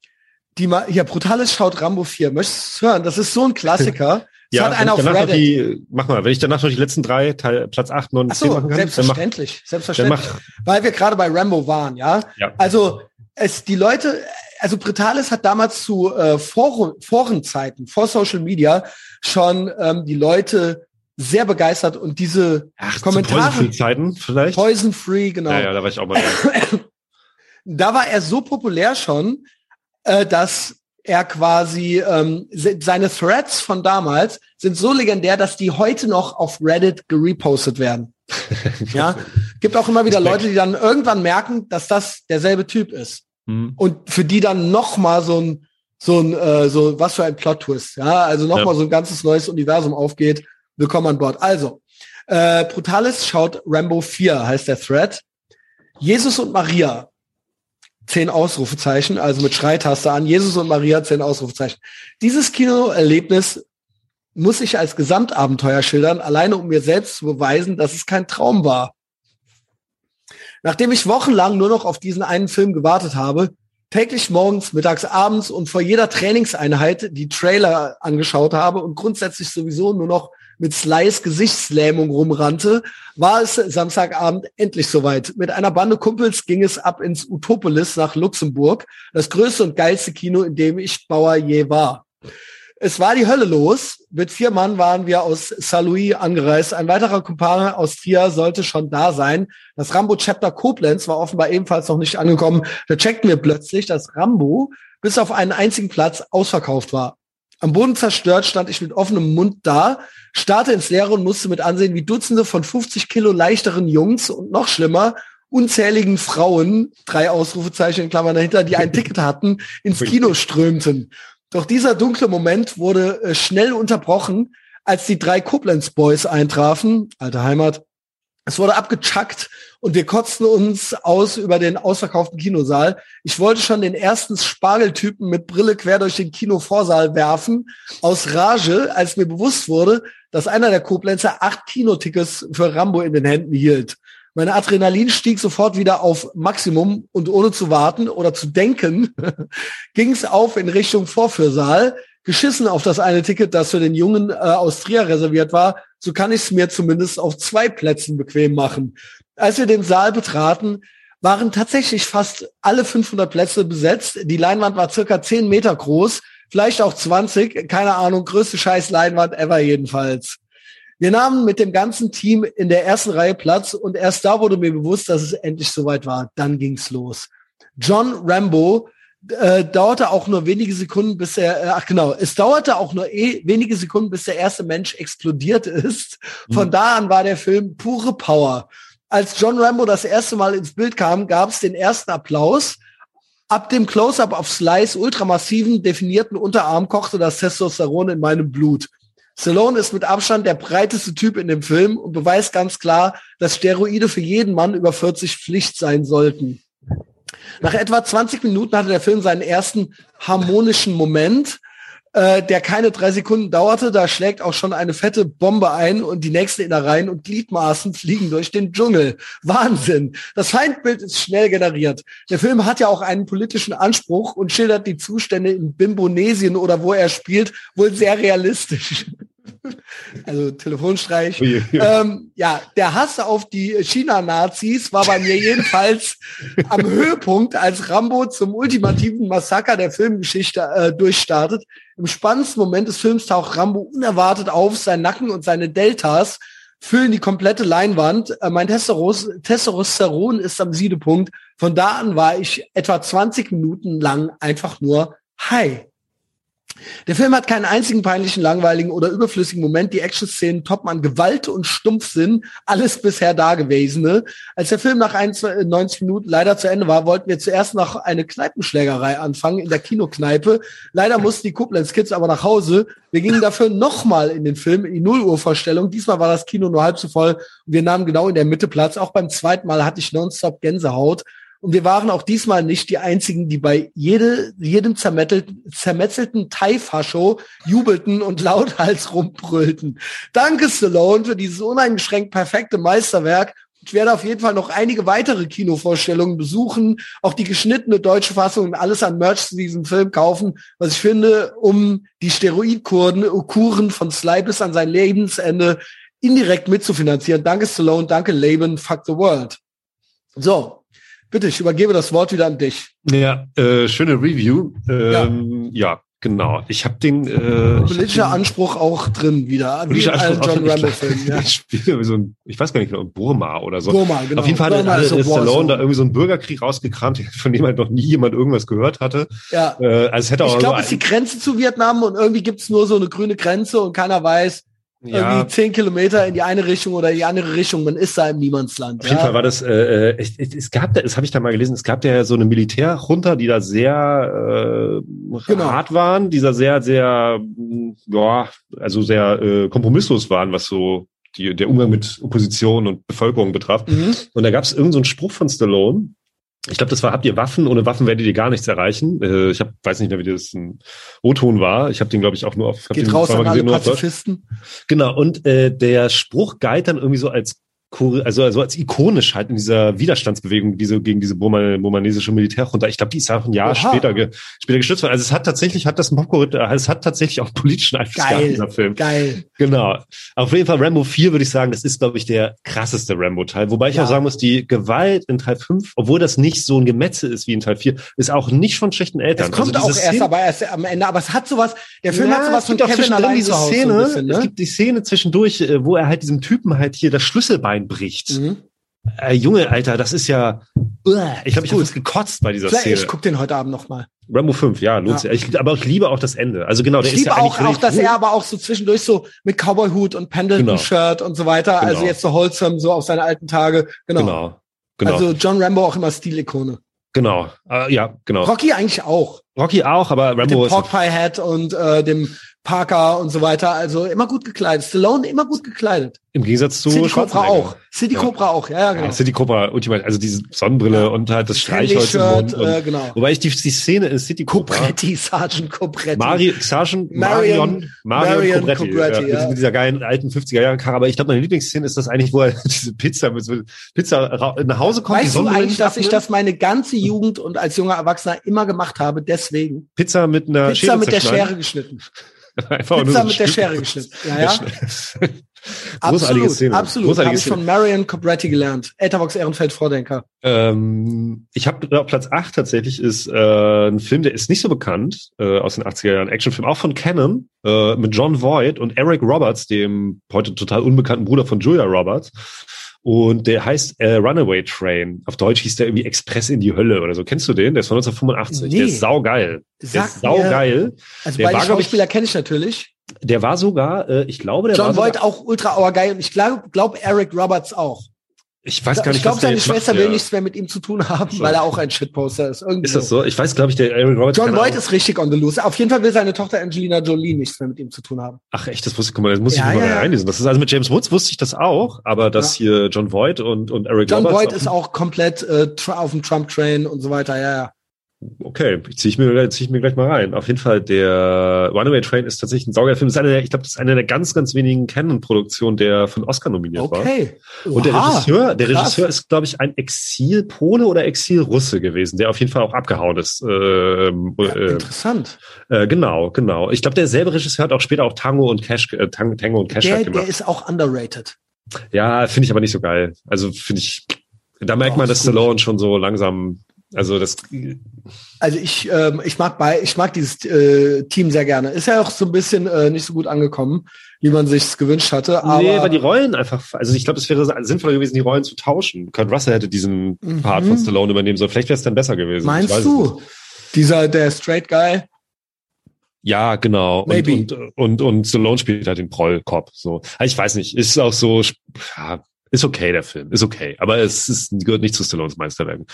die mal, hier, Brutales schaut Rambo 4. Möchtest du es hören? Das ist so ein Klassiker. <laughs> Das Ja, hat wenn einer ich auf Reddit. die, mach mal, wenn ich danach noch die letzten drei, Teil, Platz 8, 9 und Ach 10 so, machen kann, dann mach, selbstverständlich, selbstverständlich. Weil wir gerade bei Rambo waren, ja. Ja. Also es die Leute, also Brutales hat damals zu äh, Foren, Forenzeiten, vor Social Media schon ähm, die Leute sehr begeistert und diese ach, Kommentare, zu Zeiten vielleicht? Poison Free, genau. Ja, ja, da war ich auch mal. Da <coughs> war er so populär schon, äh, dass er quasi ähm, se- seine Threads von damals sind so legendär, dass die heute noch auf Reddit gerepostet werden. <laughs> ja, gibt auch immer wieder. Leute, die dann irgendwann merken, dass das derselbe Typ ist Hm. und für die dann noch mal so ein so ein äh, so was für ein Plot Twist, ja, also noch Ja. mal so ein ganzes neues Universum aufgeht willkommen an Bord. Also, äh, Brutalis schaut Rambo 4, heißt der Thread. Jesus und Maria, zehn Ausrufezeichen, also mit Schreitaste an. Jesus und Maria, zehn Ausrufezeichen. Dieses Kinoerlebnis muss ich als Gesamtabenteuer schildern, alleine um mir selbst zu beweisen, dass es kein Traum war. Nachdem ich wochenlang nur noch auf diesen einen Film gewartet habe, täglich morgens, mittags, abends und vor jeder Trainingseinheit die Trailer angeschaut habe und grundsätzlich sowieso nur noch mit Slice Gesichtslähmung rumrannte, war es Samstagabend endlich soweit. Mit einer Bande Kumpels ging es ab ins Utopolis nach Luxemburg, das größte und geilste Kino, in dem ich Bauer je war. Es war die Hölle los. Mit vier Mann waren wir aus Saint-Louis angereist. Ein weiterer Kumpane aus Trier sollte schon da sein. Das Rambo Chapter Koblenz war offenbar ebenfalls noch nicht angekommen. Da checkten wir plötzlich, dass Rambo bis auf einen einzigen Platz ausverkauft war. Am Boden zerstört stand ich mit offenem Mund da, starrte ins Leere und musste mit ansehen, wie Dutzende von 50 Kilo leichteren Jungs und noch schlimmer unzähligen Frauen, drei Ausrufezeichen in Klammern dahinter, die ein Ticket <laughs> hatten, ins Kino strömten. Doch dieser dunkle Moment wurde äh, schnell unterbrochen, als die drei Koblenz Boys eintrafen, alte Heimat. Es wurde abgechuckt und wir kotzten uns aus über den ausverkauften Kinosaal. Ich wollte schon den ersten Spargeltypen mit Brille quer durch den Kinovorsaal werfen, aus Rage, als mir bewusst wurde, dass einer der Koblenzer acht Kinotickets für Rambo in den Händen hielt. Mein Adrenalin stieg sofort wieder auf Maximum und ohne zu warten oder zu denken, <laughs> ging es auf in Richtung Vorführsaal. Geschissen auf das eine Ticket, das für den Jungen äh, aus Trier reserviert war, so kann ich es mir zumindest auf zwei Plätzen bequem machen. Als wir den Saal betraten, waren tatsächlich fast alle 500 Plätze besetzt. Die Leinwand war circa 10 Meter groß, vielleicht auch 20, keine Ahnung, größte scheiß Leinwand ever jedenfalls. Wir nahmen mit dem ganzen Team in der ersten Reihe Platz und erst da wurde mir bewusst, dass es endlich soweit war. Dann ging's los. John Rambo äh, dauerte auch nur wenige Sekunden, bis er, äh, ach genau, es dauerte auch nur eh wenige Sekunden, bis der erste Mensch explodiert ist. Von mhm. da an war der Film pure Power. Als John Rambo das erste Mal ins Bild kam, gab es den ersten Applaus. Ab dem Close-up auf Slice ultramassiven definierten Unterarm kochte das Testosteron in meinem Blut. Stallone ist mit Abstand der breiteste Typ in dem Film und beweist ganz klar, dass Steroide für jeden Mann über 40 Pflicht sein sollten. Nach etwa 20 Minuten hatte der Film seinen ersten harmonischen Moment, äh, der keine drei Sekunden dauerte. Da schlägt auch schon eine fette Bombe ein und die nächsten Innereien und Gliedmaßen fliegen durch den Dschungel. Wahnsinn. Das Feindbild ist schnell generiert. Der Film hat ja auch einen politischen Anspruch und schildert die Zustände in Bimbonesien oder wo er spielt wohl sehr realistisch. Also Telefonstreich. ähm, ja, der Hass auf die China-Nazis war bei mir jedenfalls am Höhepunkt, als Rambo zum ultimativen Massaker der Filmgeschichte äh, durchstartet. Im spannendsten Moment des Films taucht Rambo unerwartet auf, sein Nacken und seine Deltas füllen die komplette Leinwand. Äh, mein Testosteron ist am Siedepunkt. Von da an war ich etwa 20 Minuten lang einfach nur high. Der Film hat keinen einzigen peinlichen, langweiligen oder überflüssigen Moment. Die Action-Szenen toppen an Gewalt und Stumpfsinn. Alles bisher Dagewesene. Als der Film nach 91 Minuten leider zu Ende war, wollten wir zuerst noch eine Kneipenschlägerei anfangen in der Kinokneipe. Leider mussten die Koblenz Kids aber nach Hause. Wir gingen dafür nochmal in den Film, in die Nulluhr-Vorstellung. Diesmal war das Kino nur halb so voll. Wir nahmen genau in der Mitte Platz. Auch beim zweiten Mal hatte ich nonstop Gänsehaut. Und wir waren auch diesmal nicht die einzigen, die bei jede, jedem zermetzelten Thai-Fascho jubelten und lauthals <laughs> rumbrüllten. Danke, Stallone, für dieses uneingeschränkt perfekte Meisterwerk. Ich werde auf jeden Fall noch einige weitere Kinovorstellungen besuchen, auch die geschnittene deutsche Fassung und alles an Merch zu diesem Film kaufen, was ich finde, um die Steroidkuren Kuren von Sly bis an sein Lebensende indirekt mitzufinanzieren. Danke Stallone, danke Laban, fuck the world. So, Bitte, ich übergebe das Wort wieder an dich. Ja, äh, schöne Review. Ähm, ja. ja. genau. Ich habe den äh, politischer Anspruch auch drin wieder, wie in allen John Rambo-Filmen. Ja. <laughs> Ich so ein, ich weiß gar nicht genau, Burma oder so. Burma, genau. Auf jeden Fall Burma hat so Stallone da irgendwie so einen Bürgerkrieg rausgekramt, <laughs> von dem halt noch nie jemand irgendwas gehört hatte. Ja. Äh, also hätte auch ich glaube, es ist die Grenze zu Vietnam und irgendwie gibt's nur so eine grüne Grenze und keiner weiß, ja. irgendwie zehn Kilometer in die eine Richtung oder in die andere Richtung. Man ist da im Niemandsland. Auf jeden Fall war das, äh, äh es, es gab da, das habe ich da mal gelesen, es gab ja so eine Militärjunta, die da sehr äh, genau. hart waren, die da sehr, sehr, ja, also sehr äh, kompromisslos waren, was so die, der Umgang mit Opposition und Bevölkerung betraf. Mhm. Und da gab es irgendeinen so Spruch von Stallone, ich glaube, das war, habt ihr Waffen? Ohne Waffen werdet ihr gar nichts erreichen. Äh, ich hab, weiß nicht mehr, wie das ein O-Ton war. Ich habe den, glaube ich, auch nur auf... Geht raus an alle Pazifisten. Genau, und äh, der Spruch galt dann irgendwie so als also, also als ikonisch halt in dieser Widerstandsbewegung diese, gegen diese burmanesische Militärjunta. Ich glaube, die ist auch ein Jahr Oha. später, ge, später gestützt worden. Also es hat tatsächlich, hat das ein Popcorn, es hat tatsächlich auch politischen Einfluss geil, gehabt, dieser Film. Geil. Genau. Auf jeden Fall Rambo 4 würde ich sagen, das ist, glaube ich, der krasseste Rambo-Teil. Wobei ich ja. auch sagen muss, die Gewalt in Teil 5, obwohl das nicht so ein Gemetzel ist wie in Teil 4, ist auch nicht von schlechten Eltern. Es kommt also auch erst, aber erst am Ende, aber es hat sowas, der Film ja, hat sowas von Kevin allein diese Szene, so bisschen, ne? Es gibt die Szene zwischendurch, äh, wo er halt diesem Typen halt hier das Schlüsselbein bricht. Mhm. Äh, Junge, Alter, das ist ja. Ich glaube, ich habe gekotzt bei dieser Vielleicht, Szene. Ich guck den heute Abend noch mal. Rambo 5, ja, lohnt ja. sich. Ich, aber ich liebe auch das Ende. Also genau, der ich ist liebe ja auch, auch, dass er aber auch so zwischendurch so mit Cowboy-Hut und Pendleton-Shirt genau. und so weiter. Also genau. Also jetzt so Holzham, so auf seine alten Tage. Genau. genau. genau. Also John Rambo auch immer Stilikone. Genau, uh, ja, genau. Rocky eigentlich auch. Rocky auch, aber Rambo Mit dem Pork Pie Hat und äh, dem Parker und so weiter. Also immer gut gekleidet. Stallone immer gut gekleidet. Im Gegensatz zu City Cobra auch. City ja. Cobra auch, ja, ja genau. Ja, City Cobra, ultimat, also diese Sonnenbrille ja. und halt das Streichholz im Mund. Und, äh, genau. Wobei ich die, die Szene in City Cobra. Cobretti, Sergeant Cobretti. Mari, Sergeant Marion, Marion, Marion Cobretti. Cobretti ja, mit dieser geilen alten 50er Jahre Karre. Aber ich glaube, meine Lieblingsszene ist das eigentlich, wo er <laughs> diese Pizza mit Pizza nach Hause kommt. Weißt du eigentlich, dass ich das meine ganze Jugend und als junger Erwachsener immer gemacht habe? Deswegen. Pizza mit einer Pizza Schere mit der Schere geschnitten. <laughs> Einfach Pizza so mit der Schere geschnitten. Ja, ja. <laughs> absolut, Szene. absolut. Großartige Habe ich von Marion Cobretti gelernt. Etherbox Ehrenfeld Vordenker. Ähm, ich habe Platz 8 tatsächlich ist äh, ein Film, der ist nicht so bekannt äh, aus den 80er Jahren. Actionfilm, auch von Canon äh, mit John Voight und Eric Roberts, dem heute total unbekannten Bruder von Julia Roberts. Und der heißt äh, Runaway Train. Auf Deutsch hieß der irgendwie Express in die Hölle oder so. Kennst du den? Der ist von 1985. Nee. Der ist saugeil. Der ist saugeil. Also der beide war, Schauspieler kenne ich natürlich. Der war sogar, äh, ich glaube, der John war John Voight auch ultra geil und ich glaube glaub Eric Roberts auch. Ich weiß gar nicht, Ich glaube, seine Schwester macht, will ja. nichts mehr mit ihm zu tun haben, so. weil er auch ein Shitposter ist. Irgendwie ist das so? Ich weiß, glaube ich, der Aaron Roberts. John Voight ist richtig on the loose. Auf jeden Fall will seine Tochter Angelina Jolie nichts mehr mit ihm zu tun haben. Ach echt, das wusste ich, guck mal, das muss ja, ich mal ja. reinlesen. Das ist also mit James Woods wusste ich das auch, aber dass ja. hier John Voight und, und Eric John Roberts. John Voight ist auch komplett äh, auf dem Trump-Train und so weiter, ja, ja. Okay, ziehe ich mir, zieh ich mir gleich mal rein. Auf jeden Fall, der Runaway Train ist tatsächlich ein Saugerfilm. Ist einer der, ich glaube, das ist eine der ganz, ganz wenigen Canon-Produktionen, der von Oscar nominiert okay. war. Okay. Und der Regisseur, der Krass. Regisseur ist, glaube ich, ein Exil-Pole oder Exil-Russe gewesen, der auf jeden Fall auch abgehauen ist. Ähm, ja, äh, interessant. Äh, genau, genau. Ich glaube, derselbe Regisseur hat auch später auch Tango und Cash, äh, Tango und Cash der, gemacht. Der ist auch underrated. Ja, finde ich aber nicht so geil. Also finde ich, da merkt oh, man, dass Stallone schon so langsam also das. Also ich, ähm, ich mag bei, ich mag dieses äh, Team sehr gerne. Ist ja auch so ein bisschen äh, nicht so gut angekommen, wie man sich gewünscht hatte. Aber nee, weil die Rollen einfach, also ich glaube, es wäre sinnvoller gewesen, die Rollen zu tauschen. Kurt Russell hätte diesen mhm. Part von Stallone übernehmen sollen. Vielleicht wäre es dann besser gewesen. Meinst du? Dieser, der Straight Guy? Ja, genau. Und, und, und, und Stallone spielt halt den Proll-Cop. So. Ich weiß nicht. Ist auch so, ja, ist okay, der Film. Ist okay. Aber es ist, gehört nicht zu Stallones Meisterwerken.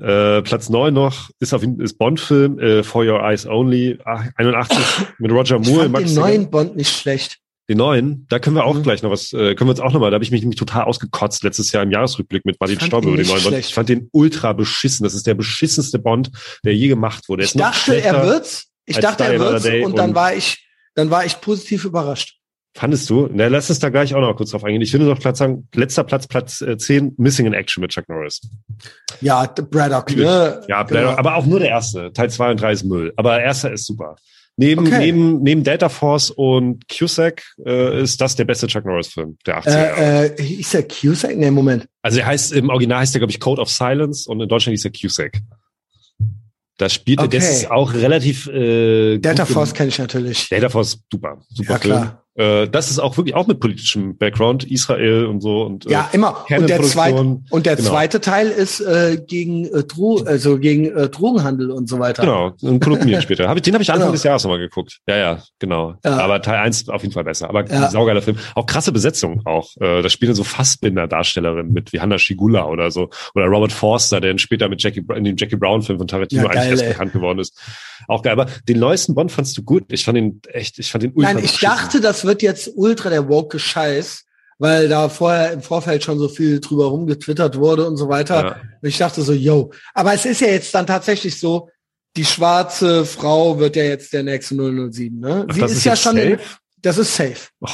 Äh, Platz neun noch ist auf ist Bond-Film äh, For Your Eyes Only 81 mit Roger Moore. Ich fand den neuen Bond nicht schlecht. Den neuen, da können wir auch mhm. gleich noch was, äh, können wir uns auch nochmal, da habe ich mich nämlich total ausgekotzt letztes Jahr im Jahresrückblick mit Martin Staub über den neuen Bond. Ich fand den ultra beschissen. Das ist der beschissenste Bond, der je gemacht wurde. ich dachte, er wird's. Ich dachte, er wird's. Und, und dann war ich, dann war ich positiv überrascht. Fandest du? Na, lass uns da gleich auch noch kurz drauf eingehen. Ich würde noch Platz sagen, letzter Platz, Platz äh, 10, Missing in Action mit Chuck Norris. Ja, Braddock, ne? Ja, Braddock, genau. aber auch nur der erste. Teil 2 und 3 ist Müll. Aber erster ist super. Neben, okay. neben, neben Delta Force und Cusack äh, ist das der beste Chuck Norris-Film der 80er Jahre. Äh, äh, ist der Cusack? Nee, Moment. Also er heißt, im Original heißt er, glaube ich, Code of Silence und in Deutschland hieß er Cusack. Das spielt, okay. das ist auch relativ. Äh, Delta Force kenne ich natürlich. Delta Force, super, super ja, Film. Klar. Äh, das ist auch wirklich auch mit politischem Background, Israel und so und äh, ja immer. Und der zweite und der genau. zweite Teil ist äh, gegen äh, Dro also gegen äh, Drogenhandel und so weiter. Genau, ein Kolumnieren <laughs> später. Hab ich, den habe ich Anfang genau. des Jahres nochmal geguckt. Ja, ja, genau. Ja. Aber Teil eins auf jeden Fall besser. Aber ja. saugeiler Film. Auch krasse Besetzung auch. Äh, da spielen so Fassbinder-Darstellerinnen mit wie Hannah Shigula oder so oder Robert Forster, der dann später mit Jackie in dem Jackie Brown Film von Tarantino ja, eigentlich erst bekannt geworden ist. Auch geil. Aber den neuesten Bond fandst du gut? Ich fand ihn echt, ich fand ihn ultra Nein, ich dachte, das wird jetzt ultra der woke Scheiß, weil da vorher im Vorfeld schon so viel drüber rumgetwittert wurde und so weiter. Ja. Und ich dachte so, yo. Aber es ist ja jetzt dann tatsächlich so, die schwarze Frau wird ja jetzt der nächste 007, ne? Ach, Sie ist, ist ja schon, in, das ist safe. Oh,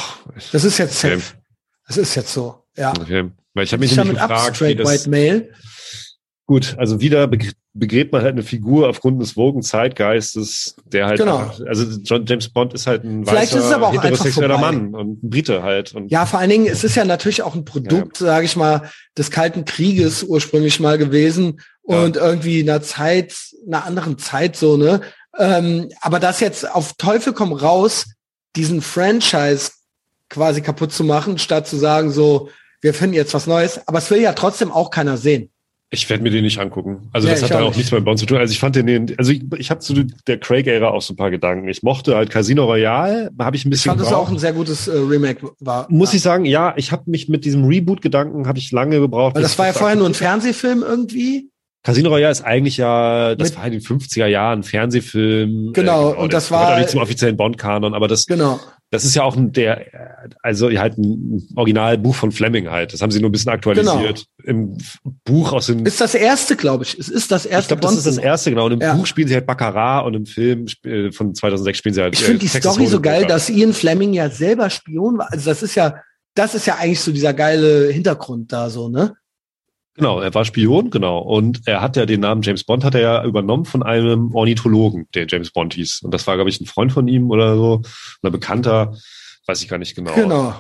das ist jetzt safe. Okay. Das ist jetzt so, ja. Okay. Weil ich habe mich ich nämlich gefragt, wie das, White Male. Gut, also wieder begräbt man halt eine Figur aufgrund des wogen Zeitgeistes, der halt, genau. einfach, also John James Bond ist halt ein Vielleicht weißer, ist heterosexueller Mann und ein Brite halt. Und ja, vor allen Dingen, es ist ja natürlich auch ein Produkt, ja. sage ich mal, des Kalten Krieges ursprünglich mal gewesen ja. und irgendwie einer Zeit, einer anderen Zeit so, ne? Ähm, aber das jetzt auf Teufel komm raus, diesen Franchise quasi kaputt zu machen, statt zu sagen so, wir finden jetzt was Neues, aber es will ja trotzdem auch keiner sehen. Ich werde mir den nicht angucken. Also ja, das hat auch, auch nichts mit Bond zu tun. Also ich fand den, also ich, ich habe zu der Craig-Ära auch so ein paar Gedanken. Ich mochte halt Casino Royale, habe ich ein bisschen. Ich fand es auch ein sehr gutes äh, Remake war. Muss ja. ich sagen, ja, ich habe mich mit diesem Reboot-Gedanken habe ich lange gebraucht. Weil das war ja vorher nur ein Fernsehfilm irgendwie. Casino Royale ist eigentlich ja, das mit, war in den 50er Jahren, Fernsehfilm. Genau, äh, genau und das, das war. nicht zum offiziellen Bond-Kanon, aber das. Genau das ist ja auch ein, der, also halt ein Originalbuch von Fleming halt. Das haben sie nur ein bisschen aktualisiert. Genau. Im Buch aus dem. Ist das erste, glaube ich. Es ist das erste. Ich glaube, das ist das erste, genau. Und im ja. Buch spielen sie halt Baccarat und im Film äh, von 2006 spielen sie halt. Ich finde die Texas Story so geil, dass Ian Fleming ja selber Spion war. Also das ist ja, das ist ja eigentlich so dieser geile Hintergrund da so, ne? Genau, er war Spion, genau. Und er hat ja den Namen James Bond hat er ja übernommen von einem Ornithologen, der James Bond hieß. Und das war, glaube ich, ein Freund von ihm oder so, ein Bekannter, weiß ich gar nicht genau. Genau.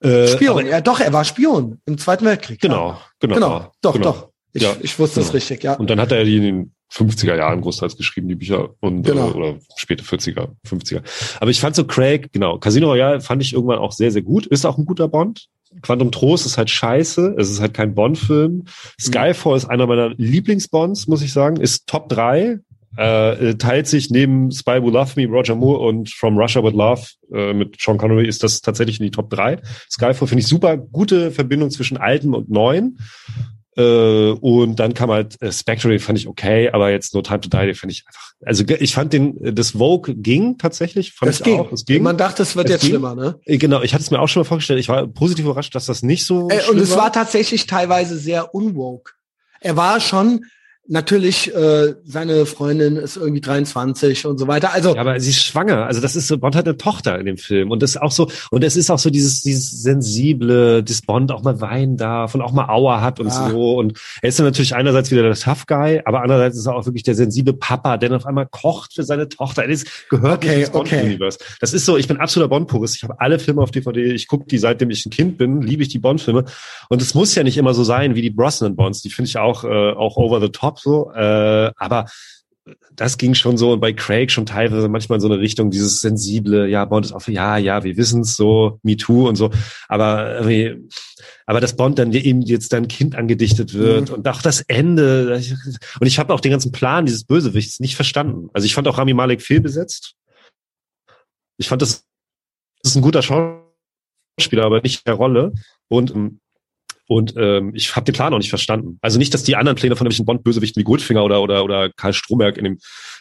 Äh, Spion, ja doch, er war Spion im Zweiten Weltkrieg. Genau, ja. genau. Genau, doch, genau. doch. Ich, ja, ich wusste genau. das richtig, ja. Und dann hat er die in den 50er Jahren großteils geschrieben, die Bücher und genau. äh, oder späte 40er, 50er. Aber ich fand so Craig, genau, Casino Royale fand ich irgendwann auch sehr, sehr gut. Ist auch ein guter Bond. Quantum Trost ist halt scheiße. Es ist halt kein Bond-Film. Skyfall mhm. ist einer meiner Lieblingsbonds, muss ich sagen. Ist Top 3. Äh, teilt sich neben Spy Who Love Me, Roger Moore und From Russia With Love äh, mit Sean Connery ist das tatsächlich in die Top 3. Skyfall finde ich super. Gute Verbindung zwischen alten und neuen. Äh, und dann kam halt äh, Spectre, fand ich okay, aber jetzt No Time to Die, finde ich einfach. Also ich fand den, das Vogue ging tatsächlich, fand das ich ging. auch. Es ging. Man dachte, es wird es jetzt ging. schlimmer, ne? Äh, genau, ich hatte es mir auch schon mal vorgestellt. Ich war positiv überrascht, dass das nicht so. Äh, und es war. war tatsächlich teilweise sehr unwoke. Er war schon Natürlich, äh, seine Freundin ist irgendwie 23 und so weiter. Also, ja, aber sie ist schwanger. Also das ist so, Bond hat eine Tochter in dem Film und das ist auch so und es ist auch so dieses dieses sensible, dass Bond auch mal weinen darf und auch mal Auer hat und ja. so. Und er ist dann natürlich einerseits wieder der Tough Guy, aber andererseits ist er auch wirklich der sensible Papa, der dann auf einmal kocht für seine Tochter. Das gehört okay, ins Bond-Universe. Okay. Das ist so. Ich bin absoluter Bond-Purist. Ich habe alle Filme auf DVD. Ich gucke die seitdem ich ein Kind bin. Liebe ich die Bond-Filme und es muss ja nicht immer so sein wie die Brosnan-Bonds. Die finde ich auch äh, auch over the top so, äh, aber das ging schon so und bei Craig schon teilweise manchmal in so eine Richtung, dieses sensible, ja, Bond ist auch, ja, ja, wir wissen es so, Me Too und so, aber aber dass Bond dann eben jetzt dein Kind angedichtet wird mhm. und auch das Ende und ich habe auch den ganzen Plan dieses Bösewichts nicht verstanden. Also ich fand auch Rami Malek fehlbesetzt. Ich fand das, das ist ein guter Schauspieler, aber nicht der Rolle und ähm, und ähm, ich habe den Plan auch nicht verstanden. Also nicht, dass die anderen Pläne von irgendwelchen Bond-Bösewichten wie Goldfinger oder, oder, oder Karl Stromberg in dem,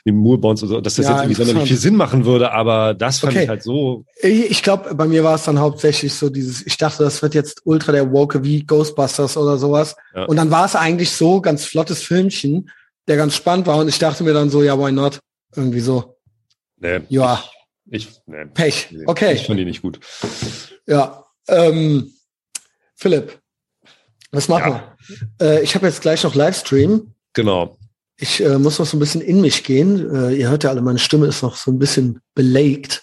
in dem Moore-Bonds, so, dass das ja, jetzt irgendwie sonderlich viel Sinn machen würde, aber das fand okay. ich halt so. Ich, ich glaube, bei mir war es dann hauptsächlich so dieses, ich dachte, das wird jetzt ultra der Woke wie Ghostbusters oder sowas. Ja. Und dann war es eigentlich so ganz flottes Filmchen, der ganz spannend war und ich dachte mir dann so, ja, why not? Irgendwie so. Nee. Ja. Ich, nee. Pech. Okay. Ich fand die nicht gut. Ja. Ähm, Philipp, was machen ja. wir? Äh, ich habe jetzt gleich noch Livestream. Genau. Ich äh, muss noch so ein bisschen in mich gehen. Äh, ihr hört ja alle, meine Stimme ist noch so ein bisschen belegt.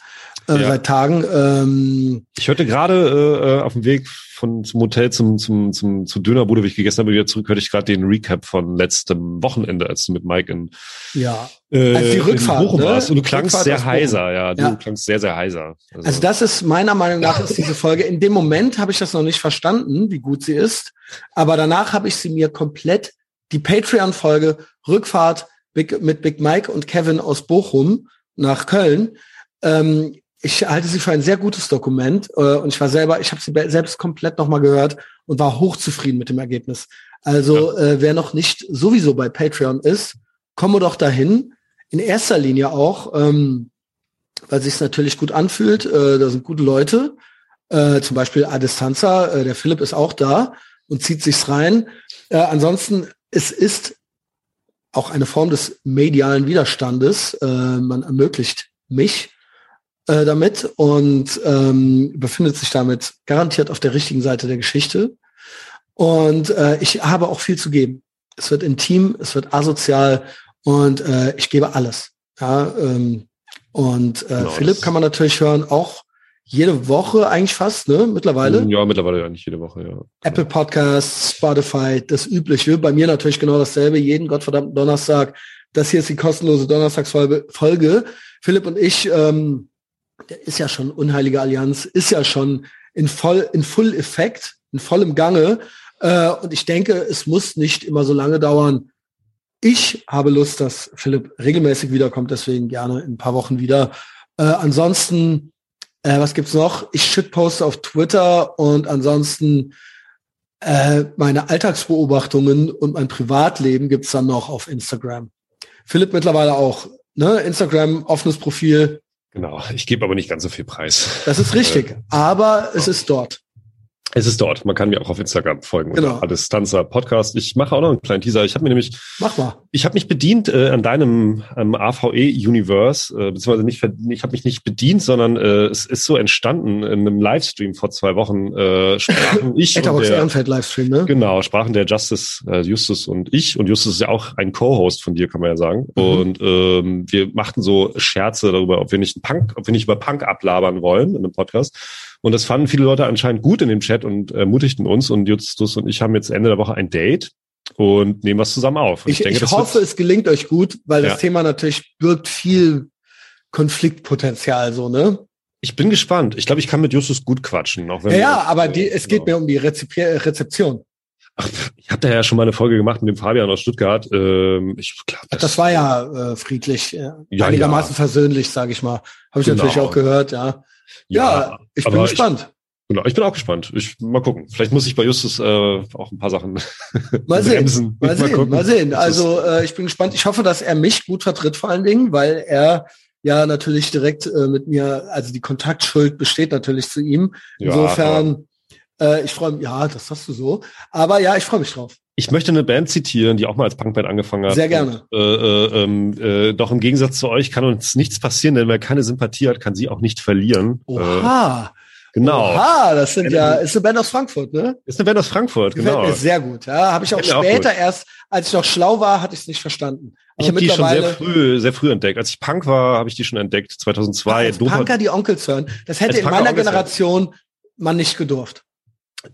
Äh, ja. seit Tagen. Ähm, ich hörte gerade äh, äh, auf dem Weg von zum Hotel zum zum zum zur Dönerbude, wie ich gegessen habe, wieder zurück, hörte ich gerade den Recap von letztem Wochenende, als du mit Mike in ja äh, also die Rückfahrt, Bochum ne? warst. Und du klangst Rückfahrt sehr heiser, ja. Du ja. klangst sehr sehr heiser. Also. also das ist meiner Meinung nach ist diese Folge. In dem Moment habe ich das noch nicht verstanden, wie gut sie ist, aber danach habe ich sie mir komplett die Patreon-Folge Rückfahrt mit Big Mike und Kevin aus Bochum nach Köln. Ähm, ich halte sie für ein sehr gutes Dokument äh, und ich war selber, ich habe sie selbst komplett nochmal gehört und war hochzufrieden mit dem Ergebnis. Also ja. äh, wer noch nicht sowieso bei Patreon ist, komme doch dahin. In erster Linie auch, ähm, weil sich natürlich gut anfühlt. Äh, da sind gute Leute, äh, zum Beispiel Adistanza, äh, der Philipp ist auch da und zieht sich's rein. Äh, ansonsten, es ist auch eine Form des medialen Widerstandes. Äh, man ermöglicht mich äh, damit und ähm, befindet sich damit garantiert auf der richtigen Seite der Geschichte. Und äh, ich habe auch viel zu geben. Es wird intim, es wird asozial und äh, ich gebe alles. Ja, ähm, und äh, genau, Philipp kann man natürlich hören, auch jede Woche eigentlich fast, ne? Mittlerweile. Ja, mittlerweile ja nicht jede Woche, ja. Apple Podcasts, Spotify, das übliche. Bei mir natürlich genau dasselbe, jeden gottverdammten Donnerstag. Das hier ist die kostenlose Donnerstagsfolge. Philipp und ich ähm, der ist ja schon unheilige Allianz, ist ja schon in voll, in Full Effekt, in vollem Gange. Äh, und ich denke, es muss nicht immer so lange dauern. Ich habe Lust, dass Philipp regelmäßig wiederkommt, deswegen gerne in ein paar Wochen wieder. Äh, ansonsten, äh, was gibt's noch? Ich shitposte auf Twitter und ansonsten äh, meine Alltagsbeobachtungen und mein Privatleben gibt's dann noch auf Instagram. Philipp mittlerweile auch. Ne? Instagram, offenes Profil, Genau, ich gebe aber nicht ganz so viel Preis. Das ist richtig, <laughs> äh, aber es ist dort. Es ist dort. Man kann mir auch auf Instagram folgen. Genau. Distanzer Podcast. Ich mache auch noch einen kleinen Teaser. Ich habe mir nämlich, mach mal. Ich habe mich bedient äh, an deinem ähm, AVE Universe, äh, beziehungsweise nicht, ich habe mich nicht bedient, sondern äh, es ist so entstanden in einem Livestream vor zwei Wochen. Äh, sprachen <laughs> ich und der, Ehrenfeld Livestream, ne? Genau, sprachen der Justice, äh, Justus und ich. Und Justus ist ja auch ein Co-Host von dir, kann man ja sagen. Mhm. Und ähm, wir machten so Scherze darüber, ob wir nicht Punk, ob wir nicht über Punk ablabern wollen in einem Podcast. Und das fanden viele Leute anscheinend gut in dem Chat und ermutigten uns. Und Justus und ich haben jetzt Ende der Woche ein Date und nehmen was zusammen auf. ich, ich, denke, ich hoffe, es gelingt euch gut, weil ja. das Thema natürlich birgt viel Konfliktpotenzial, so, ne? Ich bin gespannt. Ich glaube, ich kann mit Justus gut quatschen. Auch wenn ja, ja aber die, es geht genau. mir um die Rezep Rezeption. Ach, ich habe da ja schon mal eine Folge gemacht mit dem Fabian aus Stuttgart. Ähm, ich glaub, das, das war ja äh, friedlich, ja, einigermaßen ja. versöhnlich, sage ich mal. Habe ich genau. natürlich auch gehört, ja. Ja, ich bin gespannt. Ich, genau, ich bin auch gespannt. Ich mal gucken. Vielleicht muss ich bei Justus äh, auch ein paar Sachen <laughs> mal <laughs> sehen. Mal, mal sehen, mal sehen. Also äh, ich bin gespannt. Ich hoffe, dass er mich gut vertritt vor allen Dingen, weil er ja natürlich direkt äh, mit mir, also die Kontaktschuld besteht natürlich zu ihm. Insofern, ja, äh, ich freue mich, ja, das hast du so. Aber ja, ich freue mich drauf. Ich möchte eine Band zitieren, die auch mal als Punkband angefangen hat. Sehr gerne. Und, äh, äh, ähm, äh, doch im Gegensatz zu euch kann uns nichts passieren, denn wer keine Sympathie hat, kann sie auch nicht verlieren. Oha. Äh, genau. Oha, das sind ja, ist eine Band aus Frankfurt, ne? Ist eine Band aus Frankfurt, genau. Mir sehr gut. Ja, habe ich auch später auch erst, als ich noch schlau war, hatte ich es nicht verstanden. Aber ich habe die schon sehr früh, sehr früh entdeckt. Als ich Punk war, habe ich die schon entdeckt. 2002. Als Punker die Onkels hören. Das hätte in meiner Generation man nicht gedurft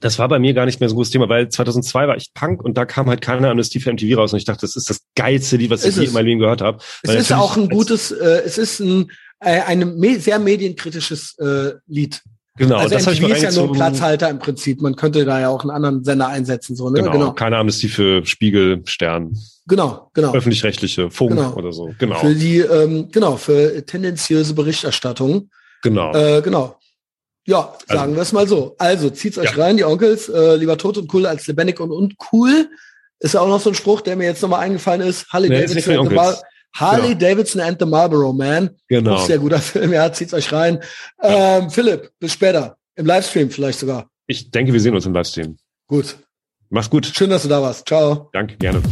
das war bei mir gar nicht mehr so ein großes Thema, weil 2002 war ich Punk und da kam halt keine Amnestie für MTV raus und ich dachte, das ist das geilste Lied, was ich je in meinem Leben gehört habe. Es ist auch ein gutes, äh, es ist ein, äh, ein me sehr medienkritisches äh, Lied. Genau, also das MTV ist ja nur ein Platzhalter im Prinzip. Man könnte da ja auch einen anderen Sender einsetzen, so, ne? Genau, genau. keine Amnestie für Spiegel, Stern. Genau, genau. Öffentlich-rechtliche, Funk genau. oder so, genau. Für die, ähm, genau, für tendenziöse Berichterstattung. Genau. Äh, genau. Ja, also sagen also, wir es mal so. Also zieht's euch ja. rein, die Onkels. Äh, lieber tot und cool als lebendig und uncool. Ist ja auch noch so ein Spruch, der mir jetzt nochmal eingefallen ist. Harley nee, Davidson, and the, Harley genau. Davidson and the Marlboro Man. Genau. Auch sehr guter <laughs> Film. Ja, zieht's euch rein. Ja. Ähm, Philipp, bis später. Im Livestream vielleicht sogar. Ich denke, wir sehen uns im Livestream. Gut. Mach's gut. Schön, dass du da warst. Ciao. Danke, gerne.